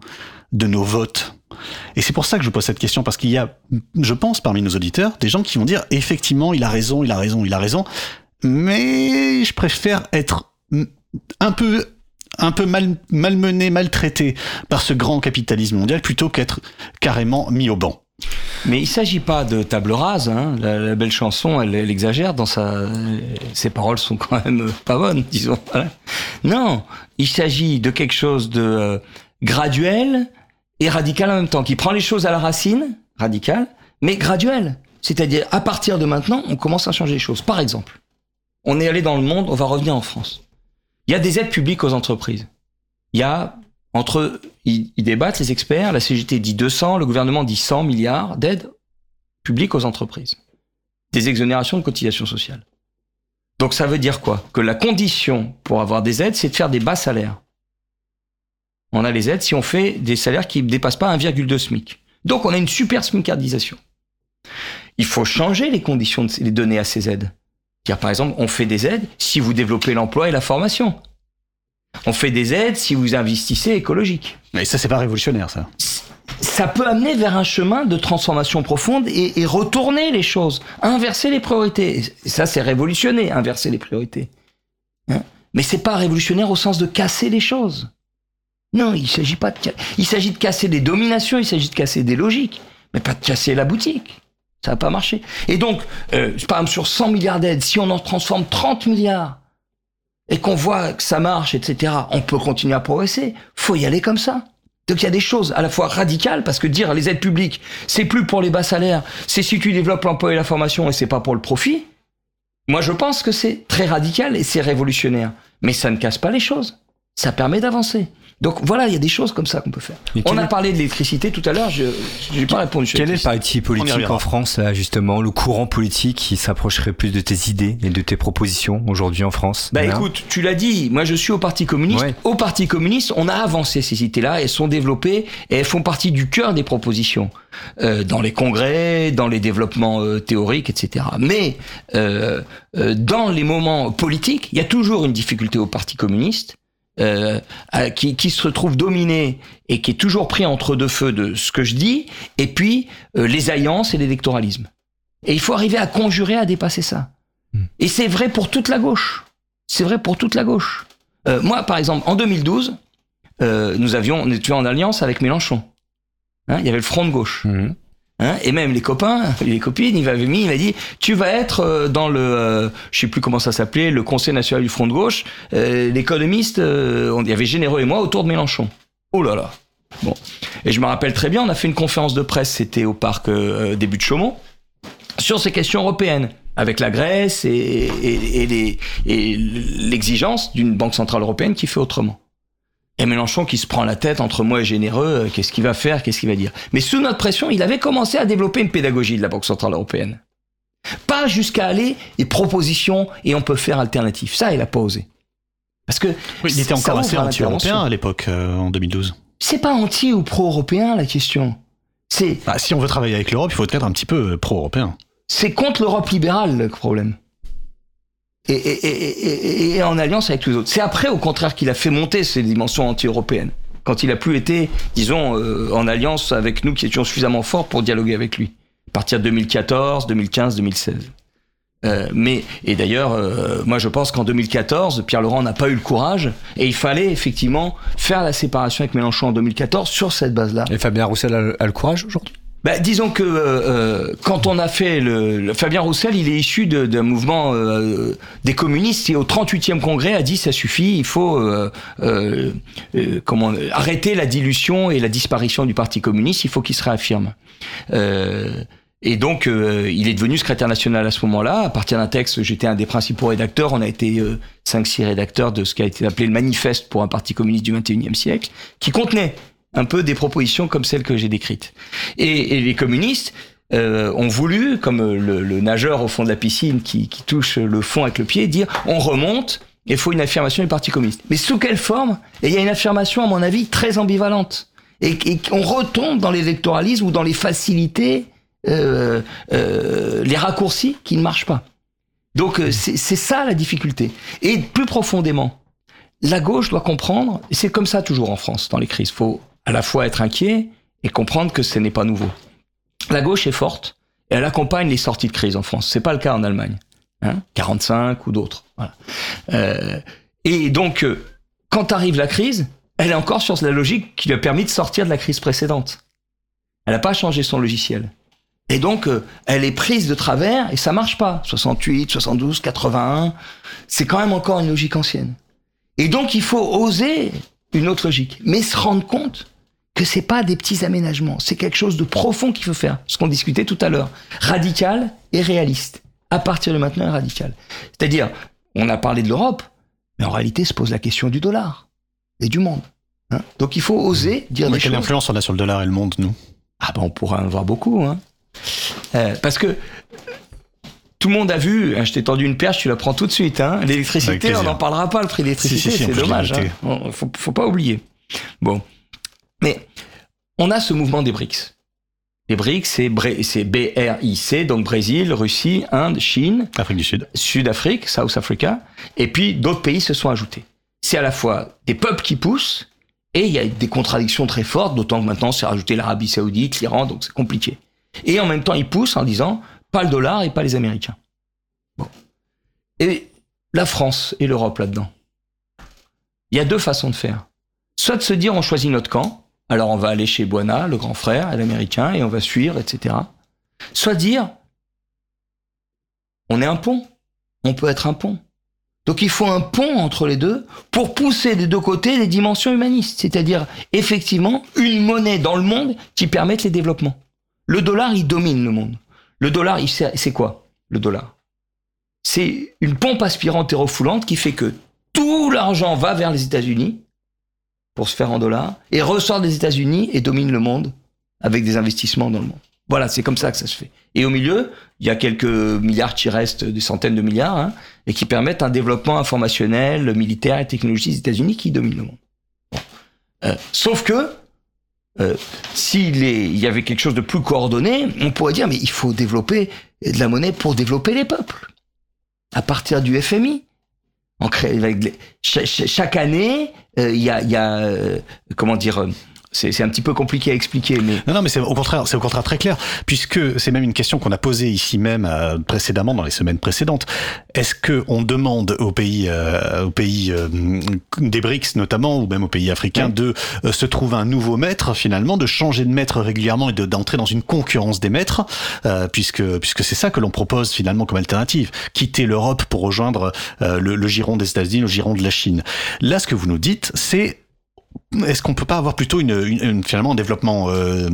de nos votes. Et c'est pour ça que je pose cette question, parce qu'il y a, je pense, parmi nos auditeurs, des gens qui vont dire, effectivement, il a raison, il a raison, il a raison, mais je préfère être un peu un peu mal, malmené, maltraité par ce grand capitalisme mondial plutôt qu'être carrément mis au banc. Mais il s'agit pas de table rase. Hein. La, belle chanson, elle, elle, exagère dans sa. Ses paroles sont quand même pas bonnes, disons. Non, il s'agit de quelque chose de euh, graduel et radical en même temps, qui prend les choses à la racine, radical, mais graduel. C'est-à-dire, à partir de maintenant, on commence à changer les choses. Par exemple, on est allé dans le monde, on va revenir en France. Il y a des aides publiques aux entreprises. Il y a, entre, ils, ils débattent, les experts, la CGT dit 200, le gouvernement dit 100 milliards d'aides publiques aux entreprises. des exonérations de cotisations sociales. Donc ça veut dire quoi? Que la condition pour avoir des aides, c'est de faire des bas salaires. On a les aides si on fait des salaires qui ne dépassent pas 1,2 SMIC. Donc on a une super SMICardisation. Il faut changer les conditions de les donner à ces aides. Car par exemple, on fait des aides si vous développez l'emploi et la formation. On fait des aides si vous investissez écologique. Mais ça, c'est pas révolutionnaire, ça. Ça peut amener vers un chemin de transformation profonde et, et retourner les choses, inverser les priorités. Et ça, c'est révolutionner, inverser les priorités. Hein? Mais c'est pas révolutionnaire au sens de casser les choses. Non, il s'agit pas de, il s'agit de casser des dominations, il s'agit de casser des logiques, mais pas de casser la boutique. Ça va pas marcher. Et donc, euh, par exemple, sur 100 milliards d'aides, si on en transforme 30 milliards et qu'on voit que ça marche, etc., on peut continuer à progresser. Faut y aller comme ça. Donc il y a des choses à la fois radicales, parce que dire les aides publiques, c'est plus pour les bas salaires, c'est si tu développes l'emploi et la formation et c'est pas pour le profit. Moi, je pense que c'est très radical et c'est révolutionnaire. Mais ça ne casse pas les choses. Ça permet d'avancer. Donc voilà, il y a des choses comme ça qu'on peut faire. On a est- parlé de l'électricité tout à l'heure, je n'ai pas répondu. Quel est le parti politique en France, là, justement, le courant politique qui s'approcherait plus de tes idées et de tes propositions aujourd'hui en France Bah Voilà. écoute, tu l'as dit, moi je suis au Parti communiste. Ouais. Au Parti communiste, on a avancé ces idées-là, elles sont développées et elles font partie du cœur des propositions. Euh, dans les congrès, dans les développements euh, théoriques, etc. Mais euh, euh, dans les moments politiques, il y a toujours une difficulté au Parti communiste. Euh, qui, qui se retrouve dominé et qui est toujours pris entre deux feux de ce que je dis, et puis euh, les alliances et l'électoralisme. Et il faut arriver à conjurer, à dépasser ça. Et c'est vrai pour toute la gauche. C'est vrai pour toute la gauche. Euh, moi, par exemple, en 2012, euh, nous avions, on était en alliance avec Mélenchon. Hein, il y avait le front de gauche. Mhm. Hein, et même les copains, les copines, il il m'a dit, tu vas être euh, dans le, euh, je sais plus comment ça s'appelait, le Conseil national du Front de gauche. Euh, L'économiste, on- il y avait Généreux et moi autour de Mélenchon. Oh là là. Bon. Et je me rappelle très bien, on a fait une conférence de presse, c'était au parc début de Chaumont, sur ces questions européennes, avec la Grèce et l'exigence d'une banque centrale européenne qui fait autrement. Et Mélenchon qui se prend la tête entre moi et Généreux, euh, qu'est-ce qu'il va faire, qu'est-ce qu'il va dire? Mais sous notre pression, il avait commencé à développer une pédagogie de la Banque Centrale Européenne. Pas jusqu'à aller et propositions et on peut faire alternatif. Ça, il a pas osé. Parce que Oui, il était encore assez anti-européen à l'époque, euh, en 2012. C'est pas anti ou pro-européen la question. C'est Bah, si on veut travailler avec l'Europe, il faut être un petit peu euh, pro-européen. c'est contre l'Europe libérale le problème. Et, en alliance avec tous les autres. C'est après, au contraire, qu'il a fait monter ces dimensions anti-européennes. Quand il a plus été, disons, euh, en alliance avec nous qui étions suffisamment forts pour dialoguer avec lui. À partir de 2014, 2015, 2016. Euh, mais et d'ailleurs, euh, moi je pense qu'en 2014, Pierre Laurent n'a pas eu le courage et il fallait effectivement faire la séparation avec Mélenchon en 2014 sur cette base-là. Et Fabien Roussel a le courage aujourd'hui? Bah, disons que euh, euh, quand on a fait le, le- Fabien Roussel, il est issu d'un mouvement euh, des communistes et au 38e congrès a dit ça suffit, il faut euh, euh, euh, comment arrêter la dilution et la disparition du Parti communiste, il faut qu'il se réaffirme. Et donc, euh, il est devenu secrétaire national à ce moment-là. À partir d'un texte, j'étais un des principaux rédacteurs. On a été euh, 5-6 rédacteurs de ce qui a été appelé le manifeste pour un parti communiste du 21e siècle, qui contenait un peu des propositions comme celles que j'ai décrites. Et, les communistes euh, ont voulu, comme le, nageur au fond de la piscine qui, touche le fond avec le pied, dire on remonte, il faut une affirmation du Parti communiste. Mais sous quelle forme? Et il y a une affirmation, à mon avis, très ambivalente. Et, on retombe dans l'électoralisme ou dans les facilités, euh, euh, les raccourcis qui ne marchent pas. Donc c'est ça la difficulté. Et plus profondément, la gauche doit comprendre, c'est comme ça toujours en France dans les crises, faut à la fois être inquiet et comprendre que ce n'est pas nouveau. La gauche est forte et elle accompagne les sorties de crise en France. C'est pas le cas en Allemagne, hein, 45 ou d'autres. Euh, et donc, euh, quand arrive la crise, elle est encore sur la logique qui lui a permis de sortir de la crise précédente. Elle n'a pas changé son logiciel. Et donc, euh, elle est prise de travers et ça marche pas. 68, 72, 81, c'est quand même encore une logique ancienne. Et donc, il faut oser une autre logique, mais se rendre compte que c'est pas des petits aménagements, c'est quelque chose de profond qu'il faut faire. Ce qu'on discutait tout à l'heure, radical et réaliste. À partir de maintenant, radical. C'est-à-dire, on a parlé de l'Europe, mais en réalité, se pose la question du dollar et du monde. hein. Donc, il faut oser dire Mais des quelle choses. influence on a sur le dollar et le monde, nous? Ah ben on pourra en voir beaucoup, hein. Euh, parce que tout le monde a vu, hein, je t'ai tendu une perche, tu la prends tout de suite. Hein. L'électricité, on n'en parlera pas, le prix de l'électricité, Si, si, si, en c'est dommage. noté. Hein. On- Faut, faut pas oublier. Bon. Mais on a ce mouvement des BRICS. Les BRICS, c'est B-R-I-C, donc Brésil, Russie, Inde, Chine, Afrique du Sud. Sud-Afrique, South Africa, et puis d'autres pays se sont ajoutés. C'est à la fois des peuples qui poussent, et il y a des contradictions très fortes, d'autant que maintenant c'est rajouté l'Arabie Saoudite, l'Iran, donc c'est compliqué. Et en même temps, ils poussent en disant pas le dollar et pas les Américains. Bon. Et la France et l'Europe là-dedans. Il y a deux façons de faire. Soit de se dire on choisit notre camp, alors on va aller chez Buana, le grand frère, et l'américain, et on va suivre, etc. Soit dire on est un pont. On peut être un pont. Donc il faut un pont entre les deux pour pousser des deux côtés les dimensions humanistes, c'est-à-dire effectivement une monnaie dans le monde qui permette les développements. Le dollar, il domine le monde. Le dollar, c'est quoi le dollar? C'est une pompe aspirante hérofoulante qui fait que tout l'argent va vers les États-Unis pour se faire en dollars et ressort des États-Unis et domine le monde avec des investissements dans le monde. Voilà, c'est comme ça que ça se fait. Et au milieu, il y a quelques milliards qui restent, des centaines de milliards, hein, et qui permettent un développement informationnel, militaire et technologique des États-Unis qui domine le monde. Euh, sauf que, euh, s'il y avait quelque chose de plus coordonné, on pourrait dire, mais il faut développer de la monnaie pour développer les peuples. À partir du FMI. Chaque année, il y a, y a, euh, comment dire, euh, c'est un petit peu compliqué à expliquer, mais Non, non, mais c'est au contraire, c'est au contraire très clair, puisque c'est même une question qu'on a posée ici même euh, précédemment dans les semaines précédentes. Est-ce que on demande aux pays, euh, aux pays euh, des BRICS notamment, ou même aux pays africains, de euh, se trouver un nouveau maître finalement, de changer de maître régulièrement et de- d'entrer dans une concurrence des maîtres, euh, puisque puisque c'est ça que l'on propose finalement comme alternative, quitter l'Europe pour rejoindre euh, le, le giron des États-Unis, le giron de la Chine. Là, ce que vous nous dites, c'est est-ce qu'on peut pas avoir plutôt une, finalement un développement euh,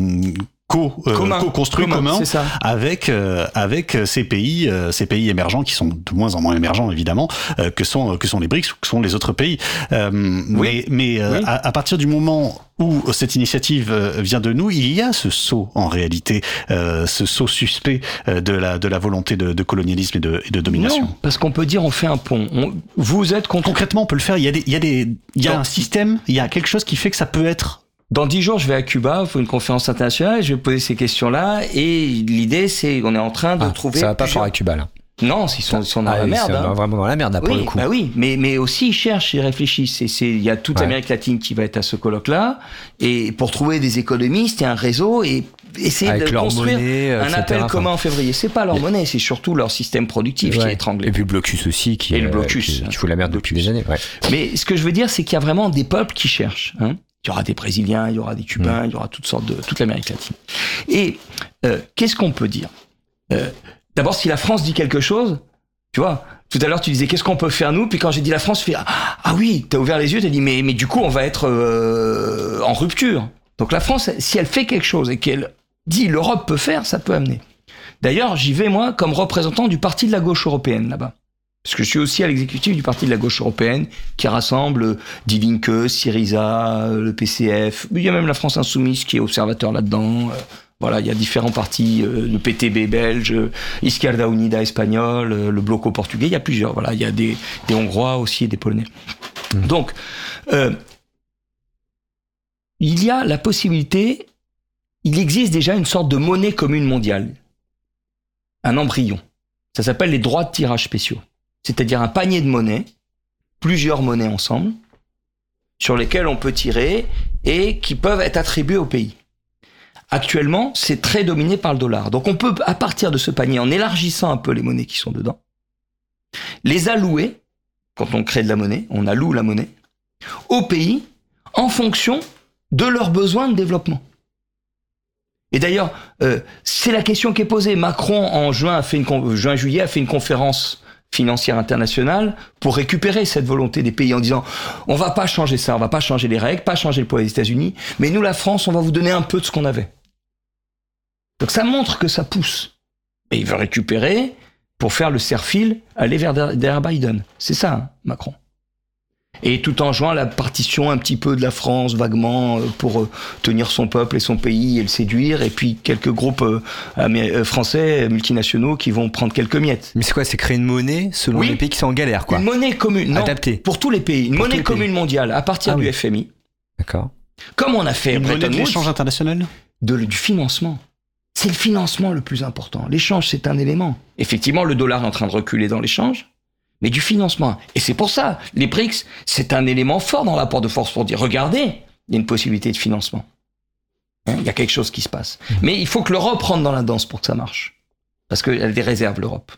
co, euh, commun, co-construit commun, c'est ça. avec euh, avec ces pays euh, ces pays émergents qui sont de moins en moins émergents évidemment euh, que sont que sont les BRICS ou que sont les autres pays euh, mais mais euh, Oui. à, à partir du moment où cette initiative euh, vient de nous, il y a ce saut en réalité, euh, ce saut suspect euh, de la de la volonté de, de colonialisme et de, et de domination. Non, parce qu'on peut dire on fait un pont. On- vous êtes contre. Concrètement, on peut le faire. Il y a des il y a des il y a un système, il y a quelque chose qui fait que ça peut être Dans dix jours, je vais à Cuba pour une conférence internationale. et Je vais poser ces questions-là et l'idée, c'est qu'on est en train de Ah, trouver. ça va pas plusieurs- fort à Cuba là. Non, ils sont, ils sont dans Ah, la ils merde. sont hein. vraiment dans la merde là, pour oui, le coup. bah oui, mais, mais aussi ils cherchent, ils réfléchissent. Il y a toute Ouais. l'Amérique latine qui va être à ce colloque-là, et pour trouver des économistes et un réseau et essayer Avec de leur construire monnaie, euh, un etc. appel commun en février. C'est pas leur monnaie, c'est surtout leur système productif qui est étranglé. Et puis le blocus aussi qui, Et le euh, blocus. qui, qui fout la merde depuis des années. Ouais. Mais ce que je veux dire, c'est qu'il y a vraiment des peuples qui cherchent. hein. Il y aura des Brésiliens, il y aura des Cubains, il y aura toutes sortes de toute l'Amérique latine. Et euh, qu'est-ce qu'on peut dire? Euh, D'abord, si la France dit quelque chose, tu vois, tout à l'heure tu disais qu'est-ce qu'on peut faire nous, puis quand j'ai dit la France, tu fais ah, ah oui, t'as ouvert les yeux, t'as dit mais mais du coup on va être euh, en rupture. Donc la France, si elle fait quelque chose et qu'elle dit l'Europe peut faire, ça peut amener. D'ailleurs, j'y vais moi comme représentant du parti de la gauche européenne là-bas. Parce que je suis aussi à l'exécutif du parti de la gauche européenne qui rassemble Die Linke, Syriza, euh, le PCF. Il y a même la France Insoumise qui est observateur là-dedans. Euh, Voilà, il y a différents partis, euh, le PTB belge, euh, Izquierda Unida espagnol, euh, le Bloco portugais. Il y a plusieurs. Voilà, il y a des, des Hongrois aussi et des Polonais. Donc, euh, il y a la possibilité, il existe déjà une sorte de monnaie commune mondiale, un embryon. Ça s'appelle les droits de tirage spéciaux c'est-à-dire un panier de monnaies, plusieurs monnaies ensemble, sur lesquelles on peut tirer et qui peuvent être attribuées au pays. Actuellement, c'est très dominé par le dollar. Donc on peut, à partir de ce panier, en élargissant un peu les monnaies qui sont dedans, les allouer, quand on crée de la monnaie, on alloue la monnaie, au pays en fonction de leurs besoins de développement. Et d'ailleurs, euh, c'est la question qui est posée. Macron, en juin, a fait une con- juin juillet, a fait une conférence financière internationale pour récupérer cette volonté des pays en disant on va pas changer ça, on va pas changer les règles, pas changer le poids des États-Unis, mais nous la France, on va vous donner un peu de ce qu'on avait. Donc ça montre que ça pousse. Et il veut récupérer pour faire le serre-fil, aller vers derrière Biden. C'est ça, hein, Macron. Et tout en jouant la partition un petit peu de la France, vaguement, euh, pour euh, tenir son peuple et son pays et le séduire, et puis quelques groupes euh, français, multinationaux, qui vont prendre quelques miettes. Mais c'est quoi C'est créer une monnaie selon Oui. les pays qui sont en galère, quoi. Une monnaie commune, non, Adaptée. pour tous les pays, une Pour monnaie pays. commune mondiale à partir Ah du oui. FMI, D'accord. comme on a fait Une monnaie Bretton de l'échange international? De- du financement. C'est le financement le plus important. L'échange, c'est un élément. Effectivement, le dollar est en train de reculer dans l'échange, mais du financement. Et c'est pour ça, les BRICS, c'est un élément fort dans l'apport de force pour dire, regardez, il y a une possibilité de financement. Hein, il y a quelque chose qui se passe. Mais il faut que l'Europe rentre dans la danse pour que ça marche. Parce qu'elle a des réserves, l'Europe.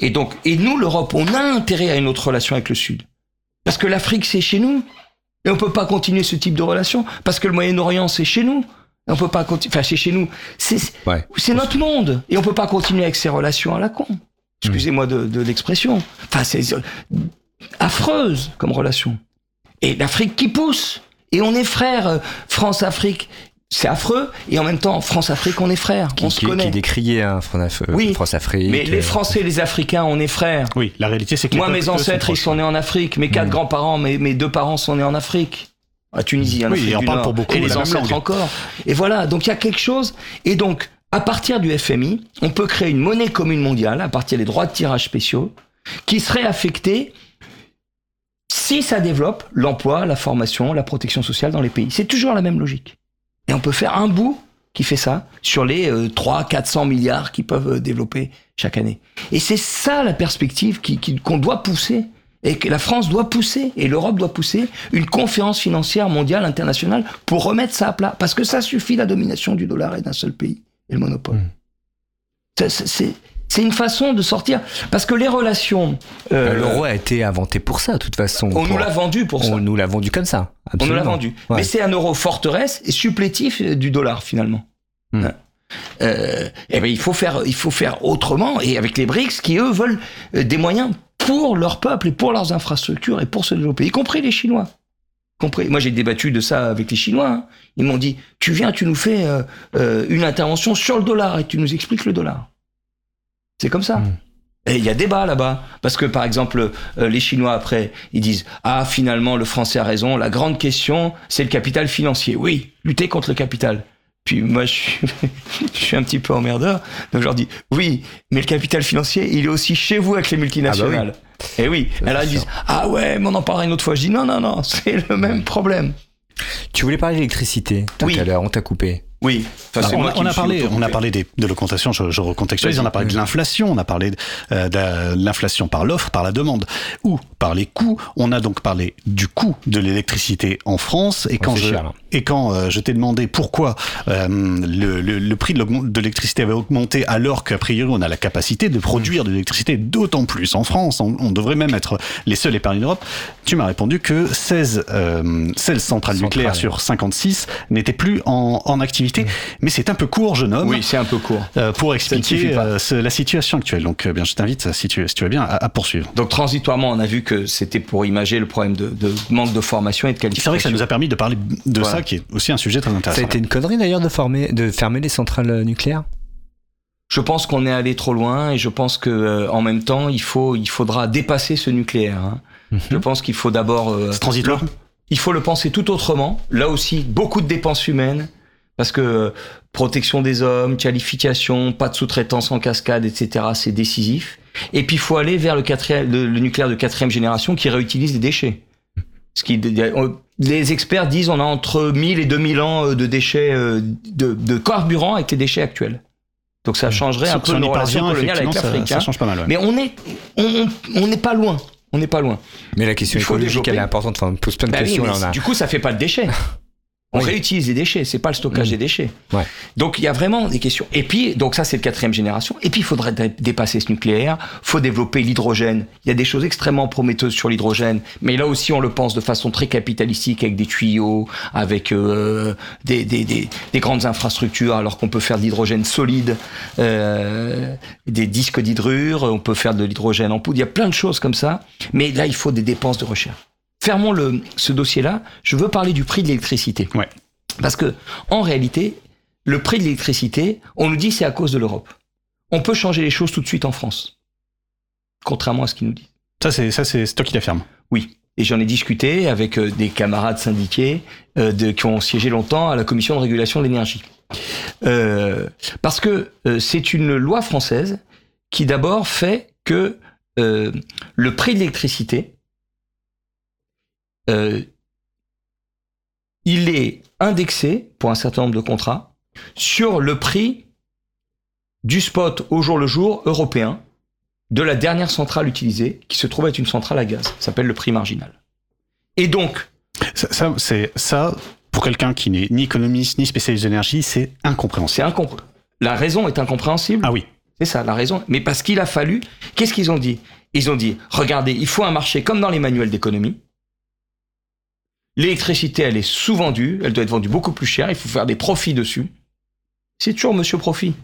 Et donc, et nous, l'Europe, on a intérêt à une autre relation avec le Sud. Parce que l'Afrique, c'est chez nous. Et on peut pas continuer ce type de relation. Parce que le Moyen-Orient, c'est chez nous. Et on peut pas continuer. Enfin, c'est chez nous. C'est Ouais. notre monde. Et on peut pas continuer avec ces relations à la con. Excusez-moi de, de l'expression. Enfin, c'est euh, affreuse comme relation. Et l'Afrique qui pousse. Et on est frères. euh, France-Afrique, c'est affreux. Et en même temps, France-Afrique, on est frères. Qui, on se connaît. qui décriait hein, France, euh, Oui. France-Afrique. Mais les euh, Français les Africains, on est frères. Oui, la réalité c'est que Moi, mes ancêtres, ils sont nés en Afrique. Mes quatre Mm. grands-parents, mes, mes deux parents sont nés en Afrique. À Tunisie, en Oui, Afrique et on du parle Nord. pour beaucoup Et les ancêtres encore. Et voilà, donc il y a quelque chose. Et donc, à partir du FMI, on peut créer une monnaie commune mondiale, à partir des droits de tirage spéciaux, qui serait affectée si ça développe l'emploi, la formation, la protection sociale dans les pays. C'est toujours la même logique. Et on peut faire un bout qui fait ça sur les euh, 3 400 milliards qui peuvent euh, développer chaque année. Et c'est ça la perspective qu'on doit pousser et que la France doit pousser et l'Europe doit pousser une conférence financière mondiale internationale pour remettre ça à plat parce que ça suffit la domination du dollar et d'un seul pays et le monopole. Mm. Ça, c'est- une façon de sortir parce que les relations euh, euh, L'euro a été inventé pour ça, de toute façon. on nous l'a vendu pour ça. On nous l'a vendu comme ça. On nous l'a vendu. Ouais. Mais c'est un euro forteresse et supplétif euh, du dollar finalement. Hmm. Euh, eh ben, il faut faire, il faut faire autrement et avec les BRICS qui eux veulent des moyens pour leur peuple et pour leurs infrastructures et pour se développer, y compris les Chinois. Compris. Moi, j'ai débattu de ça avec les Chinois. hein. Ils m'ont dit tu viens, tu nous fais euh, euh, une intervention sur le dollar et tu nous expliques le dollar. C'est comme ça. Hmm. Et il y a débat là-bas. Parce que, par exemple, euh, les Chinois, après, ils disent Ah, finalement, le Français a raison. La grande question, c'est le capital financier. Oui, lutter contre le capital. Puis moi, je suis, je suis un petit peu emmerdeur. Donc, je leur dis Oui, mais le capital financier, il est aussi chez vous avec les multinationales. Et oui. Alors, ils c'est disent Ah ouais, mais on en parlera une autre fois. Je dis Non, non, non, c'est le même problème. Tu voulais parler d'électricité tout Oui. à l'heure, on t'a coupé. Oui. On, a- on parlé, on a parlé des, de l'augmentation, je, je recontextualise, on a parlé de l'inflation, on a parlé euh, de l'inflation par l'offre, par la demande, ou par les coûts. On a donc parlé du coût de l'électricité en France. Et quand je, cher, et quand euh, je t'ai demandé pourquoi euh, le, le- le prix de l'électricité avait augmenté alors qu'a priori on a la capacité de produire de l'électricité d'autant plus en France, on, on devrait même être les seuls épargnés d'Europe, tu m'as répondu que 16, euh, 16 centrales Centrales, nucléaires ouais. sur 56 n'étaient plus en, en activité. Mais c'est un peu court, jeune homme. Oui, c'est un peu court. Euh, pour expliquer euh, ce- la situation actuelle. Donc, euh, bien, je t'invite, si tu, si tu veux bien, à, à poursuivre. Donc, transitoirement, on a vu que c'était pour imager le problème de, de manque de formation et de qualification. C'est vrai que ça nous a permis de parler de Voilà. ça, qui est aussi un sujet très Ça a intéressant. été une connerie d'ailleurs de, former, de fermer les centrales nucléaires? Je pense qu'on est allé trop loin et je pense que euh, en même temps, il faut, il faudra dépasser ce nucléaire. hein. Je pense qu'il faut d'abord, euh, C'est transitoire? il faut le penser tout autrement. Là aussi, beaucoup de dépenses humaines parce que protection des hommes, qualification, pas de sous-traitance en cascade, etc. C'est décisif. Et puis il faut aller vers le, quatrième, le, le nucléaire de quatrième génération qui réutilise les déchets. Ce qui, les experts disent on a entre 1000 et 2000 ans euh, de déchets euh, de, de carburant avec les déchets actuels. Donc ça changerait Si- un peu nos relations coloniales avec effectivement, ça- l'Afrique. Ça, hein. change pas mal. ouais. Mais on est, on, on- on n'est pas loin. On n'est pas loin. Mais la question écologique, elle est importante. Enfin, on pose plein de Bah questions. là, on a- Du coup, ça fait pas de déchets. On Oui. réutilise les déchets, c'est pas le stockage Mm. des déchets. Ouais. Donc il y a vraiment des questions. Et puis, donc ça c'est le quatrième génération. Et puis il faudrait dé- dépasser ce nucléaire. Faut développer l'hydrogène. Il y a des choses extrêmement prometteuses sur l'hydrogène, mais là aussi on le pense de façon très capitalistique avec des tuyaux, avec euh, des, des, des, des grandes infrastructures, alors qu'on peut faire de l'hydrogène solide, euh, des disques d'hydrure. On peut faire de l'hydrogène en poudre. Il y a plein de choses comme ça. Mais là il faut des dépenses de recherche. Fermons le, ce dossier-là. Je veux parler du prix de l'électricité. Ouais. Parce que, en réalité, le prix de l'électricité, on nous dit c'est à cause de l'Europe. On peut changer les choses tout de suite en France. Contrairement à ce qu'ils nous disent. Ça, c'est ça, c'est toi qui l'affirme. Oui. et j'en ai discuté avec euh, des camarades syndiqués euh, de, qui ont siégé longtemps à la commission de régulation de l'énergie. Euh, parce que euh, c'est une loi française qui d'abord fait que euh, le prix de l'électricité, euh, il est indexé pour un certain nombre de contrats sur le prix du spot au jour le jour européen de la dernière centrale utilisée, qui se trouve être une centrale à gaz. Ça s'appelle le prix marginal. Et donc, Ça, ça, c'est ça pour quelqu'un qui n'est ni économiste ni spécialiste d'énergie, c'est incompréhensible. c'est incompréhensible. La raison est incompréhensible. Ah oui. C'est ça, la raison. Mais parce qu'il a fallu. Qu'est-ce qu'ils ont dit? Ils ont dit regardez, il faut un marché comme dans les manuels d'économie. L'électricité, elle est sous-vendue, elle doit être vendue beaucoup plus cher, il faut faire des profits dessus. C'est toujours monsieur profit.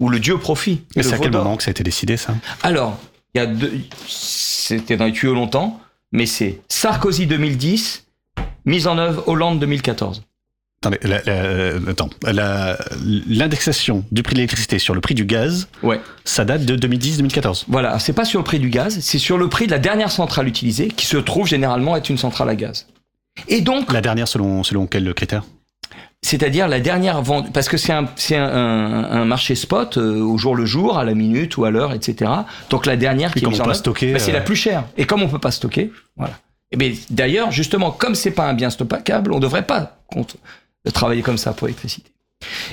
Ou le dieu profit. Le c'est à quel moment que ça a été décidé, ça? Alors, il y a deux. C'était dans les tuyaux longtemps, mais c'est Sarkozy 2010, mise en œuvre Hollande 2014. Attendez, la- la- attends, l'indexation du prix de l'électricité sur le prix du gaz, Ouais. ça date de 2010-2014. Voilà, c'est pas sur le prix du gaz, c'est sur le prix de la dernière centrale utilisée, qui se trouve généralement être une centrale à gaz. Et donc, La dernière selon, selon quel critère? c'est-à-dire la dernière vente, parce que c'est un, un, marché spot euh, au jour le jour, à la minute ou à l'heure, etc. Donc la dernière qui est comme mise on en peut œuvre, stocker, bah, c'est euh, la plus chère. Et comme on peut pas stocker, voilà. Et bien d'ailleurs, justement, comme c'est pas un bien stockable, on devrait pas compte- travailler comme ça pour l'électricité.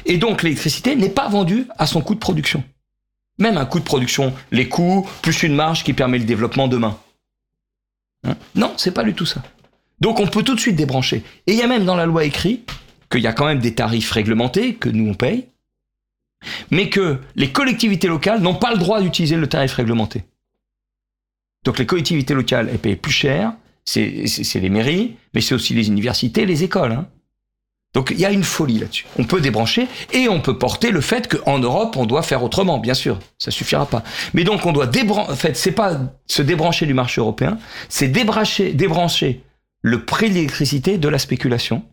Et donc l'électricité n'est pas vendue à son coût de production. Même un coût de production, les coûts plus une marge qui permet le développement demain. Hein? Non, c'est pas du tout ça. Donc on peut tout de suite débrancher. Et il y a même dans la loi écrit qu'il y a quand même des tarifs réglementés que nous on paye, mais que les collectivités locales n'ont pas le droit d'utiliser le tarif réglementé. Donc les collectivités locales, elles payent plus cher, c'est les mairies, mais c'est aussi les universités, les écoles. hein. Donc il y a une folie là-dessus. On peut débrancher et on peut porter le fait qu'en Europe, on doit faire autrement, bien sûr. Ça suffira pas. Mais donc on doit débrancher. C'est pas se débrancher du marché européen, c'est débrancher, débrancher le prix de l'électricité de la spéculation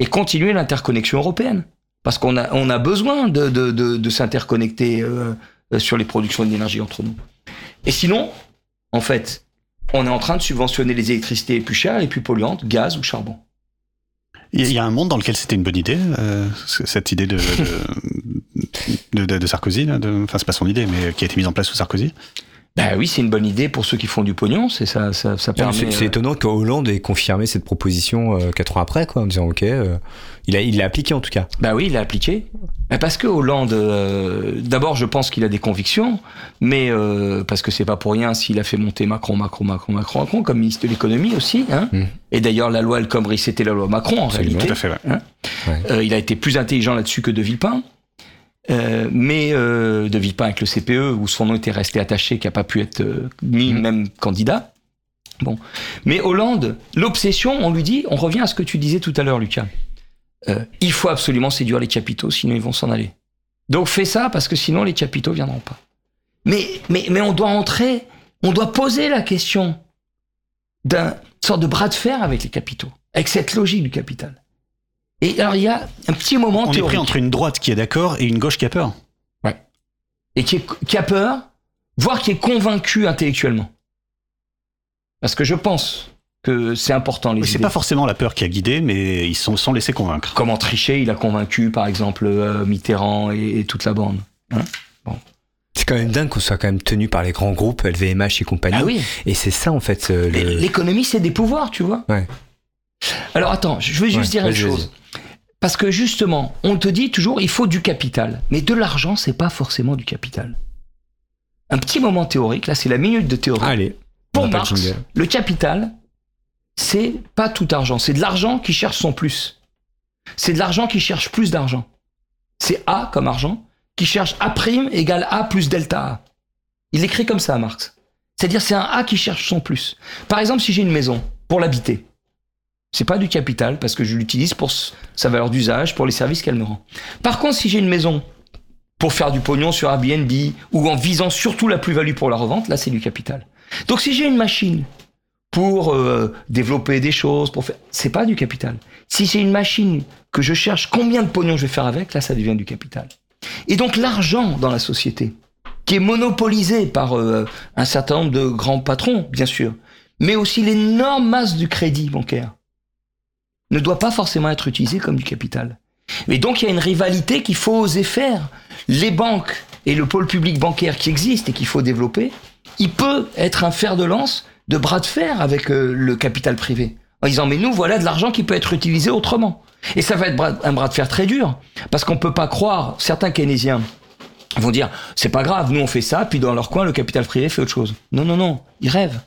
et continuer l'interconnexion européenne. Parce qu'on a, besoin de s'interconnecter euh, euh, sur les productions d'énergie entre nous. Et sinon, en fait, on est en train de subventionner les électricités les plus chères, les plus polluantes, gaz ou charbon. Il y a- un monde dans lequel c'était une bonne idée, euh, cette idée de, de, de- de Sarkozy, là, de- enfin c'est pas son idée, mais qui a été mise en place sous Sarkozy. Ben oui, c'est une bonne idée pour ceux qui font du pognon, c'est ça, ça, ça permet. C'est c'est euh, étonnant que Hollande ait confirmé cette proposition euh, quatre ans après, quoi, en disant ok, euh, il a, il l'a appliqué en tout cas. Bah oui, il l'a appliqué. Ben parce que Hollande, euh, d'abord, je pense qu'il a des convictions, mais euh, parce que c'est pas pour rien s'il a fait monter Macron, Macron, Macron, Macron, Macron, comme ministre de l'économie aussi. Hein Mm. Et d'ailleurs, la loi El Khomri, c'était la loi Macron en Absolument. réalité. Tout à fait, ouais. Euh, il a été plus intelligent là-dessus que De Villepin. Euh, mais euh, De Villepin avec le CPE, où son nom était resté attaché, qui n'a pas pu être euh, ni Mhm. même candidat. Bon. Mais Hollande, l'obsession, on lui dit, on revient à ce que tu disais tout à l'heure, Lucas. Euh, il faut absolument séduire les capitaux, sinon ils vont s'en aller. Donc fais ça, parce que sinon les capitaux viendront pas. Mais, mais, mais on doit entrer, on doit poser la question d'un sorte de bras de fer avec les capitaux, avec cette logique du capital. Et alors il y a un petit moment On est pris théorique entre une droite qui est d'accord et une gauche qui a peur. et qui, est- qui a peur, voire qui est convaincu intellectuellement. Parce que je pense que c'est important les Mais C'est pas forcément la peur qui a guidé, mais ils se sont, sont laissés convaincre. Comment tricher, il a convaincu par exemple euh, Mitterrand et, et toute la bande. C'est quand même dingue qu'on soit quand même tenu par les grands groupes, LVMH et compagnie. Ah oui, Et c'est ça en fait. euh, le... l'économie c'est des pouvoirs, tu vois. Ouais. Alors attends, je vais juste Ouais, dire une chose. Parce que justement, on te dit toujours il faut du capital, mais de l'argent c'est pas forcément du capital. Un petit moment théorique, là c'est la minute de théorie. Allez. Pour Marx, jingle. le capital, c'est pas tout argent. C'est de l'argent qui cherche son plus. C'est de l'argent qui cherche plus d'argent. C'est A comme argent qui cherche A' égale A plus delta A. Il écrit comme ça, Marx. C'est-à-dire c'est un A qui cherche son plus. Par exemple, si j'ai une maison pour l'habiter, c'est pas du capital parce que je l'utilise pour sa valeur d'usage, pour les services qu'elle me rend. Par contre, si j'ai une maison pour faire du pognon sur Airbnb ou en visant surtout la plus-value pour la revente, là c'est du capital. Donc si j'ai une machine pour euh, développer des choses, pour faire, c'est pas du capital. Si c'est une machine que je cherche combien de pognon je vais faire avec, là ça devient du capital. Et donc l'argent dans la société, qui est monopolisé par euh, un certain nombre de grands patrons, bien sûr, mais aussi l'énorme masse du crédit bancaire, ne doit pas forcément être utilisé comme du capital. Et donc il y a une rivalité qu'il faut oser faire. Les banques et le pôle public bancaire qui existe et qu'il faut développer, il peut être un fer de lance de bras de fer avec euh, le capital privé. En disant, mais nous, voilà de l'argent qui peut être utilisé autrement. Et ça va être un bras de fer très dur, parce qu'on peut pas croire, certains keynésiens vont dire, c'est pas grave, nous on fait ça, puis dans leur coin, le capital privé fait autre chose. Non, non, non, ils rêvent.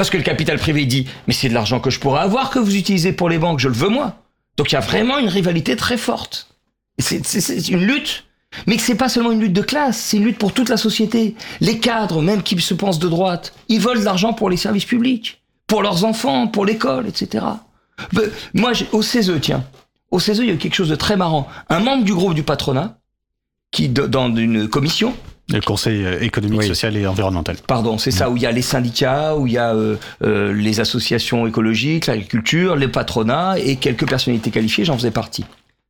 Parce que le capital privé dit, mais c'est de l'argent que je pourrais avoir que vous utilisez pour les banques, je le veux moi. Donc il y a vraiment une rivalité très forte. C'est une lutte. Mais que c'est pas seulement une lutte de classe, c'est une lutte pour toute la société. Les cadres, même qui se pensent de droite, ils veulent de l'argent pour les services publics, pour leurs enfants, pour l'école, etc. Moi, au CESE, tiens, au CESE, il y a eu quelque chose de très marrant. Un membre du groupe du patronat, qui, dans une commission, Le Conseil euh, économique, Oui. social et environnemental. Pardon, c'est ça, où il y a les syndicats, où il y a euh, euh, les associations écologiques, l'agriculture, les patronats et quelques personnalités qualifiées, j'en faisais partie.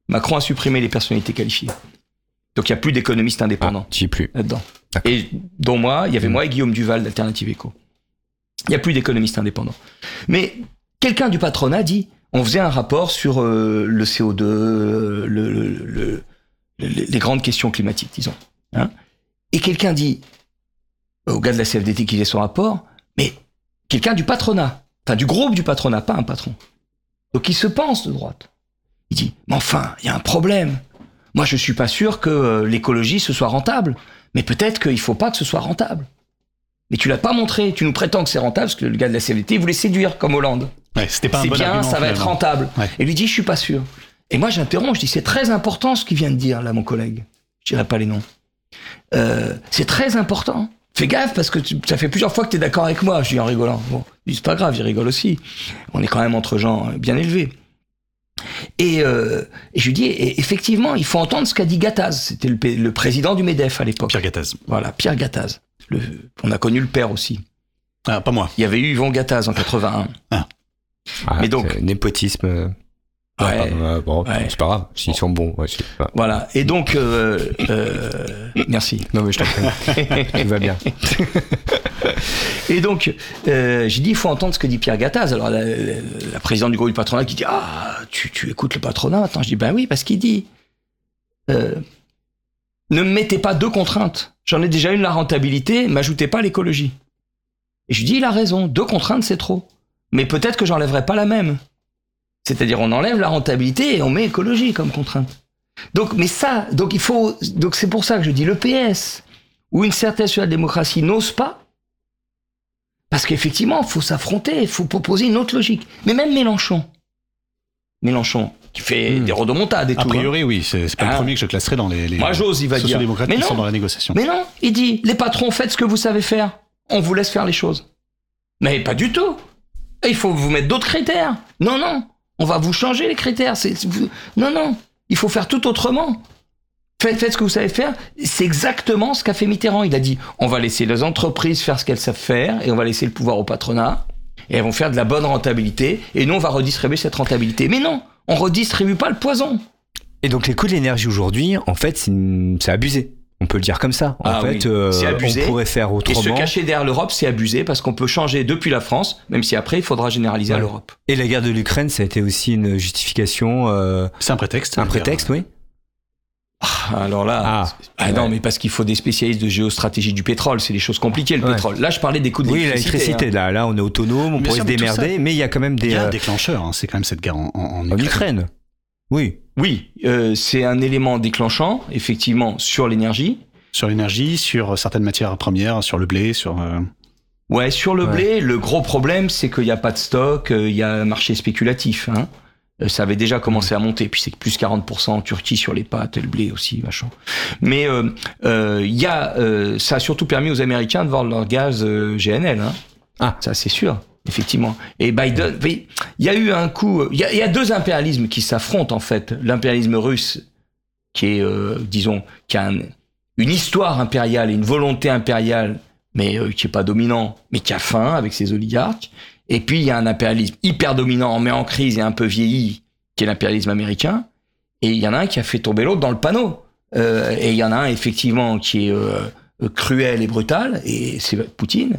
Macron a supprimé les personnalités qualifiées. Donc il n'y a plus d'économistes indépendants Ah, j'y ai plus. là-dedans. Et dont moi, il y avait moi et Guillaume Duval d'Alternative Éco. Il n'y a plus d'économistes indépendants. Mais quelqu'un du patronat dit, on faisait un rapport sur euh, le CO2, euh, le- le- le- le- les grandes questions climatiques, disons. hein. Et quelqu'un dit, au gars de la CFDT qui fait son rapport, mais quelqu'un du patronat, enfin du groupe du patronat, pas un patron. Donc il se pense de droite. Il dit, mais enfin, il y a un problème. Moi, je suis pas sûr que euh, l'écologie ce soit rentable, mais peut-être qu'il faut pas que ce soit rentable. Mais tu l'as pas montré, tu nous prétends que c'est rentable, parce que le gars de la CFDT voulait séduire comme Hollande. Ouais, c'était pas un C'est bon bien, argument, ça va être rentable. Ouais. Et lui dit, je suis pas sûr. Et moi, j'interromps, je dis, c'est très important ce qu'il vient de dire, là, mon collègue. Je dirai pas les noms. Euh, c'est très important. Fais gaffe, parce que tu- ça fait plusieurs fois que tu es d'accord avec moi, je dis en rigolant. Bon, c'est pas grave, j'y rigole aussi. On est quand même entre gens euh, bien élevés. Et, euh, et je lui dis, et effectivement, il faut entendre ce qu'a dit Gattaz. C'était le, président du MEDEF à l'époque. Pierre Gattaz. Voilà, Pierre Gattaz. Le, on a connu le père aussi. Ah, pas moi. Il y avait eu Yvon Gattaz en 81. Ah, Mais donc- c'est Népotisme. Ouais. ah, euh, bon, Ouais. c'est pas grave. S'ils sont bons. ouais. Voilà. Et donc, euh, euh, merci. Non, mais je t'en prie. Tout va bien. Et donc, j'ai dit, il faut entendre ce que dit Pierre Gattaz. Alors, la, la- la présidente du groupe du patronat qui dit, ah, tu, tu écoutes le patronat maintenant Je dis, ben oui, parce qu'il dit, ne me mettez pas deux contraintes. J'en ai déjà une, la rentabilité, m'ajoutez pas l'écologie. Et je lui dis, il a raison, deux contraintes, c'est trop. Mais peut-être que j'enlèverai pas la même. C'est-à-dire, on enlève la rentabilité et on met écologie comme contrainte. Donc, mais ça, donc il faut, donc c'est pour ça que je dis, le PS, ou une certaine social-démocratie n'ose pas, parce qu'effectivement, il faut s'affronter, il faut proposer une autre logique. Mais même Mélenchon, Mélenchon, qui fait Hmm. des rodomontades et A tout. hein. priori, oui, c'est pas Ah. le premier que je classerai dans les, les Moi, j'ose, il va dire. Mais qui non. sont dans la négociation. Mais non, il dit, les patrons, faites ce que vous savez faire. On vous laisse faire les choses. Mais pas du tout. Il faut vous mettre d'autres critères. Non, non. On va vous changer les critères. Non, non. Il faut faire tout autrement. Faites, ce que vous savez faire. C'est exactement ce qu'a fait Mitterrand. Il a dit, on va laisser les entreprises faire ce qu'elles savent faire et on va laisser le pouvoir au patronat. Et elles vont faire de la bonne rentabilité. Et nous, on va redistribuer cette rentabilité. Mais non, on redistribue pas le poison. Et donc, les coûts de l'énergie aujourd'hui, en fait, c'est abusé. On peut le dire comme ça. En Ah fait, oui, euh, abusé. on pourrait faire Et se autrement. cacher derrière l'Europe, c'est abusé parce qu'on peut changer depuis la France, même si après, il faudra généraliser à l'Europe. Et la guerre de l'Ukraine, ça a été aussi une justification, euh, C'est un prétexte. un prétexte, oui. Alors là, Ah, ah non, mais parce qu'il faut des spécialistes de géostratégie du pétrole, c'est des choses compliquées le Ouais. pétrole. Là, je parlais des coûts de Oui, l'électricité. hein. là, là, on est autonome, on pourrait sûr, se démerder, mais il y a quand même Il des. y a un euh, déclencheur, hein, c'est quand même cette guerre en, en, en en Ukraine. Oui. Oui, euh, c'est un élément déclenchant, effectivement, sur l'énergie. Sur l'énergie, sur certaines matières premières, sur le blé, sur. euh, Ouais, sur le Ouais. blé, le gros problème, c'est qu'il n'y a pas de stock, euh, il y a un marché spéculatif. Hein. Euh, Ça avait déjà commencé à monter, puis c'est plus 40% en Turquie sur les pâtes et le blé aussi, machin. Mais euh, euh, il y a, euh, ça a surtout permis aux Américains de vendre leur gaz euh, GNL. Hein. Ah. Ça, c'est sûr, effectivement. Et Biden, il y a eu un coup, il y a, il y a deux impérialismes qui s'affrontent en fait. L'impérialisme russe, qui est, euh, disons, qui a un- une histoire impériale une volonté impériale mais euh, qui est pas dominant, mais qui a faim avec ses oligarques. Et puis il y a un impérialisme hyper dominant, mais en crise et un peu vieilli, qui est l'impérialisme américain. Et il y en a un qui a fait tomber l'autre dans le panneau. Euh, et il y en a un effectivement qui est euh, euh, cruel et brutal, et c'est Poutine.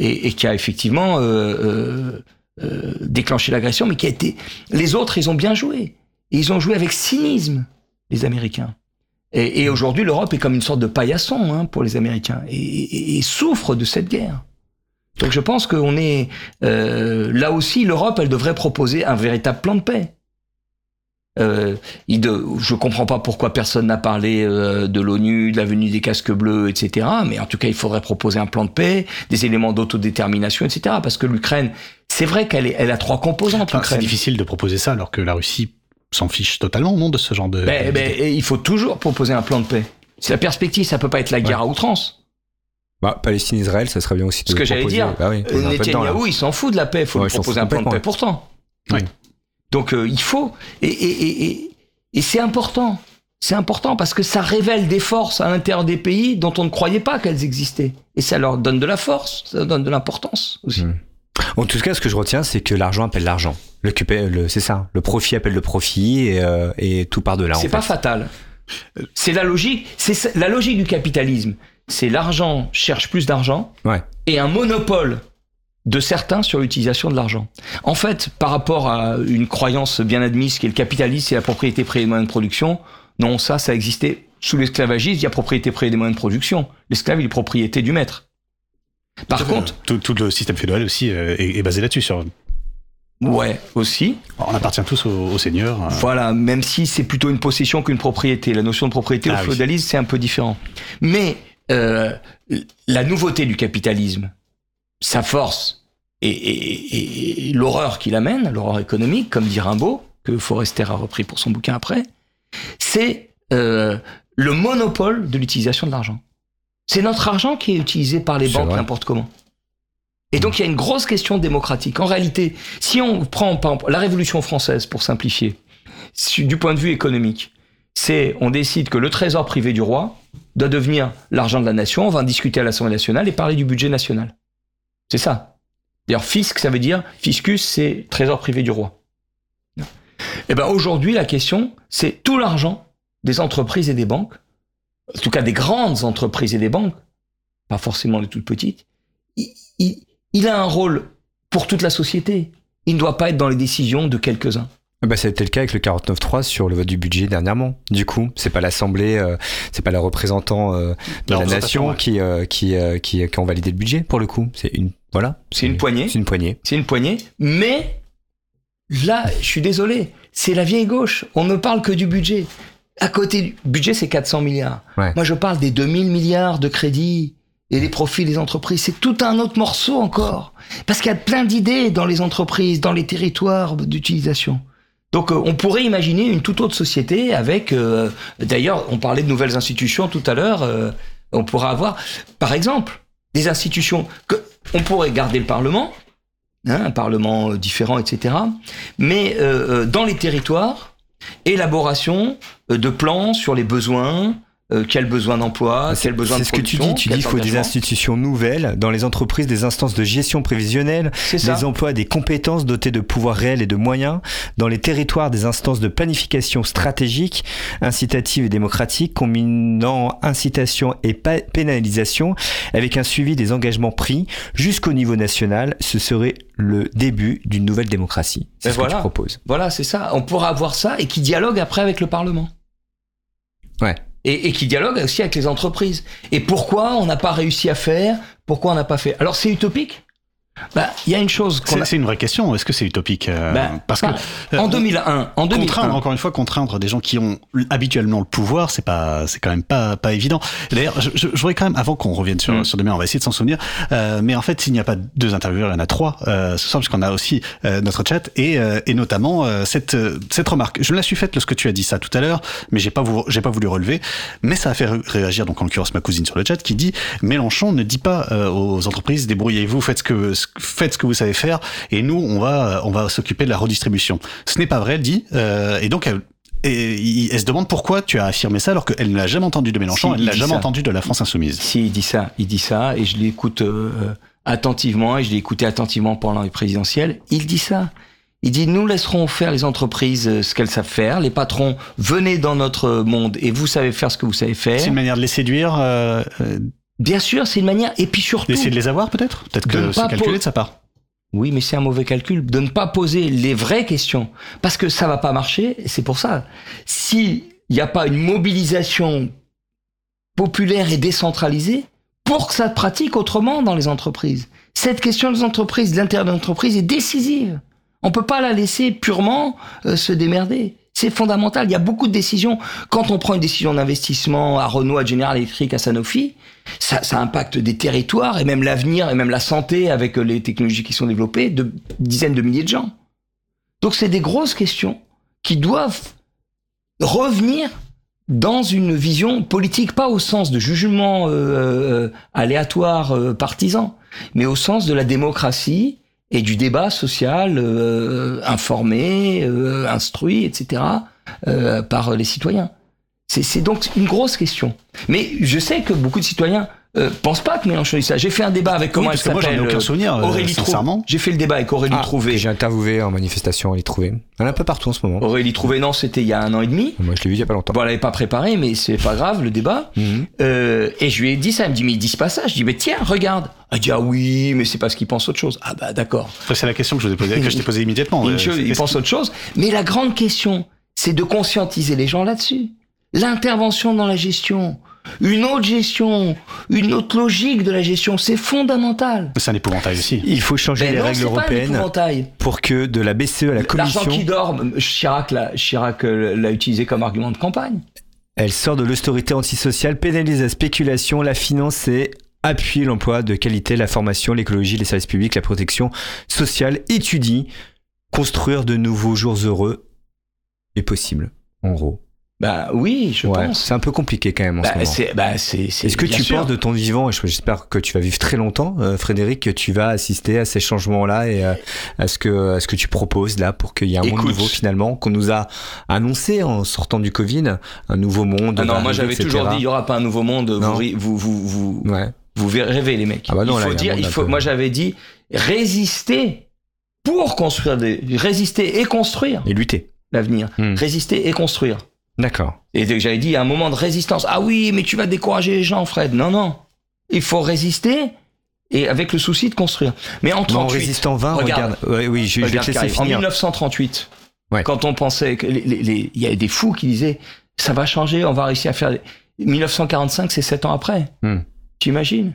Et, qui a effectivement euh, euh, euh, déclenché l'agression, mais qui a été. Les autres, ils ont bien joué. Ils ont joué avec cynisme, les Américains. Et, aujourd'hui, l'Europe est comme une sorte de paillasson hein, pour les Américains et, souffre de cette guerre. Donc je pense qu'on est là aussi, l'Europe, elle devrait proposer un véritable plan de paix. Euh, il de, je comprends pas pourquoi personne n'a parlé euh, de l'ONU, de la venue des casques bleus, etc. Mais en tout cas, il faudrait proposer un plan de paix, des éléments d'autodétermination, etc. Parce que l'Ukraine, c'est vrai qu'elle elle a trois composantes. Enfin, c'est difficile de proposer ça alors que la Russie s'en fiche totalement, non, de ce genre de. Ben, ben, et il faut toujours proposer un plan de paix. C'est la perspective, ça peut pas être la guerre à outrance. Bah, Palestine-Israël, ça serait bien aussi de Ce que j'allais proposer- dire, Bah oui. Netanyahou, il s'en fout de la paix, il faut Ouais, lui proposer un plan de paix pourtant. Oui. Donc euh, il faut. Et, et, et, et, c'est important. C'est important parce que ça révèle des forces à l'intérieur des pays dont on ne croyait pas qu'elles existaient. Et ça leur donne de la force, ça leur donne de l'importance aussi. Mm. En tout cas, ce que je retiens, c'est que l'argent appelle l'argent. Le, le- c'est ça. Le profit appelle le profit et, euh, et tout part de là. C'est pas fait. fatal. C'est la logique. C'est la logique du capitalisme. C'est l'argent cherche plus d'argent Ouais. et un monopole de certains sur l'utilisation de l'argent. En fait, par rapport à une croyance bien admise qui est le capitalisme, c'est la propriété privée des moyens de production, non, ça, ça existait sous l'esclavagisme, il y a propriété privée des moyens de production. L'esclave, il est propriété du maître. Par contre, tout, tout le système féodal aussi euh, est, est basé là-dessus. Sur... ouais, aussi, On appartient tous au, au seigneur. euh. Voilà, même si c'est plutôt une possession qu'une propriété. La notion de propriété Ah au oui. féodalisme, c'est un peu différent. Mais euh, la nouveauté du capitalisme, sa force et, et- et- et l'horreur qu'il amène, l'horreur économique, comme dit Rimbaud, que Forester a repris pour son bouquin après, c'est euh, le monopole de l'utilisation de l'argent. C'est notre argent qui est utilisé par les banques n'importe comment. Et donc il y a une grosse question démocratique. En réalité, si on prend par exemple, la Révolution française, pour simplifier, du point de vue économique, c'est on décide que le trésor privé du roi doit devenir l'argent de la nation, on va en discuter à l'Assemblée nationale et parler du budget national. C'est ça. D'ailleurs, fisc, ça veut dire, fiscus, c'est trésor privé du roi. Et ben aujourd'hui, la question, c'est tout l'argent des entreprises et des banques, en tout cas des grandes entreprises et des banques, pas forcément les toutes petites, il, il- il a un rôle pour toute la société. Il ne doit pas être dans les décisions de quelques-uns. Bah, ça a été le cas avec le 49.3 sur le vote du budget dernièrement. Du coup, c'est pas l'Assemblée, euh, c'est pas le représentant euh, de La la, nation ouais. qui, euh, qui, euh, qui, qui ont validé le budget pour le coup. C'est une, voilà. C'est une poignée. C'est une poignée. C'est une poignée. Mais là, je suis désolé, c'est la vieille gauche. On ne parle que du budget. À côté du budget, c'est 400 milliards. Ouais. Moi, je parle des 2000 milliards de crédits et des profits des entreprises. C'est tout un autre morceau encore. Parce qu'il y a plein d'idées dans les entreprises, dans les territoires d'utilisation. Donc, euh, on pourrait imaginer une toute autre société avec, euh, d'ailleurs, on parlait de nouvelles institutions tout à l'heure. euh, on pourrait avoir, par exemple, des institutions que on pourrait garder le Parlement, hein, un Parlement euh, différent, etc. Mais euh, euh, dans les territoires, élaboration de plans sur les besoins, euh, quel besoin d'emploi, C'est quel besoin de c'est ce que tu production, dis. Tu dis qu'il faut des institutions nouvelles dans les entreprises, des instances de gestion prévisionnelle, des emplois, des compétences dotées de pouvoirs réels et de moyens, dans les territoires des instances de planification stratégique, incitative et démocratique, combinant incitation et pénalisation, avec un suivi des engagements pris jusqu'au niveau national. Ce serait le début d'une nouvelle démocratie. C'est Ben ce que tu proposes. Voilà, c'est ça. On pourra avoir ça et qui dialogue après avec le Parlement. Ouais. Et, et qui dialogue aussi avec les entreprises. Et pourquoi on n'a pas réussi à faire Pourquoi on n'a pas fait? Alors c'est utopique Bah, il y a une chose qu'on C'est a... c'est une vraie question. Est-ce que c'est utopique euh, Ben, Parce que bah, euh, en 2001, en 2001, contraindre encore une fois contraindre des gens qui ont habituellement le pouvoir c'est pas c'est quand même pas pas évident d'ailleurs je, je, je voudrais quand même avant qu'on revienne sur Mm. sur demain on va essayer de s'en souvenir euh, mais en fait s'il n'y a pas deux intervieweurs il y en a trois euh, ce soir puisqu'on a aussi euh, notre chat et euh, et notamment euh, cette euh, cette remarque je me la suis faite lorsque tu as dit ça tout à l'heure mais j'ai pas vou- j'ai pas voulu relever mais ça a fait ré- réagir donc en l'occurrence ma cousine sur le chat qui dit Mélenchon ne dit pas euh, aux entreprises débrouillez-vous faites ce que faites ce que vous savez faire et nous on va on va s'occuper de la redistribution ce n'est pas vrai elle dit euh, et donc elle et elle se demande pourquoi tu as affirmé ça alors qu'elle ne l'a jamais entendu de Mélenchon, Si, elle ne l'a jamais ça. entendu de la France Insoumise. Si, il dit ça, il dit ça, et je l'écoute euh, euh, attentivement, et je l'ai écouté attentivement pendant les présidentielles. Il dit ça. Il dit nous laisserons faire les entreprises euh, ce qu'elles savent faire. Les patrons, venez dans notre monde et vous savez faire ce que vous savez faire. C'est une manière de les séduire. euh, euh, Bien sûr, c'est une manière. Et puis surtout. D'essayer de les avoir peut-être? Peut-être ne que c'est calculé de sa part. Oui, mais c'est un mauvais calcul de ne pas poser les vraies questions. Parce que ça va pas marcher, c'est pour ça. S'il n'y a pas une mobilisation populaire et décentralisée, pour que ça se pratique autrement dans les entreprises. Cette question des entreprises, de l'intérieur de l'entreprise est décisive. On peut pas la laisser purement euh, se démerder. C'est fondamental. Il y a beaucoup de décisions. Quand on prend une décision d'investissement à Renault, à General Electric, à Sanofi, ça, impacte des territoires et même l'avenir et même la santé avec euh, les technologies qui sont développées de dizaines de milliers de gens. Donc c'est des grosses questions qui doivent revenir dans une vision politique, pas au sens de jugement euh, euh, aléatoire, partisan, mais au sens de la démocratie et du débat social euh, informé, euh, instruit, etc., euh, par les citoyens. C'est c'est donc une grosse question. Mais je sais que beaucoup de citoyens euh, pensent pas que Mélenchon dit ça. J'ai fait un débat avec comment Oui, elle que moi, j'en ai s'appelle aucun euh, souvenir, euh, Aurélie sincèrement. J'ai fait le débat avec Aurélie Ah, Trouvé. J'ai interviewé en manifestation, est trouvée. Elle est un peu partout en ce moment. Aurélie Trouvé, non, c'était il y a un an et demi. Moi, je l'ai vu il y a pas longtemps. Bon, elle n'avait pas préparé, mais c'est pas grave, le débat. Mhm. Euh, et je lui ai dit ça, elle me dit, mais ils disent pas ça. Je dis, mais tiens, regarde. Elle dit, ah oui, mais c'est parce qu'ils pensent autre chose. Ah bah d'accord. C'est la question que je, vous ai posée, que je t'ai posée immédiatement. Une chose, ils pensent autre chose. Mais la grande question, c'est de conscientiser les gens là-dessus. L'intervention dans la gestion, une autre gestion, une autre logique de la gestion, c'est fondamental. C'est un épouvantail aussi. Il faut changer Ben les non, règles c'est pas un européennes épouvantail. pour que de la BCE à la L'argent Commission, qui dort, Chirac l'a Chirac, euh, l'a utilisé comme argument de campagne. elle sort de l'austérité antisociale, pénalise la spéculation, la finance et appuie l'emploi de qualité, la formation, l'écologie, les services publics, la protection sociale, étudie, construire de nouveaux jours heureux est possible, en gros. Bah oui, je Ouais, pense. c'est un peu compliqué quand même en ce Bah, moment. c'est, bah, c'est, c'est- Est-ce que tu sûr. penses de ton vivant, et j'espère que tu vas vivre très longtemps, euh, Frédéric, que tu vas assister à ces changements-là et euh, à, ce que, à ce que tu proposes là pour qu'il y ait un monde nouveau finalement, qu'on nous a annoncé en sortant du Covid, un nouveau monde. Ah non, moi j'avais etc. toujours dit, il y aura pas un nouveau monde. Non. Vous, vous, vous, vous, Ouais. vous rêvez les mecs. Ah bah non, il faut dire, il faut. Moi j'avais dit résister pour construire des, résister et construire Et lutter. l'avenir. Hmm. Résister et construire. D'accord. Et j'avais dit, il y a un moment de résistance. Ah oui, mais tu vas décourager les gens, Fred. Non, non. Il faut résister et avec le souci de construire. Mais en Mais 38, en résistant 20, regarde. regarde. Ouais, oui, je, je vais Regarde, te laisser En finir. 1938, Ouais. quand on pensait que les- les- les- il y avait des fous qui disaient ça va changer, on va réussir à faire. 1945, c'est sept ans après. Hmm. Tu imagines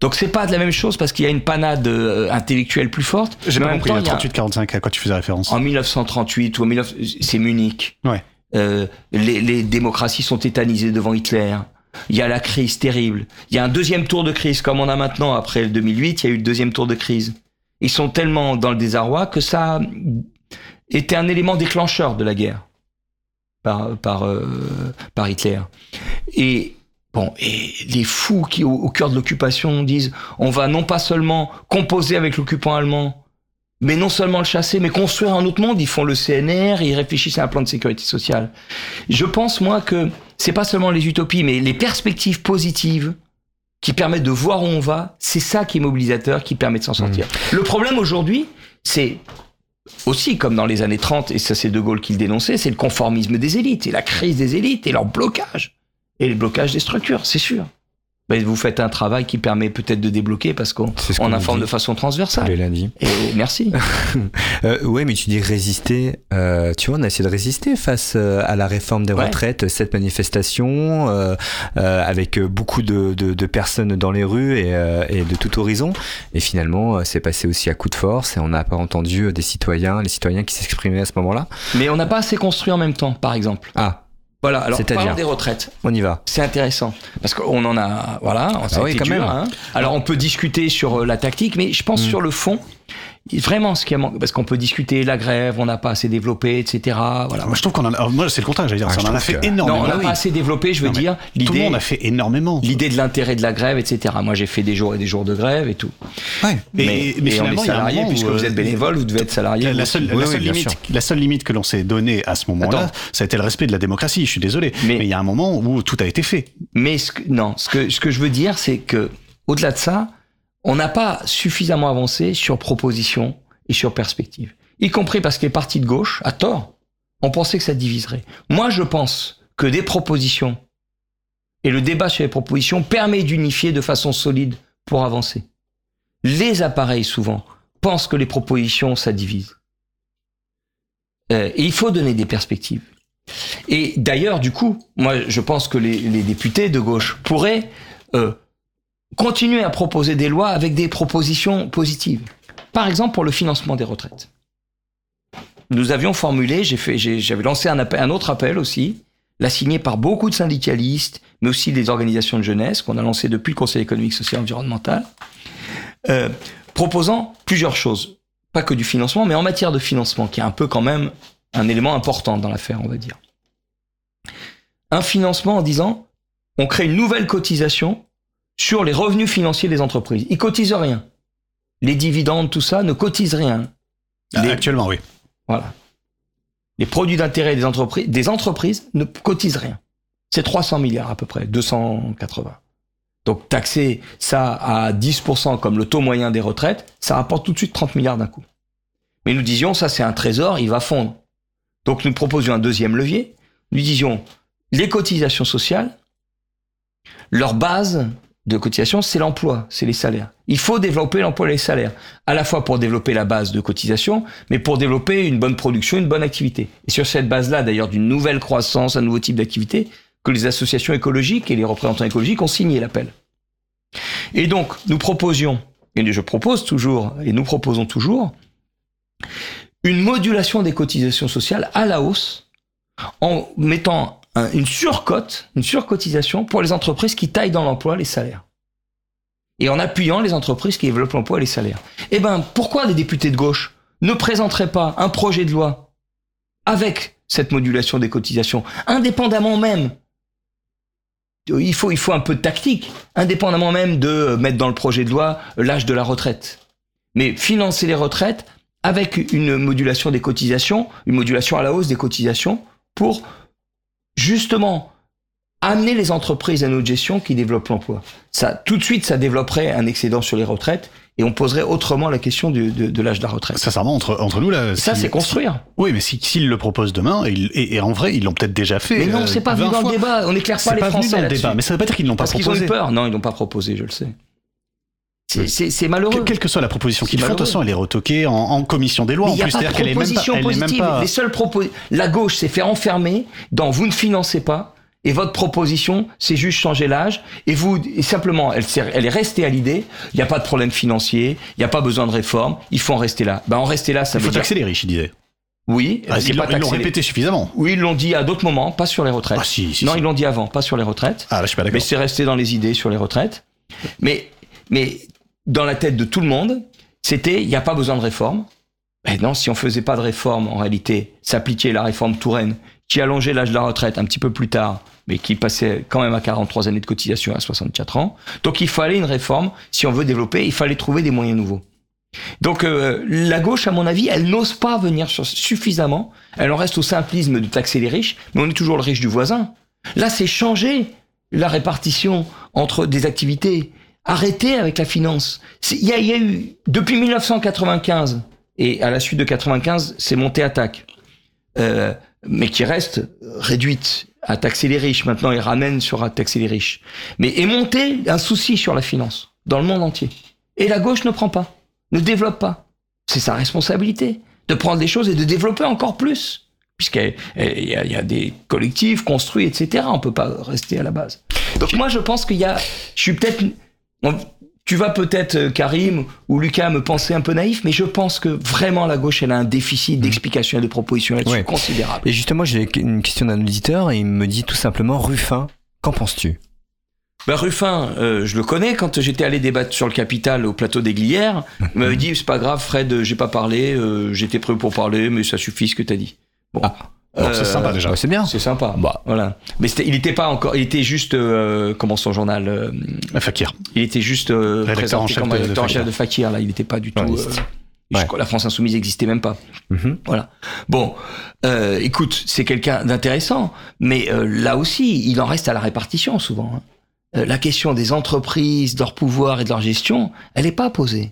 Donc c'est pas de la même chose parce qu'il y a une panade euh, intellectuelle plus forte. J'ai pas compris, temps, le il y a- 38-45, à quoi tu faisais référence? En 1938 ou en 19... c'est Munich. Ouais. Euh, les, les démocraties sont tétanisées devant Hitler. Il y a la crise terrible. Il y a un deuxième tour de crise, comme on a maintenant après le 2008. Il y a eu le deuxième tour de crise. Ils sont tellement dans le désarroi que ça été un élément déclencheur de la guerre par par euh, par Hitler. Et bon, et les fous qui au cœur de l'occupation disent on va non pas seulement composer avec l'occupant allemand, mais non seulement le chasser, mais construire un autre monde. Ils font le CNR, ils réfléchissent à un plan de sécurité sociale. Je pense, moi, que c'est pas seulement les utopies, mais les perspectives positives qui permettent de voir où on va, c'est ça qui est mobilisateur, qui permet de s'en sortir. Le problème aujourd'hui, c'est aussi comme dans les années 30, et ça c'est De Gaulle qui le dénonçait, c'est le conformisme des élites, et la crise des élites, et leur blocage, et le blocage des structures, c'est sûr. Mais vous faites un travail qui permet peut-être de débloquer parce qu'on on informe dit de façon tous transversale. les lundis. Et merci. Euh, ouais, mais tu dis résister. Euh, tu vois, on a essayé de résister face euh, à la réforme des Ouais. retraites, cette manifestation, euh, euh, avec beaucoup de, de, de personnes dans les rues et, euh, et de tout horizon. Et finalement, c'est passé aussi à coup de force et on n'a pas entendu des citoyens, les citoyens qui s'exprimaient à ce moment-là. Mais on n'a pas assez construit en même temps, par exemple. Ah, Voilà, alors C'est-à-dire parlons des retraites. on y va. C'est intéressant parce qu'on en a, voilà, a Ah oui, quand dur, même. hein. Alors on peut discuter sur euh, la tactique, mais je pense Mm. sur le fond, vraiment ce qui a manqué, parce qu'on peut discuter la grève, on n'a pas assez développé, etc. Voilà. Moi, je trouve qu'on en a. Moi, c'est le contraire, j'allais dire. Ah, ça, on en a fait que- Non, énormément. on n'a oui. pas assez développé, je veux Non, dire. Tout le L'idée, monde a fait énormément. l'idée de l'intérêt de la grève, etc. Moi, j'ai fait des jours et des jours de grève et tout. Ouais. Mais, Et- mais mais on finalement, est il y a un salarié, puisque vous euh, êtes bénévole, vous devez être salarié. La, seule, la Oui, seule oui, bien limite, sûr. la seule limite que l'on s'est donnée à ce moment-là, Attends. ça a été le respect de la démocratie. Je suis désolé, Mais- mais il y a un moment où tout a été fait. Mais ce que, non, ce que, ce que je veux dire, c'est que au-delà de ça, on n'a pas suffisamment avancé sur proposition et sur perspective. Y compris parce que les partis de gauche, à tort, on pensait que ça diviserait. Moi, je pense que des propositions et le débat sur les propositions permet d'unifier de façon solide pour avancer. Les appareils, souvent, pensent que les propositions, ça divise. Euh, et il faut donner des perspectives. Et d'ailleurs, du coup, moi, je pense que les, députés de gauche pourraient euh, continuer à proposer des lois avec des propositions positives. Par exemple, pour le financement des retraites. Nous avions formulé, j'avais lancé un, appel, un autre appel aussi, l'a signé par beaucoup de syndicalistes, mais aussi des organisations de jeunesse qu'on a lancé depuis le Conseil économique, social et environnemental, euh, proposant plusieurs choses. Pas que du financement, mais en matière de financement, qui est un peu quand même un élément important dans l'affaire, on va dire. Un financement en disant, on crée une nouvelle cotisation sur les revenus financiers des entreprises. Ils cotisent rien. Les dividendes, tout ça, ne cotisent rien. Ah, actuellement, oui. Voilà. Les produits d'intérêt des entreprises, des entreprises ne cotisent rien. C'est 300 milliards à peu près, 280. Donc taxer ça à 10% comme le taux moyen des retraites, ça rapporte tout de suite 30 milliards d'un coup. Mais nous disions, ça c'est un trésor, il va fondre. Donc nous proposions un deuxième levier. Nous disions, les cotisations sociales, leur base de cotisation, c'est l'emploi, c'est les salaires. Il faut développer l'emploi et les salaires, à la fois pour développer la base de cotisation, mais pour développer une bonne production, une bonne activité. Et sur cette base-là, d'ailleurs, d'une nouvelle croissance, un nouveau type d'activité, que les associations écologiques et les représentants écologiques ont signé l'appel. Et donc, nous proposions, et je propose toujours, et nous proposons toujours, une modulation des cotisations sociales à la hausse en mettant une surcote, une surcotisation pour les entreprises qui taillent dans l'emploi les salaires. Et en appuyant les entreprises qui développent l'emploi et les salaires. Eh ben, pourquoi les députés de gauche ne présenteraient pas un projet de loi avec cette modulation des cotisations, indépendamment même il faut, il faut un peu de tactique, indépendamment même de mettre dans le projet de loi l'âge de la retraite. Mais financer les retraites avec une modulation des cotisations, une modulation à la hausse des cotisations pour justement amener les entreprises à notre gestion qui développent l'emploi. Ça, tout de suite, ça développerait un excédent sur les retraites et on poserait autrement la question de, de, l'âge de la retraite. Sincèrement, entre, entre nous, là. Ça, c'est construire. Oui, mais s'ils si, le proposent demain, et, et, en vrai, ils l'ont peut-être déjà fait. Mais non, c'est pas venu dans le débat. On n'éclaire pas les pas Français. Venu dans le débat, mais ça veut pas dire qu'ils l'ont pas proposé. Parce qu'ils ont eu peur. Non, ils l'ont pas proposé, je le sais. C'est malheureux. quelle que soit la proposition qu'ils font, de toute façon, elle est retoquée en, en commission des lois. Mais en plus, c'est-à-dire qu'elle est même pas. Elle est même pas... Les seules. La gauche s'est fait enfermer dans vous ne financez pas. Et votre proposition, c'est juste changer l'âge. Et vous, et simplement, elle, elle, est restée à l'idée. Il n'y a pas de problème financier. Il n'y a pas besoin de réforme. Il faut en rester là. Ben, en rester là, ça il faut taxer les riches, il disait. Oui, ah, ils l'ont répété suffisamment. Oui, ils l'ont dit à d'autres moments, pas sur les retraites. Ah, si, si, non, si. ils l'ont dit avant, pas sur les retraites. Ah, là, je suis pas d'accord. Mais c'est resté dans les idées sur les retraites. Mais, mais dans la tête de tout le monde, c'était il n'y a pas besoin de réforme. Mais non, si on faisait pas de réforme, en réalité, s'appliquer la réforme Touraine, qui allongeait l'âge de la retraite un petit peu plus tard, mais qui passait quand même à 43 années de cotisation à 64 ans. Donc il fallait une réforme. Si on veut développer, il fallait trouver des moyens nouveaux. Donc euh, la gauche, à mon avis, elle n'ose pas venir suffisamment. Elle en reste au simplisme de taxer les riches, mais on est toujours le riche du voisin. Là, c'est changer la répartition entre des activités. Arrêter avec la finance. Il y, y, a eu depuis 1995 et à la suite de 95, c'est monté à TAC, euh, mais qui reste réduite à taxer les riches. Maintenant, il ramène sur à taxer les riches. Mais est monté un souci sur la finance dans le monde entier. Et la gauche ne prend pas, ne développe pas. C'est sa responsabilité de prendre des choses et de développer encore plus. Puisqu'il y, y, a des collectifs construits, etc. On peut pas rester à la base. Donc moi, je pense qu'il y a... Je suis peut-être... Tu vas peut-être, euh, Karim ou Lucas, me penser un peu naïf, mais je pense que vraiment la gauche, elle a un déficit mmh. d'explication et de propositions là-dessus ouais. considérable. Et justement, j'ai une question d'un auditeur et il me dit tout simplement, Ruffin, qu'en penses-tu? Ben Ruffin, euh, je le connais. Quand j'étais allé débattre sur le capital au plateau des Glières, il m'avait dit c'est pas grave, Fred, j'ai pas parlé, euh, j'étais prêt pour parler, mais ça suffit ce que t'as dit. Bon. Ah. Alors, c'est sympa déjà. Ouais, c'est bien. C'est sympa. Bah. Voilà. Mais il était pas encore. Il était juste. Euh, comment son journal euh, Fakir. Il était juste. Euh, rédacteur en chef de, rédacteur en chef de Fakir. Là, il n'était pas du tout. Ouais. La France insoumise n'existait même pas. Mm -hmm. Voilà. Bon, écoute, c'est quelqu'un d'intéressant, mais là aussi, il en reste à la répartition souvent. Hein. la question des entreprises, de leur pouvoir et de leur gestion, elle n'est pas posée.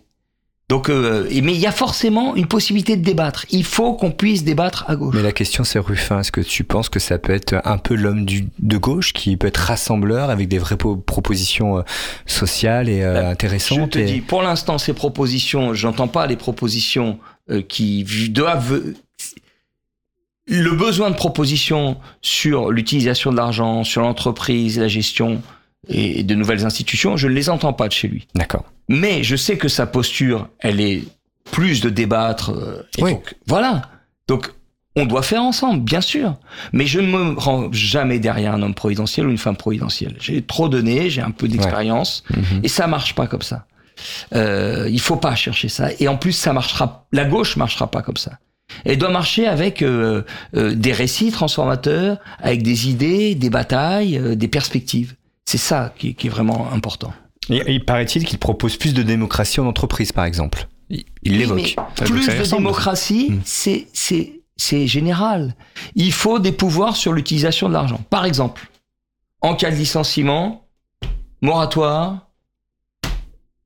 Donc, euh, mais il y a forcément une possibilité de débattre. Il faut qu'on puisse débattre à gauche. Mais la question c'est Ruffin, est-ce que tu penses que ça peut être un peu l'homme de gauche qui peut être rassembleur avec des vraies po- propositions euh, sociales et euh, Bah, Je intéressantes te et- dis, pour l'instant, ces propositions, j'entends pas les propositions euh, qui doivent. Le besoin de propositions sur l'utilisation de l'argent, sur l'entreprise, la gestion et de nouvelles institutions, je ne les entends pas de chez lui. D'accord. Mais je sais que sa posture, elle est plus de débattre. euh, et Oui. donc, voilà. Donc, on doit faire ensemble, bien sûr. Mais je ne me rends jamais derrière un homme providentiel ou une femme providentielle. J'ai trop donné, j'ai un peu d'expérience, Mhm. et ça marche pas comme ça. Euh, il faut pas chercher ça. Et en plus, ça marchera. La gauche marchera pas comme ça. Elle doit marcher avec euh, euh, des récits transformateurs, avec des idées, des batailles, des perspectives. C'est ça qui, qui est vraiment important. Et- Il paraît-il qu'il propose plus de démocratie en entreprise, par exemple? Il Oui, l'évoque. plus de ressemble. démocratie, Mm. c'est c'est c'est général. Il faut des pouvoirs sur l'utilisation de l'argent. Par exemple, en cas de licenciement, moratoire,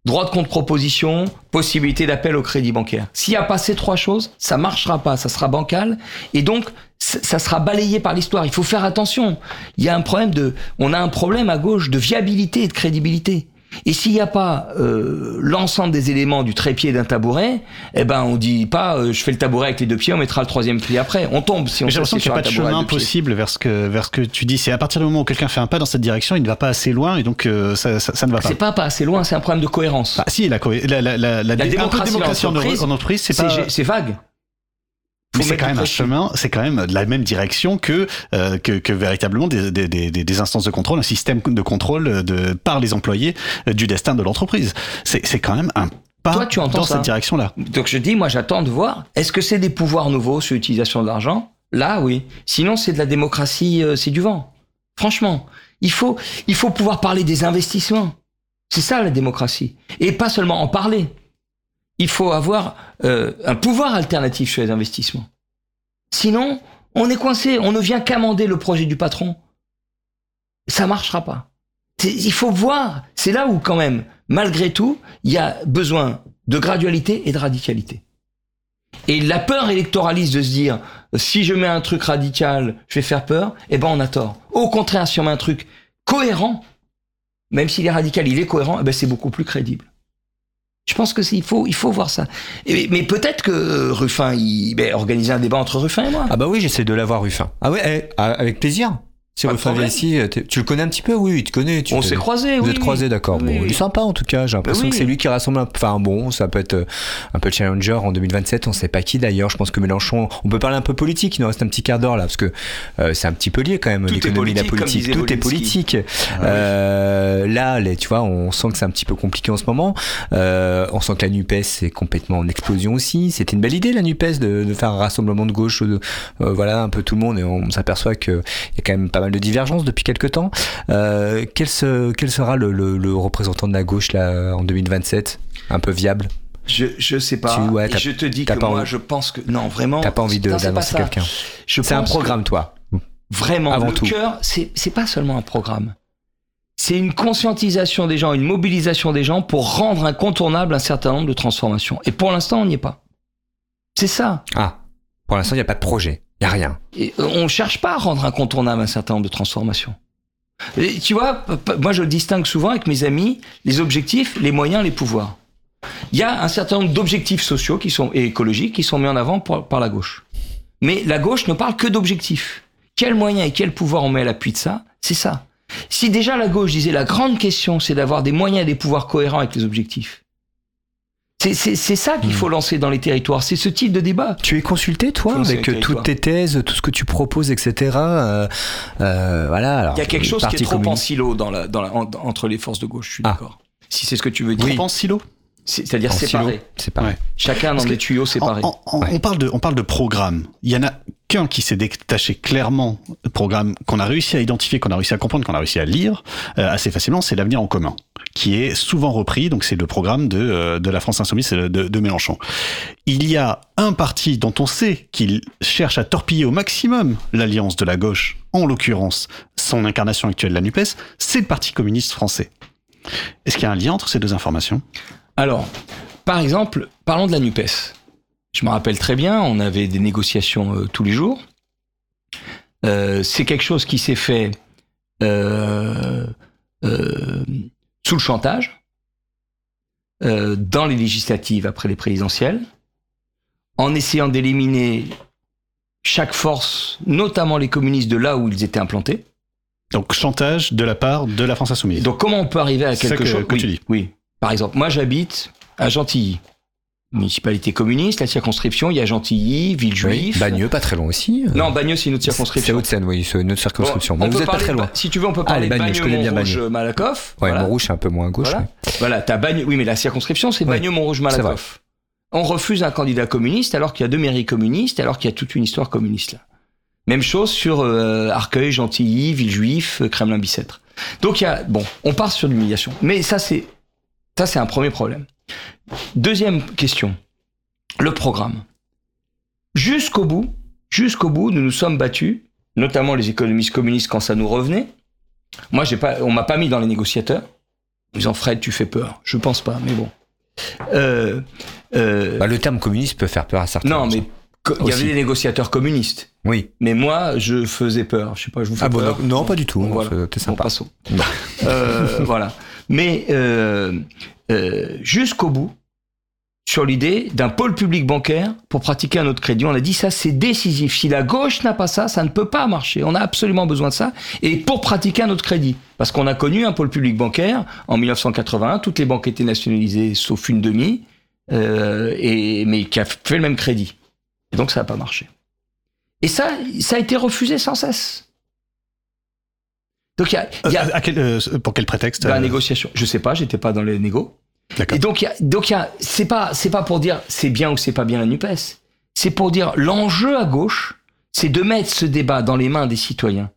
droit de contre-proposition, possibilité d'appel au crédit bancaire. S'il n'y a pas ces trois choses, ça marchera pas, ça sera bancal, et donc ça sera balayé par l'histoire. Il faut faire attention. Il y a un problème de, on a un problème à gauche de viabilité et de crédibilité. Et s'il n'y a pas euh, l'ensemble des éléments du trépied d'un tabouret, eh ben on dit pas euh, je fais le tabouret avec les deux pieds, on mettra le troisième pied après. On tombe si on J'ai l'impression qu'il n'y a pas de chemin possible vers ce que vers ce que tu dis. C'est à partir du moment où quelqu'un fait un pas dans cette direction, il ne va pas assez loin et donc euh, ça, ça, ça ne va pas. C'est pas pas assez loin, c'est un problème de cohérence. Ah, si, la, la, la, la, la, démocratie en démocratie en entreprise, en entreprise, c'est pas. vague. Mais c'est quand même un chemin, c'est quand même de la même direction que euh, que, que véritablement des, des, des, des- des instances de contrôle, un système de contrôle de par les employés euh, du destin de l'entreprise. C'est c'est quand même un pas Toi, tu entends dans ça cette direction-là. Donc je dis, moi j'attends de voir, est-ce que c'est des pouvoirs nouveaux sur l'utilisation de l'argent? Là, oui. Sinon, c'est de la démocratie, euh, c'est du vent. Franchement, il faut, il faut pouvoir parler des investissements. C'est ça la démocratie. Et pas seulement en parler. Il faut avoir euh, un pouvoir alternatif sur les investissements. Sinon, on est coincé, on ne vient qu'amender le projet du patron. Ça marchera pas. Il faut voir, c'est là où quand même, malgré tout, il y a besoin de gradualité et de radicalité. Et la peur électoraliste de se dire, si je mets un truc radical, je vais faire peur, eh ben on a tort. Au contraire, si on met un truc cohérent, même s'il est radical, il est cohérent, eh ben c'est beaucoup plus crédible. Je pense que il faut, il faut voir ça. Mais peut-être que euh, Ruffin, il ben, un débat entre Ruffin et moi. Ah bah oui, j'essaie de l'avoir Ruffin. Ah ouais, eh, avec plaisir. Si Pas de Ruffin vient problème. ici, euh, tu le connais un petit peu Oui, il te connaît. Tu on s'est croisés, Vous oui. êtes croisés, d'accord. Oui, bon, oui. il est sympa en tout cas. J'ai l'impression que c'est lui qui rassemble. Un... Enfin bon, ça peut être euh, un peu challenger en 2027. On sait pas qui d'ailleurs. Je pense que Mélenchon. On peut parler un peu politique. Il nous reste un petit quart d'heure là parce que euh, c'est un petit peu lié quand même l'économie la politique, Tout est politique. Euh, là, les, tu vois, on sent que c'est un petit peu compliqué en ce moment. Euh, on sent que la Nupes est complètement en explosion aussi. C'était une belle idée la Nupes de, de faire un rassemblement de gauche. de- euh, voilà un peu tout le monde et on s'aperçoit que il y a quand même pas mal de divergences depuis quelques temps. Euh, quel, se- quel sera le, le- le représentant de la gauche là en 2027 Un peu viable? Je, je sais pas. Tu- ouais, Et je te dis que pas moi, envie- je pense que non, vraiment. T'as pas envie d'annoncer quelqu'un C'est un programme, toi. Vraiment, Avant le tout. cœur, c'est pas seulement un programme. C'est une conscientisation des gens, une mobilisation des gens pour rendre incontournable un certain nombre de transformations. Et pour l'instant, on n'y est pas. C'est ça. Ah, pour l'instant, il n'y a pas de projet. Il n'y a rien. Euh, on cherche pas à rendre incontournable un certain nombre de transformations. Tu vois, moi je distingue souvent avec mes amis les objectifs, les moyens, les pouvoirs. Il y a un certain nombre d'objectifs sociaux qui sont, et écologiques qui sont mis en avant par, par la gauche. Mais la gauche ne parle que d'objectifs. Quels moyens et quel pouvoir on met à l'appui de ça? C'est ça. Si déjà la gauche disait la grande question, c'est d'avoir des moyens et des pouvoirs cohérents avec les objectifs. C'est- ça qu'il faut lancer dans les territoires. C'est ce type de débat. Tu es consulté, toi, avec toutes tes thèses, tout ce que tu proposes, etc. Euh, euh, voilà. Alors, Il y a quelque chose qui est trop en silo dans la, dans la- en- entre les forces de gauche, je suis Ah. d'accord. Si c'est ce que tu veux dire. Trop en silo C'est- C'est-à-dire séparés. Chacun dans des tuyaux séparés. En- en- Ouais. On parle de, on parle de programme. Il y en a qu'un qui s'est détaché clairement, programme qu'on a réussi à identifier, qu'on a réussi à comprendre, qu'on a réussi à lire euh, assez facilement, c'est l'avenir en commun, qui est souvent repris. Donc c'est le programme de, euh, de la France insoumise de, de Mélenchon. Il y a un parti dont on sait qu'il cherche à torpiller au maximum l'alliance de la gauche, en l'occurrence son incarnation actuelle, la Nupes, c'est le Parti communiste français. Est-ce qu'il y a un lien entre ces deux informations? Alors, par exemple, parlons de la NUPES. Je me rappelle très bien, on avait des négociations euh, tous les jours. Euh, c'est quelque chose qui s'est fait euh, sous le chantage, dans les législatives après les présidentielles, en essayant d'éliminer chaque force, notamment les communistes, de là où ils étaient implantés. Donc chantage de la part de la France Insoumise. Donc comment on peut arriver à quelque que- chose que oui, tu dis. oui. Par exemple, moi j'habite à Gentilly, municipalité communiste, la circonscription, il y a Gentilly, Oui, Villejuif. Bagneux, pas très loin aussi. euh. Non, Bagneux c'est une autre C'est circonscription. Haute-Seine, oui, c'est une autre circonscription. Bon, Mais on vous êtes pas très loin. Si tu veux, on peut Ah, parler de Bagneux, je connais bien Montrouge, Bagneux. Malakoff. Ouais, voilà. Montrouge, c'est un peu moins à gauche. Voilà. ouais. Voilà, t'as Bagneux. Oui, mais la circonscription, c'est Oui. Bagneux, Montrouge, Malakoff. On refuse un candidat communiste alors qu'il y a deux mairies communistes, alors qu'il y a toute une histoire communiste là. Même chose sur euh, Arcueil, Gentilly, Villejuif, euh, Kremlin-Bicêtre. Donc il y a bon, on part sur l'humiliation. Mais ça c'est ça c'est un premier problème. Deuxième question, le programme. Jusqu'au bout, jusqu'au bout, nous nous sommes battus, notamment les économistes communistes quand ça nous revenait. Moi, j'ai pas, on m'a pas mis dans les négociateurs. En disant Fred, tu fais peur. Je pense pas, mais bon. Euh, euh, Bah, le terme communiste peut faire peur à certains. non, mais il y avait des négociateurs communistes. Oui. Mais moi, je faisais peur. Je sais pas, je vous fais Ah bon, peur. non, non, pas du tout. Bon, voilà. T'es Bon, sympa. passons. Euh, voilà. Mais euh, jusqu'au bout, sur l'idée d'un pôle public bancaire pour pratiquer un autre crédit, on a dit ça, c'est décisif. Si la gauche n'a pas ça, ça ne peut pas marcher. On a absolument besoin de ça. Et pour pratiquer un autre crédit, parce qu'on a connu un pôle public bancaire en 1981, toutes les banques étaient nationalisées sauf une demi, euh, et, mais qui a fait le même crédit. Et donc ça n'a pas marché. Et ça, ça a été refusé sans cesse. Donc il y a, il y a Euh, à quel- euh, pour quel prétexte la euh, négociation. Je sais pas, j'étais pas dans les négos. D'accord. Et donc, il y a- donc il y a- c'est pas, c'est pas pour dire c'est bien ou c'est pas bien la Nupes. C'est pour dire l'enjeu à gauche, c'est de mettre ce débat dans les mains des citoyens.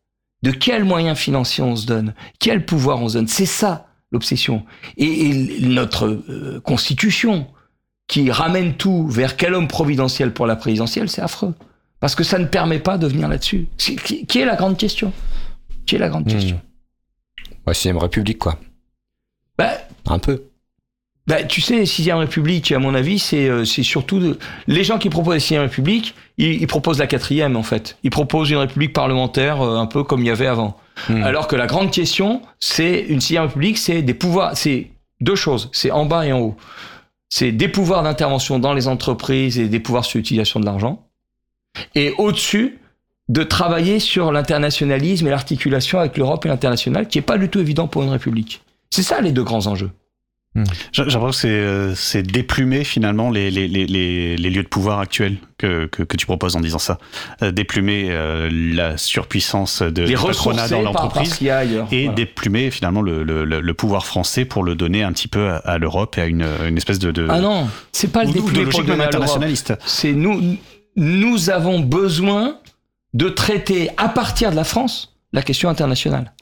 De quels moyens financiers on se donne, quel pouvoir on se donne? C'est ça l'obsession. Et, et notre euh, constitution qui ramène tout vers quel homme providentiel pour la présidentielle, c'est affreux. Parce que ça ne permet pas de venir là-dessus. Qui est la grande question? Qui est la grande Hmm. question Ouais, sixième République, quoi. Bah, Un peu. Bah, tu sais, sixième République, à mon avis, c'est euh, c'est surtout de- les gens qui proposent la sixième République, ils, ils proposent la quatrième en fait. Ils proposent une République parlementaire, euh, un peu comme il y avait avant. Hmm. Alors que la grande question, c'est une sixième République, c'est des pouvoirs, c'est deux choses, c'est en bas et en haut. C'est des pouvoirs d'intervention dans les entreprises et des pouvoirs sur l'utilisation de l'argent. Et au-dessus, de travailler sur l'internationalisme et l'articulation avec l'Europe et l'international, qui est pas du tout évident pour une République. C'est ça les deux grands enjeux. J'ai j'ai l'impression que c'est, euh, déplumer finalement les, les, les, les, les lieux de pouvoir actuels que, que, que tu proposes en disant ça. Euh, déplumer euh, la surpuissance de Les patronat dans l'entreprise et Voilà. déplumer finalement le, le, le, le pouvoir français pour le donner un petit peu à, à l'Europe et à une, une espèce de... de Ah non, c'est pas le de déplumer pour l'Europe. internationaliste. C'est nous, nous avons besoin de traiter à partir de la France la question internationale.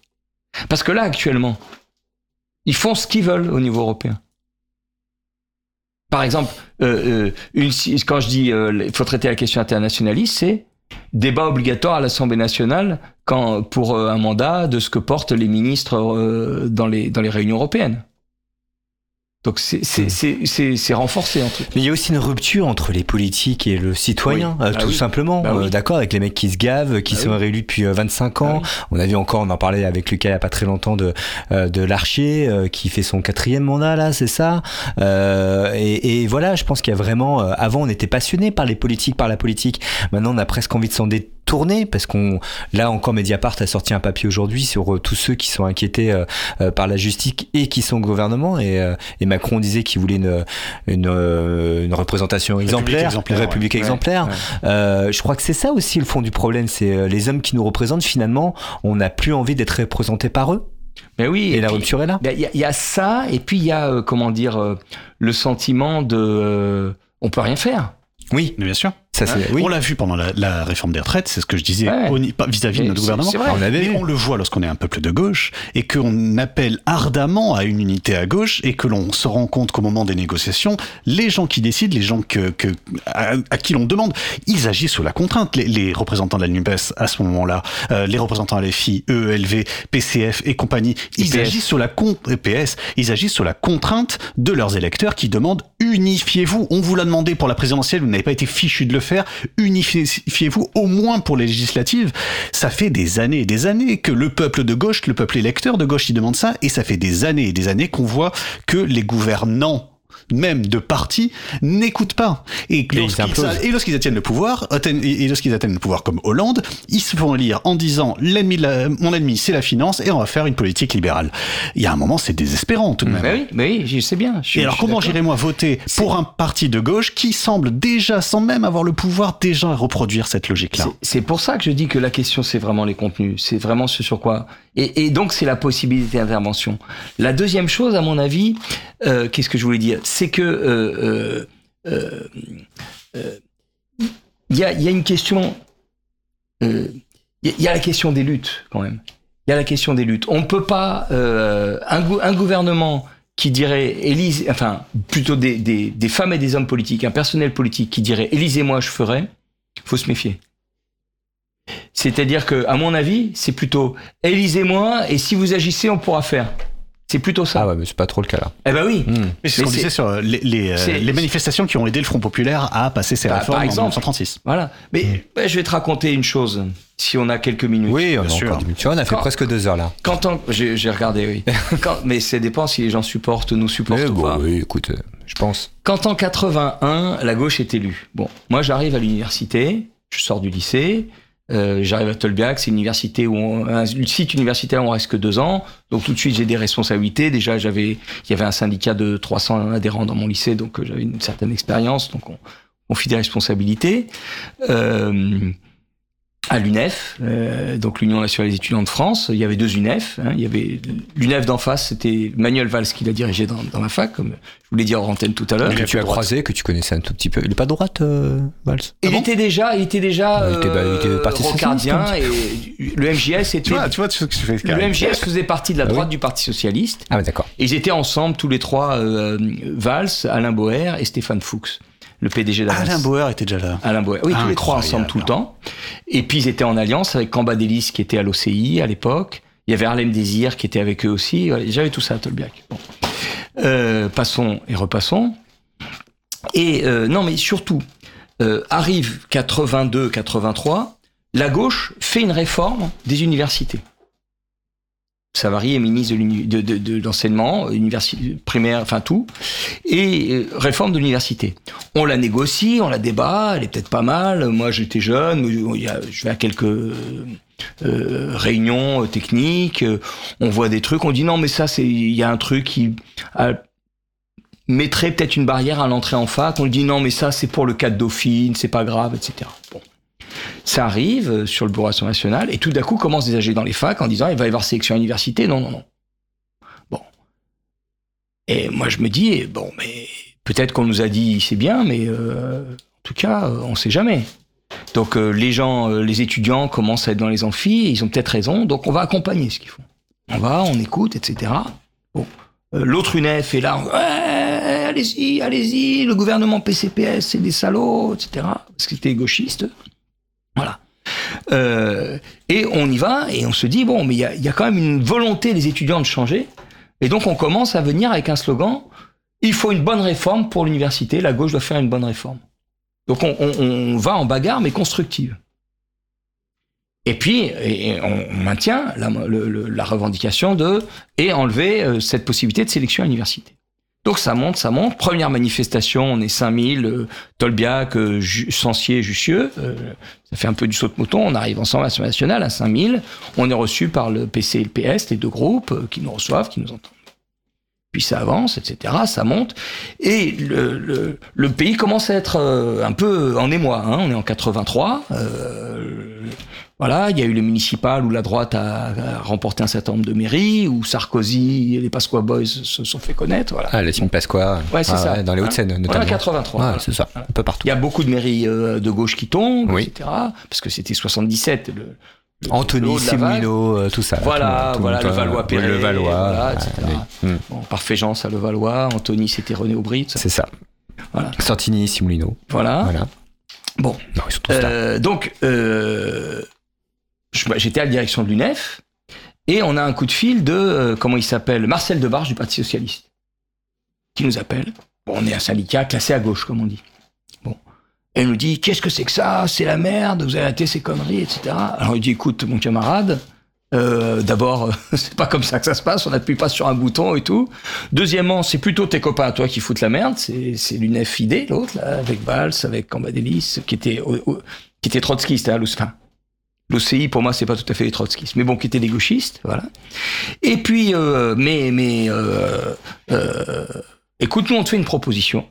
Parce que là, actuellement, ils font ce qu'ils veulent au niveau européen. Par exemple, euh, euh, quand je dis euh, il faut traiter la question internationaliste, c'est débat obligatoire à l'Assemblée nationale pour un mandat de ce que portent les ministres dans les réunions européennes. Donc c'est c'est- c'est- renforcé un truc. Mais il y a aussi une rupture entre les politiques et le citoyen, Oui. euh, Ah tout oui. simplement. Bah oui. Euh, D'accord, avec les mecs qui se gavent, qui Bah sont réélus depuis euh, 25 ans. Ah On a vu encore, on en parlait avec Lucas il y a pas très longtemps de euh, de l'archer euh, qui fait son quatrième mandat là, c'est ça. Euh, et, et voilà, je pense qu'il y a vraiment. euh, avant, on était passionné par les politiques, par la politique. Maintenant, on a presque envie de s'en détourner parce qu'on là encore Mediapart a sorti un papier aujourd'hui sur euh, tous ceux qui sont inquiétés euh, euh, par la justice et qui sont au gouvernement et, euh, et Macron disait qu'il voulait une une, euh, une représentation exemplaire, exemplaire, une république ouais. exemplaire. Ouais. Euh, je crois que c'est ça aussi le fond du problème, c'est euh, les hommes qui nous représentent finalement, on n'a plus envie d'être représentés par eux Mais oui, et, la puis- rupture est là. Ben, Il y, y a ça, et puis il y a, euh, comment dire, euh, le sentiment de. euh, on peut rien faire. Oui, Mais bien sûr. Ça oui. On l'a vu pendant la, la réforme des retraites, c'est ce que je disais Ouais. vis-à-vis de notre gouvernement. On Mais on le voit lorsqu'on est un peuple de gauche et qu'on appelle ardemment à une unité à gauche et que l'on se rend compte qu'au moment des négociations, les gens qui décident, les gens que, que, à, à qui l'on demande, ils agissent sous la contrainte. Les, les représentants de la NUPES à ce moment-là, euh, les représentants LFI, EELV, PCF et compagnie, ils PS. agissent sous la con PS, ils agissent sous la contrainte de leurs électeurs qui demandent unifiez-vous. On vous l'a demandé pour la présidentielle, vous n'avez pas été fichu de le faire. Unifiez-vous au moins pour les législatives. Ça fait des années et des années que le peuple de gauche, le peuple électeur de gauche, il demande ça, et ça fait des années et des années qu'on voit que les gouvernants même de partis n'écoutent pas et lorsqu'ils atteignent le pouvoir et lorsqu'ils atteignent le pouvoir comme Hollande ils se font lire en disant l'ennemi mon ennemi c'est la finance et on va faire une politique libérale il y a un moment c'est désespérant tout de même Mais oui, mais oui, je sais bien. je et alors comment d'accord. j'irai moi voter pour un parti de gauche qui semble déjà sans même avoir le pouvoir déjà reproduire cette logique là C'est- C'est pour ça que je dis que la question, c'est vraiment les contenus. C'est vraiment ce sur quoi. Et, et donc, c'est la possibilité d'intervention. La deuxième chose, à mon avis, euh, qu'est-ce que je voulais dire? C'est que. euh, euh, euh, Il y, a, une question. Il y a- la question des luttes, quand même. Il y a la question des luttes. On ne peut pas. un, gou- un gouvernement qui dirait Élise, enfin plutôt des femmes et des hommes politiques, un personnel politique qui dirait élisez-moi, je ferai, faut se méfier. C'est-à-dire que, à mon avis, c'est plutôt élisez-moi et si vous agissez, on pourra faire. C'est plutôt ça. Ah ouais, mais c'est pas trop le cas là. Eh ben oui. Hmm. Mais c'est ce Mais qu'on disait sur euh, les, les, euh, les manifestations qui ont aidé le Front Populaire à passer ses Par- réformes par exemple. en 1936. Voilà. Mais ouais, je vais te raconter une chose, si on a quelques minutes. Oui, on a sûr. Tu vois, on a fait Quand- presque deux heures là. Quand on- j'ai regardé, oui. Quand- mais ça dépend si les gens supportent ou nous supportent Eh ou bon, pas. oui, écoute, euh, je pense. Quand en 81, la gauche est élue. Bon, moi j'arrive à l'université, je sors du lycée, euh, j'arrive à Tolbiac, c'est une université où on, un site universitaire où on reste que deux ans, donc tout de suite j'ai des responsabilités. Déjà j'avais, il y avait un syndicat de 300 adhérents dans mon lycée, donc euh, j'avais une certaine expérience, donc on, on fit des responsabilités. Euh, à l'UNEF, euh, donc l'Union nationale des étudiants de France, il y avait deux UNEF. hein. il y avait l'UNEF d'en face, c'était Manuel Valls qui l'a dirigé dans, dans ma fac, comme je vous l'ai dit en antenne tout à l'heure. Que tu as croisé, que tu connaissais un tout petit peu. Il est pas de droite, euh, Valls? Il était déjà, il était déjà Bah, il était- bah, il était euh, parti rocardien et le MJS Tu était. vois, tu vois ce que tu fais, Le. MJS faisait partie de la Ah oui. droite du Parti socialiste. Ah, ouais, d'accord. Ils étaient ensemble tous les trois, euh, Valls, Alain Boer et Stéphane Fuchs, le PDG d'Avance. Alain Bauer était déjà là. Alain Boer. Oui, tous les trois ensemble tout le temps. Et puis ils étaient en alliance avec Cambadélis qui était à l'OCI à l'époque. Il y avait Harlem Désir qui était avec eux aussi. J'avais tout ça à Tolbiac. Bon. Euh, passons et repassons. Et euh, non, mais surtout, euh, arrive 82-83, la gauche fait une réforme des universités. Savary est ministre de l'enseignement, primaire, enfin tout, et euh, réforme de l'université. On la négocie, on la débat, elle est peut-être pas mal. Moi, j'étais jeune, a- je vais à quelques euh, euh, réunions euh, techniques, euh, on voit des trucs, on dit non, mais ça, c'est il y a un truc qui euh, mettrait peut-être une barrière à l'entrée en fac. On dit non, mais ça, c'est pour le cas de Dauphine, c'est pas grave, etc. Ça arrive euh, sur le bureau national et tout d'un coup commence des AG dans les facs en disant il va y avoir sélection à l'université. Non, non, non. Bon. Et moi je me dis bon, mais peut-être qu'on nous a dit c'est bien, mais euh, en tout cas euh, on sait jamais. Donc les gens, les étudiants commencent à être dans les amphis, ils ont peut-être raison, donc on va accompagner ce qu'ils font. On va, on écoute, etc. Bon. L'autre UNEF est là, Ouais, allez-y, allez-y, le gouvernement PCPS, c'est des salauds, etc. Parce que c'était gauchiste. Euh, et on y va et on se dit, bon, mais il y a, quand même une volonté des étudiants de changer. Et donc on commence à venir avec un slogan, il faut une bonne réforme pour l'université, la gauche doit faire une bonne réforme. Donc on, va en bagarre, mais constructive. Et puis, on, maintient la, la revendication de et enlever euh, cette possibilité de sélection à l'université. Donc ça monte, ça monte. Première manifestation, on est 5000, euh, Tolbiac, euh, Sancier, Jussieu. euh, ça fait un peu du saut de mouton. On arrive ensemble à l'Assemblée nationale à 5000. On est reçu par le PC et le PS, les deux groupes, euh, qui nous reçoivent, qui nous entendent. Puis ça avance, etc., ça monte, et le, le, le pays commence à être euh, un peu en émoi. Hein. On est en 83. Euh, voilà, il y a eu les municipales où la droite a, a, remporté un certain nombre de mairies, où Sarkozy et les Pasqua Boys se sont fait connaître. Voilà. Ah, la team Pasqua. Ouais, c'est ah, ça. Ouais, dans les Hauts-de-Seine, hein. notamment. Voilà, 83. Ouais, voilà. c'est ça, un peu partout. Il y a beaucoup de mairies euh, de gauche qui tombent, Oui. etc. Parce que c'était 77. Le, le- le Anthony. Simulino, euh, tout ça. Voilà, tout, tout, voilà, tout, le Valois-Perret, Le Valois, voilà, etc. Bon, parfait Jean, ça le Valois. Anthony, c'était René Aubry. C'est ça. Voilà. Santini, Simulino. Voilà. Voilà. Bon. Non, ils sont tous là. Euh, donc, euh, bah, j'étais à la direction de l'UNEF et on a un coup de fil de, comment il s'appelle, Marcel Debarge du Parti Socialiste, qui nous appelle. Bon, on est un syndicat classé à gauche, comme on dit. Il nous dit, qu'est-ce que c'est que ça? C'est la merde, vous avez arrêté ces conneries, etc. Alors il dit, écoute, mon camarade, euh, d'abord, c'est pas comme ça que ça se passe, on n'appuie pas sur un bouton et tout. Deuxièmement, c'est plutôt tes copains toi qui foutent la merde, c'est c'est l'UNEF ID, l'autre, avec Valls, avec Cambadélis, qui était, qui était trotskiste, hein, enfin, L'OCI, pour moi, c'est pas tout à fait les trotskistes, mais bon, qui étaient des gauchistes, voilà. Et puis, euh, mais, mais, euh, euh, écoute, nous, on te fait une proposition.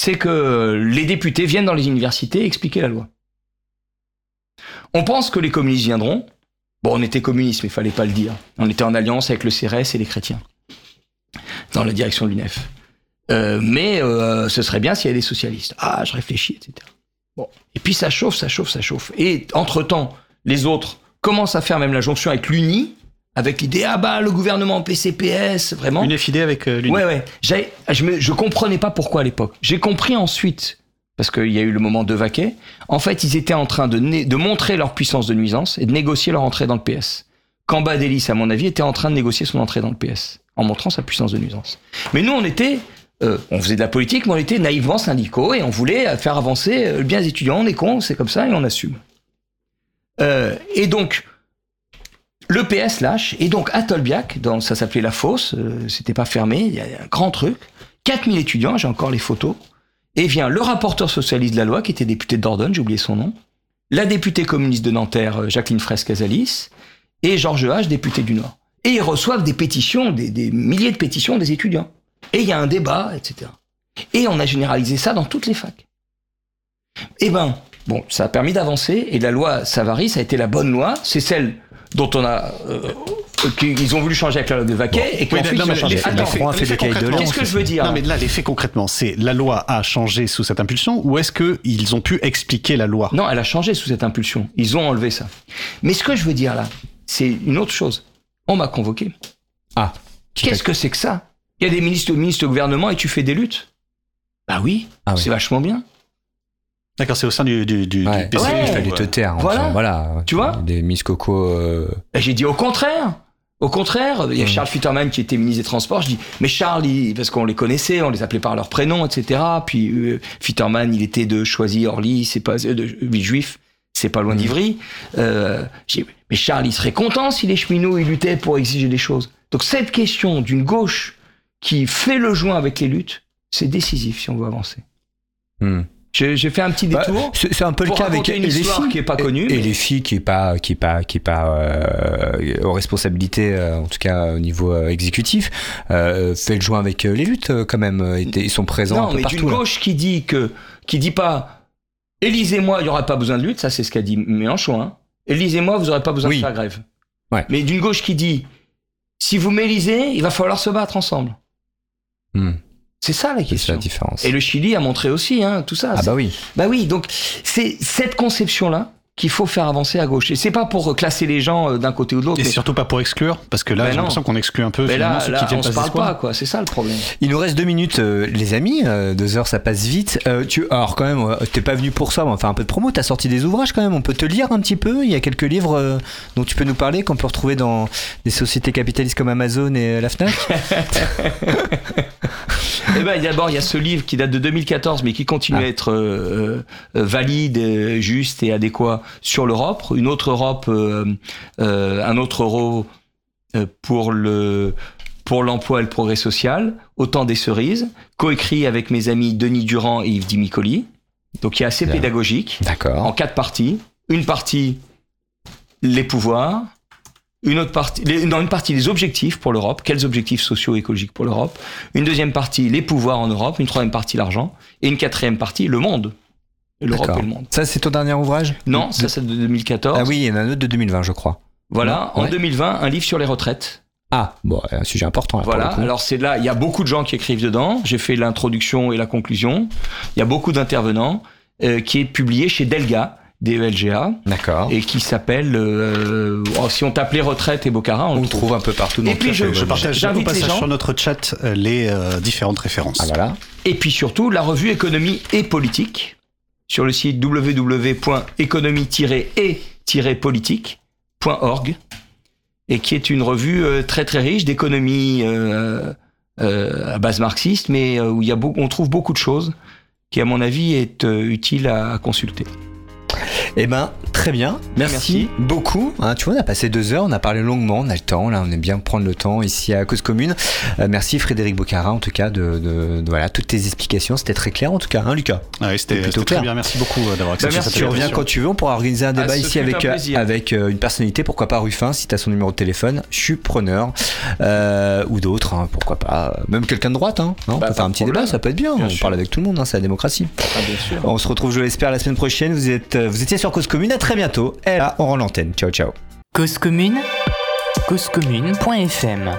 C'est que les députés viennent dans les universités expliquer la loi. On pense que les communistes viendront. Bon, on était communistes, mais il fallait pas le dire. On était en alliance avec le CRS et les chrétiens. Dans la direction de l'UNEF. Euh, mais euh, ce serait bien s'il y avait des socialistes. Ah, je réfléchis, etc. Bon. Et puis ça chauffe, ça chauffe, ça chauffe. Et entre-temps, les autres commencent à faire même la jonction avec l'UNI, avec l'idée, ah bah, le gouvernement PCPS, vraiment. Une FID avec euh, l'Uni. Ouais, ouais. J'avais- Je, me, je comprenais pas pourquoi à l'époque. J'ai compris ensuite, parce qu'il y a eu le moment de vaquer. En fait, ils étaient en train de, né- de montrer leur puissance de nuisance et de négocier leur entrée dans le PS. Cambadélis, à mon avis, était en train de négocier son entrée dans le PS, en montrant sa puissance de nuisance. Mais nous, on était, euh, on faisait de la politique, mais on était naïvement syndicaux et on voulait faire avancer euh, le bien des étudiants. On est cons, c'est comme ça et on assume. Euh, et donc, le PS lâche, et donc à Tolbiac, dans, ça s'appelait La Fosse, euh, c'était pas fermé, il y a un grand truc, 4000 étudiants, j'ai encore les photos, et vient le rapporteur socialiste de la loi, qui était député de Dordogne, j'ai oublié son nom, la députée communiste de Nanterre, euh, Jacqueline Fraisse-Casalis, et Georges H, député du Nord. Et ils reçoivent des pétitions, des, milliers de pétitions des étudiants. Et il y a un débat, etc. Et on a généralisé ça dans toutes les facs. Eh ben, bon, ça a permis d'avancer, et la loi Savary, ça a été la bonne loi, c'est celle dont on a... euh, qu'ils ont voulu changer avec la loi de Vaquet, et Oui, qu'ensuite... non, ils ont- fait concrètement, Qu'est-ce que je veux dire Non, mais là, les faits concrètement, c'est la loi a changé sous cette impulsion ou est-ce qu'ils ont pu expliquer la loi? Non, elle a changé sous cette impulsion. Ils ont enlevé ça. Mais ce que je veux dire là, c'est une autre chose. On m'a convoqué. Ah. Qu'est-ce que c'est que ça? Il y a des ministres, ministres au gouvernement et tu fais des luttes Bah oui, Ah oui. c'est vachement bien. D'accord, c'est au sein du, du, du, Ouais, du PCF, Ouais. il fallait te taire. Voilà. Enfin, voilà. Tu vois Des Miss Coco. euh, Et J'ai dit au contraire. Au contraire, il y a Mm. Charles Futterman qui était ministre des Transports. Je dis, mais Charles, il- parce qu'on les connaissait, on les appelait par leur prénom, etc. Puis euh, Futterman, il était de Choisy-Orly, c'est pas euh, de oui, juif, c'est pas loin Mm. d'Ivry. Euh, j'ai dit, mais Charles, il serait content si les cheminots ils luttaient pour exiger des choses. Donc cette question d'une gauche qui fait le joint avec les luttes, c'est décisif si on veut avancer. hmm. J'ai fait un petit Bah, détour. c'est c'est un peu le cas avec une les filles qui est pas connue, Et, les filles qui est pas qui est pas qui est pas euh, aux responsabilités euh, en tout cas au niveau euh, exécutif fait le joint avec les luttes quand même ils sont présents un Non, peu mais d'une là. gauche qui dit que, qui dit pas, élisez-moi, il n'y aura pas besoin de lutte, ça c'est ce qu'a dit Mélenchon, hein. Élisez-moi, vous n'aurez pas besoin Oui. de faire grève. Ouais. Mais d'une gauche qui dit, si vous m'élisez, il va falloir se battre ensemble. Hmm. C'est ça la C'est question. la différence. Et le Chili a montré aussi, hein, tout ça. Ah bah oui. Bah oui, donc c'est cette conception-là qu'il faut faire avancer à gauche. Et c'est pas pour classer les gens euh, d'un côté ou de l'autre. Et mais- surtout pas pour exclure, parce que là, Ben j'ai l'impression qu'on exclut un peu Mais finalement là, ceux là qui viennent on se pas parle pas, quoi. C'est ça le problème. Il nous reste deux minutes, euh, les amis. euh, deux heures, ça passe vite. Euh, tu, alors quand même, euh, t'es pas venu pour ça. mais On va faire un peu de promo. T'as sorti des ouvrages quand même. On peut te lire un petit peu. Il y a quelques livres euh, dont tu peux nous parler qu'on peut retrouver dans des sociétés capitalistes comme Amazon et la Fnac. Eh ben, d'abord, il y a ce livre qui date de 2014, mais qui continue Ah. à être euh, euh, valide, juste et adéquat sur l'Europe. Une autre Europe, euh, euh, un autre euro euh, pour le pour l'emploi et le progrès social, autant des cerises, coécrit avec mes amis Denis Durand et Yves Dimicoli. Donc, il est assez Bien. pédagogique, en quatre parties. Une partie, les pouvoirs. une autre partie, les- dans une partie les objectifs pour l'Europe, quels objectifs sociaux et écologiques pour l'Europe, une deuxième partie les pouvoirs en Europe, une troisième partie l'argent, et une quatrième partie le monde. L'Europe et le monde. Ça, c'est ton dernier ouvrage Non, De- ça c'est de 2014. Ah oui, il y en a un autre de 2020, je crois. Voilà, Ouais. en 2020, un livre sur les retraites. Ah, bon, un sujet important. là, Voilà, alors c'est là, il y a beaucoup de gens qui écrivent dedans. J'ai fait l'introduction et la conclusion. Il y a beaucoup d'intervenants euh, qui est publié chez Delga, DELGA, D'accord. et qui s'appelle, euh, oh, si on tapait retraite et Bocara, on, On le trouve un peu partout. Et puis ça, je- partage au J'invite les passage gens. sur notre chat euh, les euh, différentes références. Ah voilà. Et puis surtout, la revue Économie et Politique sur le site www.économie-et-politique.org et qui est une revue euh, très très riche d'économie euh, euh, à base marxiste, mais où il y a on trouve beaucoup de choses qui, à mon avis, est utile à consulter. Eh ben, très bien. Merci, Merci. beaucoup. Hein, tu vois, on a passé deux heures, on a parlé longuement, on a le temps. Là, on aime bien prendre le temps ici à Cause Commune. Euh, merci Frédéric Bocara, en tout cas, de, de- de- voilà toutes tes explications. C'était très clair, en tout cas, hein, Lucas? Ah oui, C'était plutôt c'était très clair. bien. Merci beaucoup euh, d'avoir accepté merci, cette Tu reviens quand tu veux. On pourra organiser un débat ce ici avec un euh, avec euh, une personnalité. Pourquoi pas Ruffin, si tu as son numéro de téléphone. Je suis preneur. Euh, ou d'autres, hein, pourquoi pas. Même quelqu'un de droite. Hein, non, on Bah, peut pas faire un petit problème. débat, ça peut être bien. Bien on sûr. parle avec tout le monde, c'est la démocratie. Ah, bien sûr. On se retrouve, je l'espère, la semaine prochaine. Vous, êtes, vous étiez sur Cause Commune. À très bientôt. Et là, on rend l'antenne. Ciao, ciao. Cause commune Causecommune.fm